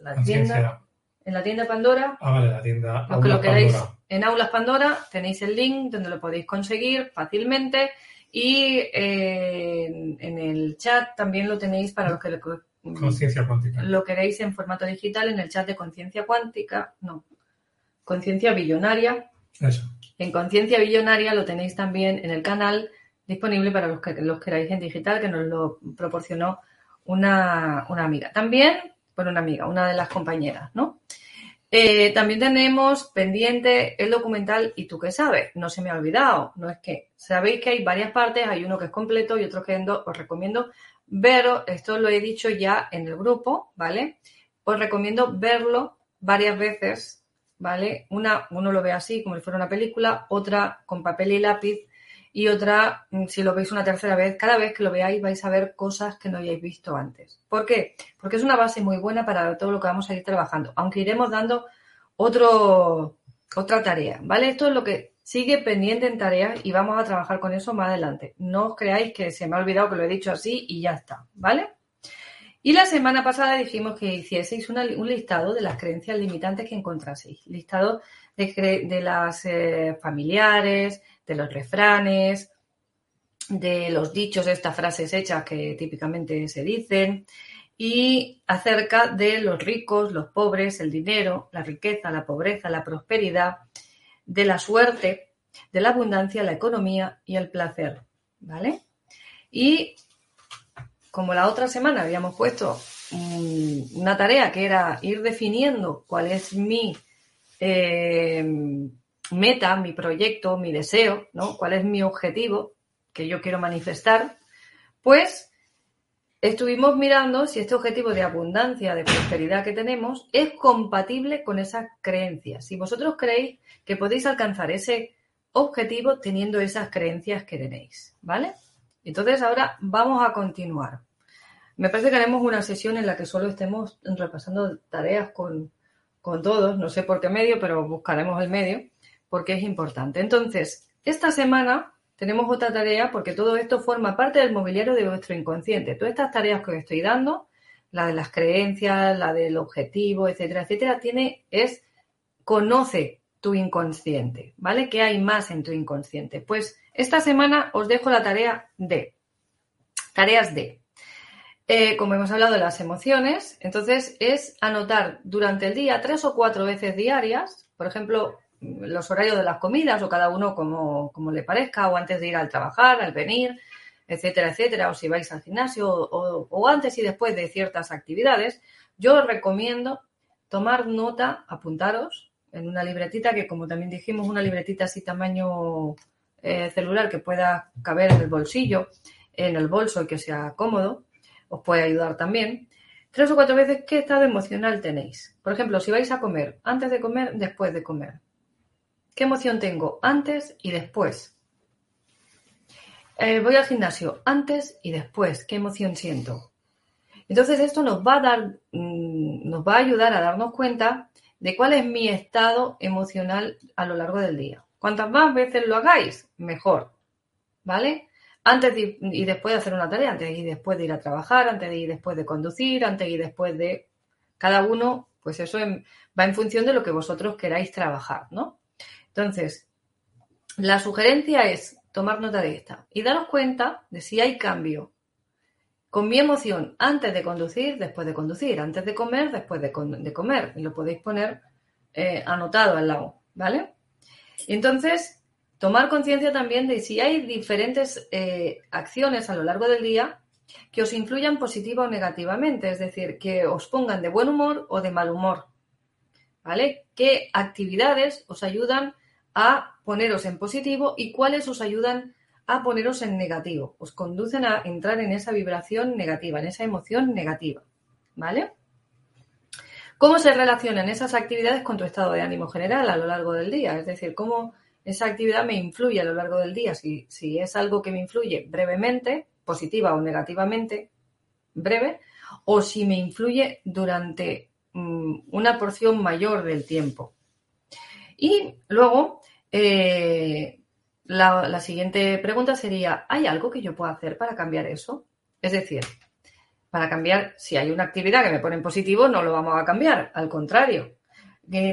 la tienda, en la tienda Pandora. Ah, vale, la tienda. Los que lo queráis en Aulas Pandora, tenéis el link donde lo podéis conseguir fácilmente y eh, en, el chat también lo tenéis para los que lo, Conciencia cuántica. Lo queréis en formato digital en el chat de conciencia cuántica, no, conciencia billonaria. Eso. En Conciencia Billonaria lo tenéis también en el canal disponible para los que los queráis en digital, que nos lo proporcionó una, amiga. También, bueno, una amiga, una de las compañeras, ¿no? Eh, también tenemos pendiente el documental ¿Y tú qué sabes? No se me ha olvidado. No es que sabéis que hay varias partes, hay uno que es completo y otro que os recomiendo verlo. Esto lo he dicho ya en el grupo, ¿vale? Os recomiendo verlo varias veces ¿vale? Una, uno lo ve así, como si fuera una película, otra con papel y lápiz, y otra, mm, si lo veis una tercera vez, cada vez que lo veáis vais a ver cosas que no hayáis visto antes. ¿Por qué? Porque es una base muy buena para todo lo que vamos a ir trabajando, aunque iremos dando otro, otra tarea, ¿vale? Esto es lo que sigue pendiente en tareas y vamos a trabajar con eso más adelante. No os creáis que se me ha olvidado que lo he dicho así y ya está, ¿vale? Y la semana pasada dijimos que hicieseis un listado de las creencias limitantes que encontraseis. Listado de, las eh, familiares, de los refranes, de los dichos, estas frases hechas que típicamente se dicen, y acerca de los ricos, los pobres, el dinero, la riqueza, la pobreza, la prosperidad, de la suerte, de la abundancia, la economía y el placer. ¿Vale? Y como la otra semana habíamos puesto una tarea que era ir definiendo cuál es mi eh, meta, mi proyecto, mi deseo, ¿no? ¿Cuál es mi objetivo que yo quiero manifestar? Pues estuvimos mirando si este objetivo de abundancia, de prosperidad que tenemos, es compatible con esas creencias. Si vosotros creéis que podéis alcanzar ese objetivo teniendo esas creencias que tenéis, ¿vale? Entonces ahora vamos a continuar. Me parece que haremos una sesión en la que solo estemos repasando tareas con, con todos, no sé por qué medio, pero buscaremos el medio porque es importante. Entonces, esta semana tenemos otra tarea porque todo esto forma parte del mobiliario de vuestro inconsciente. Todas estas tareas que os estoy dando, la de las creencias, la del objetivo, etcétera, etcétera, tiene, es, conoce tu inconsciente, ¿vale? ¿Qué hay más en tu inconsciente? Pues esta semana os dejo la tarea de, tareas de, eh, como hemos hablado de las emociones, entonces es anotar durante el día tres o cuatro veces diarias, por ejemplo, los horarios de las comidas o cada uno como, como, le parezca, o antes de ir al trabajar, al venir, etcétera, etcétera, o si vais al gimnasio o, antes y después de ciertas actividades, yo os recomiendo tomar nota, apuntaros en una libretita que como también dijimos, una libretita así tamaño eh, celular que pueda caber en el bolsillo, en el bolso y que sea cómodo, os puede ayudar también. Tres o cuatro veces qué estado emocional tenéis. Por ejemplo, si vais a comer, antes de comer, después de comer ¿Qué emoción tengo antes y después? Eh, voy al gimnasio antes y después. ¿Qué emoción siento? Entonces esto nos va a dar, mm, nos va a ayudar a darnos cuenta de cuál es mi estado emocional a lo largo del día. Cuantas más veces lo hagáis, mejor. ¿Vale? Antes y después de hacer una tarea, antes y después de ir a trabajar, antes y después de conducir, antes y después de cada uno, pues eso va en función de lo que vosotros queráis trabajar, ¿no? Entonces, la sugerencia es tomar nota de esta y daros cuenta de si hay cambio con mi emoción antes de conducir, después de conducir, antes de comer, después de, comer. Y lo podéis poner eh, anotado al lado, ¿vale? Entonces, tomar conciencia también de si hay diferentes eh, acciones a lo largo del día que os influyan positiva o negativamente, es decir, que os pongan de buen humor o de mal humor, ¿vale? ¿Qué actividades os ayudan a poneros en positivo y cuáles os ayudan a poneros en negativo. Os conducen a entrar en esa vibración negativa, en esa emoción negativa. ¿Vale? ¿Cómo se relacionan esas actividades con tu estado de ánimo general a lo largo del día? Es decir, cómo esa actividad me influye a lo largo del día. Si, si es algo que me influye brevemente, positiva o negativamente, breve, o si me influye durante mm, una porción mayor del tiempo. Y luego, eh, la, siguiente pregunta sería, ¿hay algo que yo pueda hacer para cambiar eso? Es decir, para cambiar, si hay una actividad que me pone en positivo, no lo vamos a cambiar, al contrario.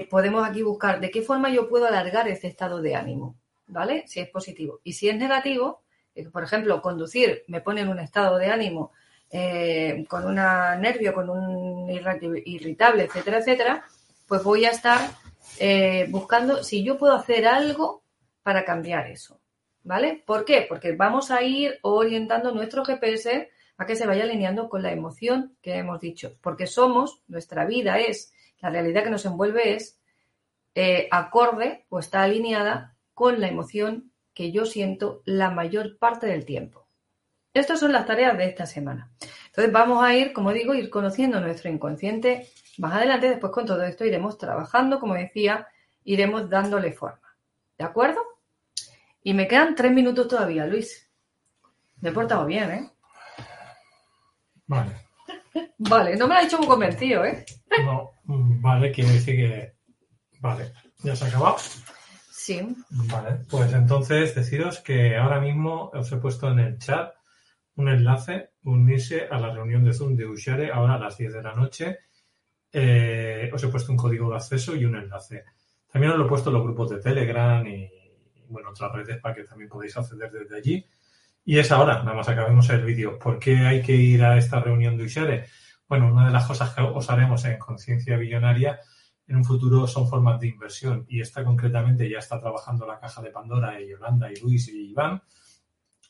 podemos aquí buscar de qué forma yo puedo alargar ese estado de ánimo, ¿vale? Si es positivo. Y si es negativo, eh, por ejemplo, conducir me pone en un estado de ánimo eh, con un nervio, con un irritable, etcétera, etcétera, pues voy a estar eh, buscando si yo puedo hacer algo para cambiar eso. ¿Vale? ¿Por qué? Porque vamos a ir orientando nuestro GPS a que se vaya alineando con la emoción que hemos dicho. Porque somos, nuestra vida es, la realidad que nos envuelve es eh, acorde o está alineada con la emoción que yo siento la mayor parte del tiempo. Estas son las tareas de esta semana. Entonces vamos a ir, como digo, ir conociendo nuestro inconsciente más adelante, después con todo esto iremos trabajando, como decía, iremos dándole forma. ¿De acuerdo? Y me quedan tres minutos todavía, Luis. Me he portado bien, ¿eh? Vale. vale, no me lo ha dicho muy convencido, ¿eh? no, vale, quiere decir que Vale, ¿ya se ha acabado? Sí. Vale, pues entonces deciros que ahora mismo os he puesto en el chat un enlace, unirse a la reunión de Zoom de Ushare ahora a las 10 de la noche. Eh, os he puesto un código de acceso y un enlace. También os lo he puesto en los grupos de Telegram y, bueno, otras redes para que también podáis acceder desde allí. Y es ahora, nada más acabemos el vídeo. ¿Por qué hay que ir a esta reunión de Ushare? Bueno, una de las cosas que os haremos en Conciencia Billonaria en un futuro son formas de inversión y esta concretamente ya está trabajando la caja de Pandora y Yolanda y Luis y Iván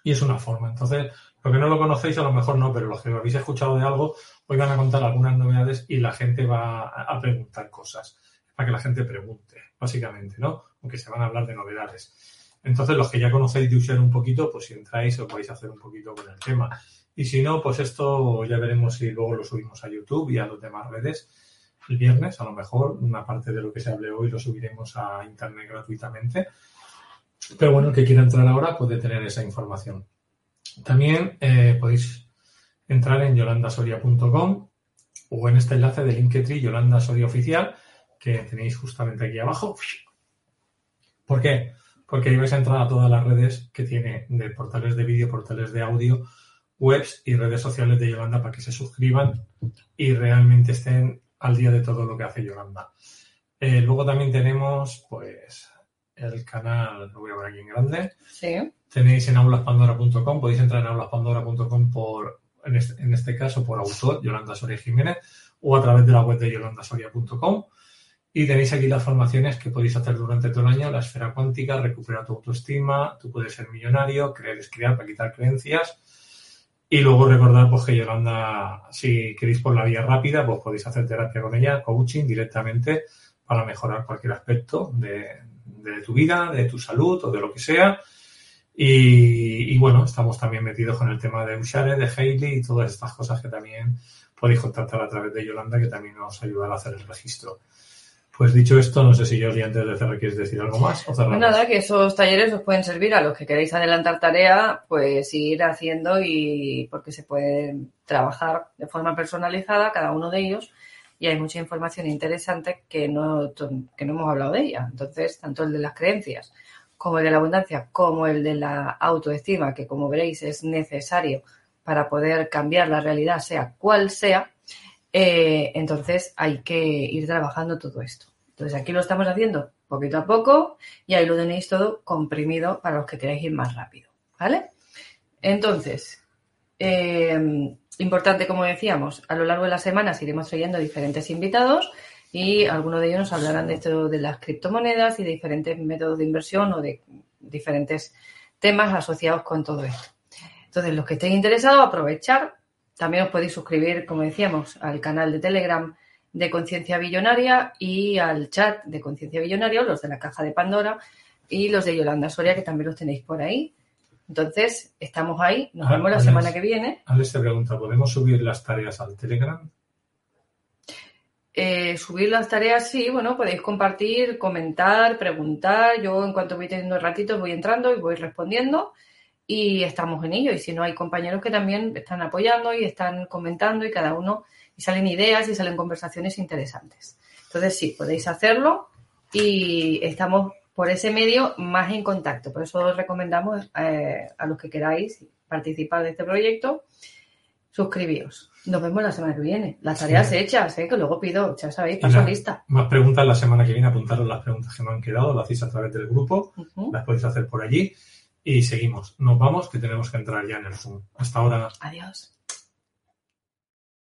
y es una forma. Entonces, lo que no lo conocéis a lo mejor no, pero los que habéis escuchado de algo hoy van a contar algunas novedades y la gente va a preguntar cosas para que la gente pregunte, básicamente, ¿no? Aunque se van a hablar de novedades. Entonces, los que ya conocéis de Ushare un poquito, pues si entráis os vais a hacer un poquito con el tema. Y si no, pues esto ya veremos si luego lo subimos a YouTube y a las demás redes el viernes, a lo mejor una parte de lo que se hable hoy lo subiremos a internet gratuitamente. Pero bueno, el que quiera entrar ahora puede tener esa información. También eh, podéis entrar en yolandasoria.com o en este enlace de Linktree Yolanda Soria Oficial que tenéis justamente aquí abajo. ¿Por qué? Porque ahí vais a entrar a todas las redes que tiene de portales de vídeo, portales de audio, webs y redes sociales de Yolanda para que se suscriban y realmente estén al día de todo lo que hace Yolanda. Eh, luego también tenemos, pues, el canal, lo voy a ver aquí en grande. Sí. Tenéis en aulaspandora.com, podéis entrar en aulaspandora.com por, en este, en este, caso, por autor, Yolanda Soria Jiménez, o a través de la web de yolandasoria.com. Y tenéis aquí las formaciones que podéis hacer durante todo el año, la esfera cuántica, recupera tu autoestima, tú puedes ser millonario, creer es crear para quitar creencias, y luego recordar pues, que Yolanda, si queréis por la vía rápida, pues podéis hacer terapia con ella, coaching directamente para mejorar cualquier aspecto de, tu vida, de tu salud o de lo que sea. Y, y, bueno, estamos también metidos con el tema de Ushare, de Hailey y todas estas cosas que también podéis contactar a través de Yolanda, que también nos ayudará a hacer el registro. Pues dicho esto, no sé si Jordi antes de cerrar quieres decir algo más o nada, que esos talleres os pueden servir. A los que queréis adelantar tarea, pues ir haciendo y porque se puede trabajar de forma personalizada cada uno de ellos. Y hay mucha información interesante que no, que no hemos hablado de ella. Entonces, tanto el de las creencias como el de la abundancia, como el de la autoestima, que como veréis es necesario para poder cambiar la realidad, sea cual sea, eh, entonces hay que ir trabajando todo esto. Entonces aquí lo estamos haciendo poquito a poco y ahí lo tenéis todo comprimido para los que queráis ir más rápido. ¿Vale? Entonces, eh, importante como decíamos, a lo largo de las semanas iremos trayendo diferentes invitados y algunos de ellos nos hablarán de esto de las criptomonedas y de diferentes métodos de inversión o de diferentes temas asociados con todo esto. Entonces, los que estén interesados, aprovechar también os podéis suscribir, como decíamos, al canal de Telegram de Conciencia Billonaria y al chat de Conciencia Billonaria, los de la caja de Pandora y los de Yolanda Soria, que también los tenéis por ahí. Entonces, estamos ahí, nos vemos la semana que viene. Alex te pregunta, ¿podemos subir las tareas al Telegram? Eh, subir las tareas, sí, bueno, podéis compartir, comentar, preguntar. Yo en cuanto voy teniendo ratitos voy entrando y voy respondiendo y estamos en ello. Y si no, hay compañeros que también están apoyando y están comentando y cada uno, y salen ideas y salen conversaciones interesantes. Entonces, sí, podéis hacerlo y estamos por ese medio más en contacto. Por eso os recomendamos eh, a los que queráis participar de este proyecto, suscribíos. Nos vemos la semana que viene. Las tareas sí. hechas, ¿eh? que luego pido, ya sabéis, paso lista. Más preguntas la semana que viene, apuntaros las preguntas que me han quedado, lo hacéis a través del grupo, uh -huh. las podéis hacer por allí y seguimos. Nos vamos, que tenemos que entrar ya en el Zoom. Hasta ahora. Adiós.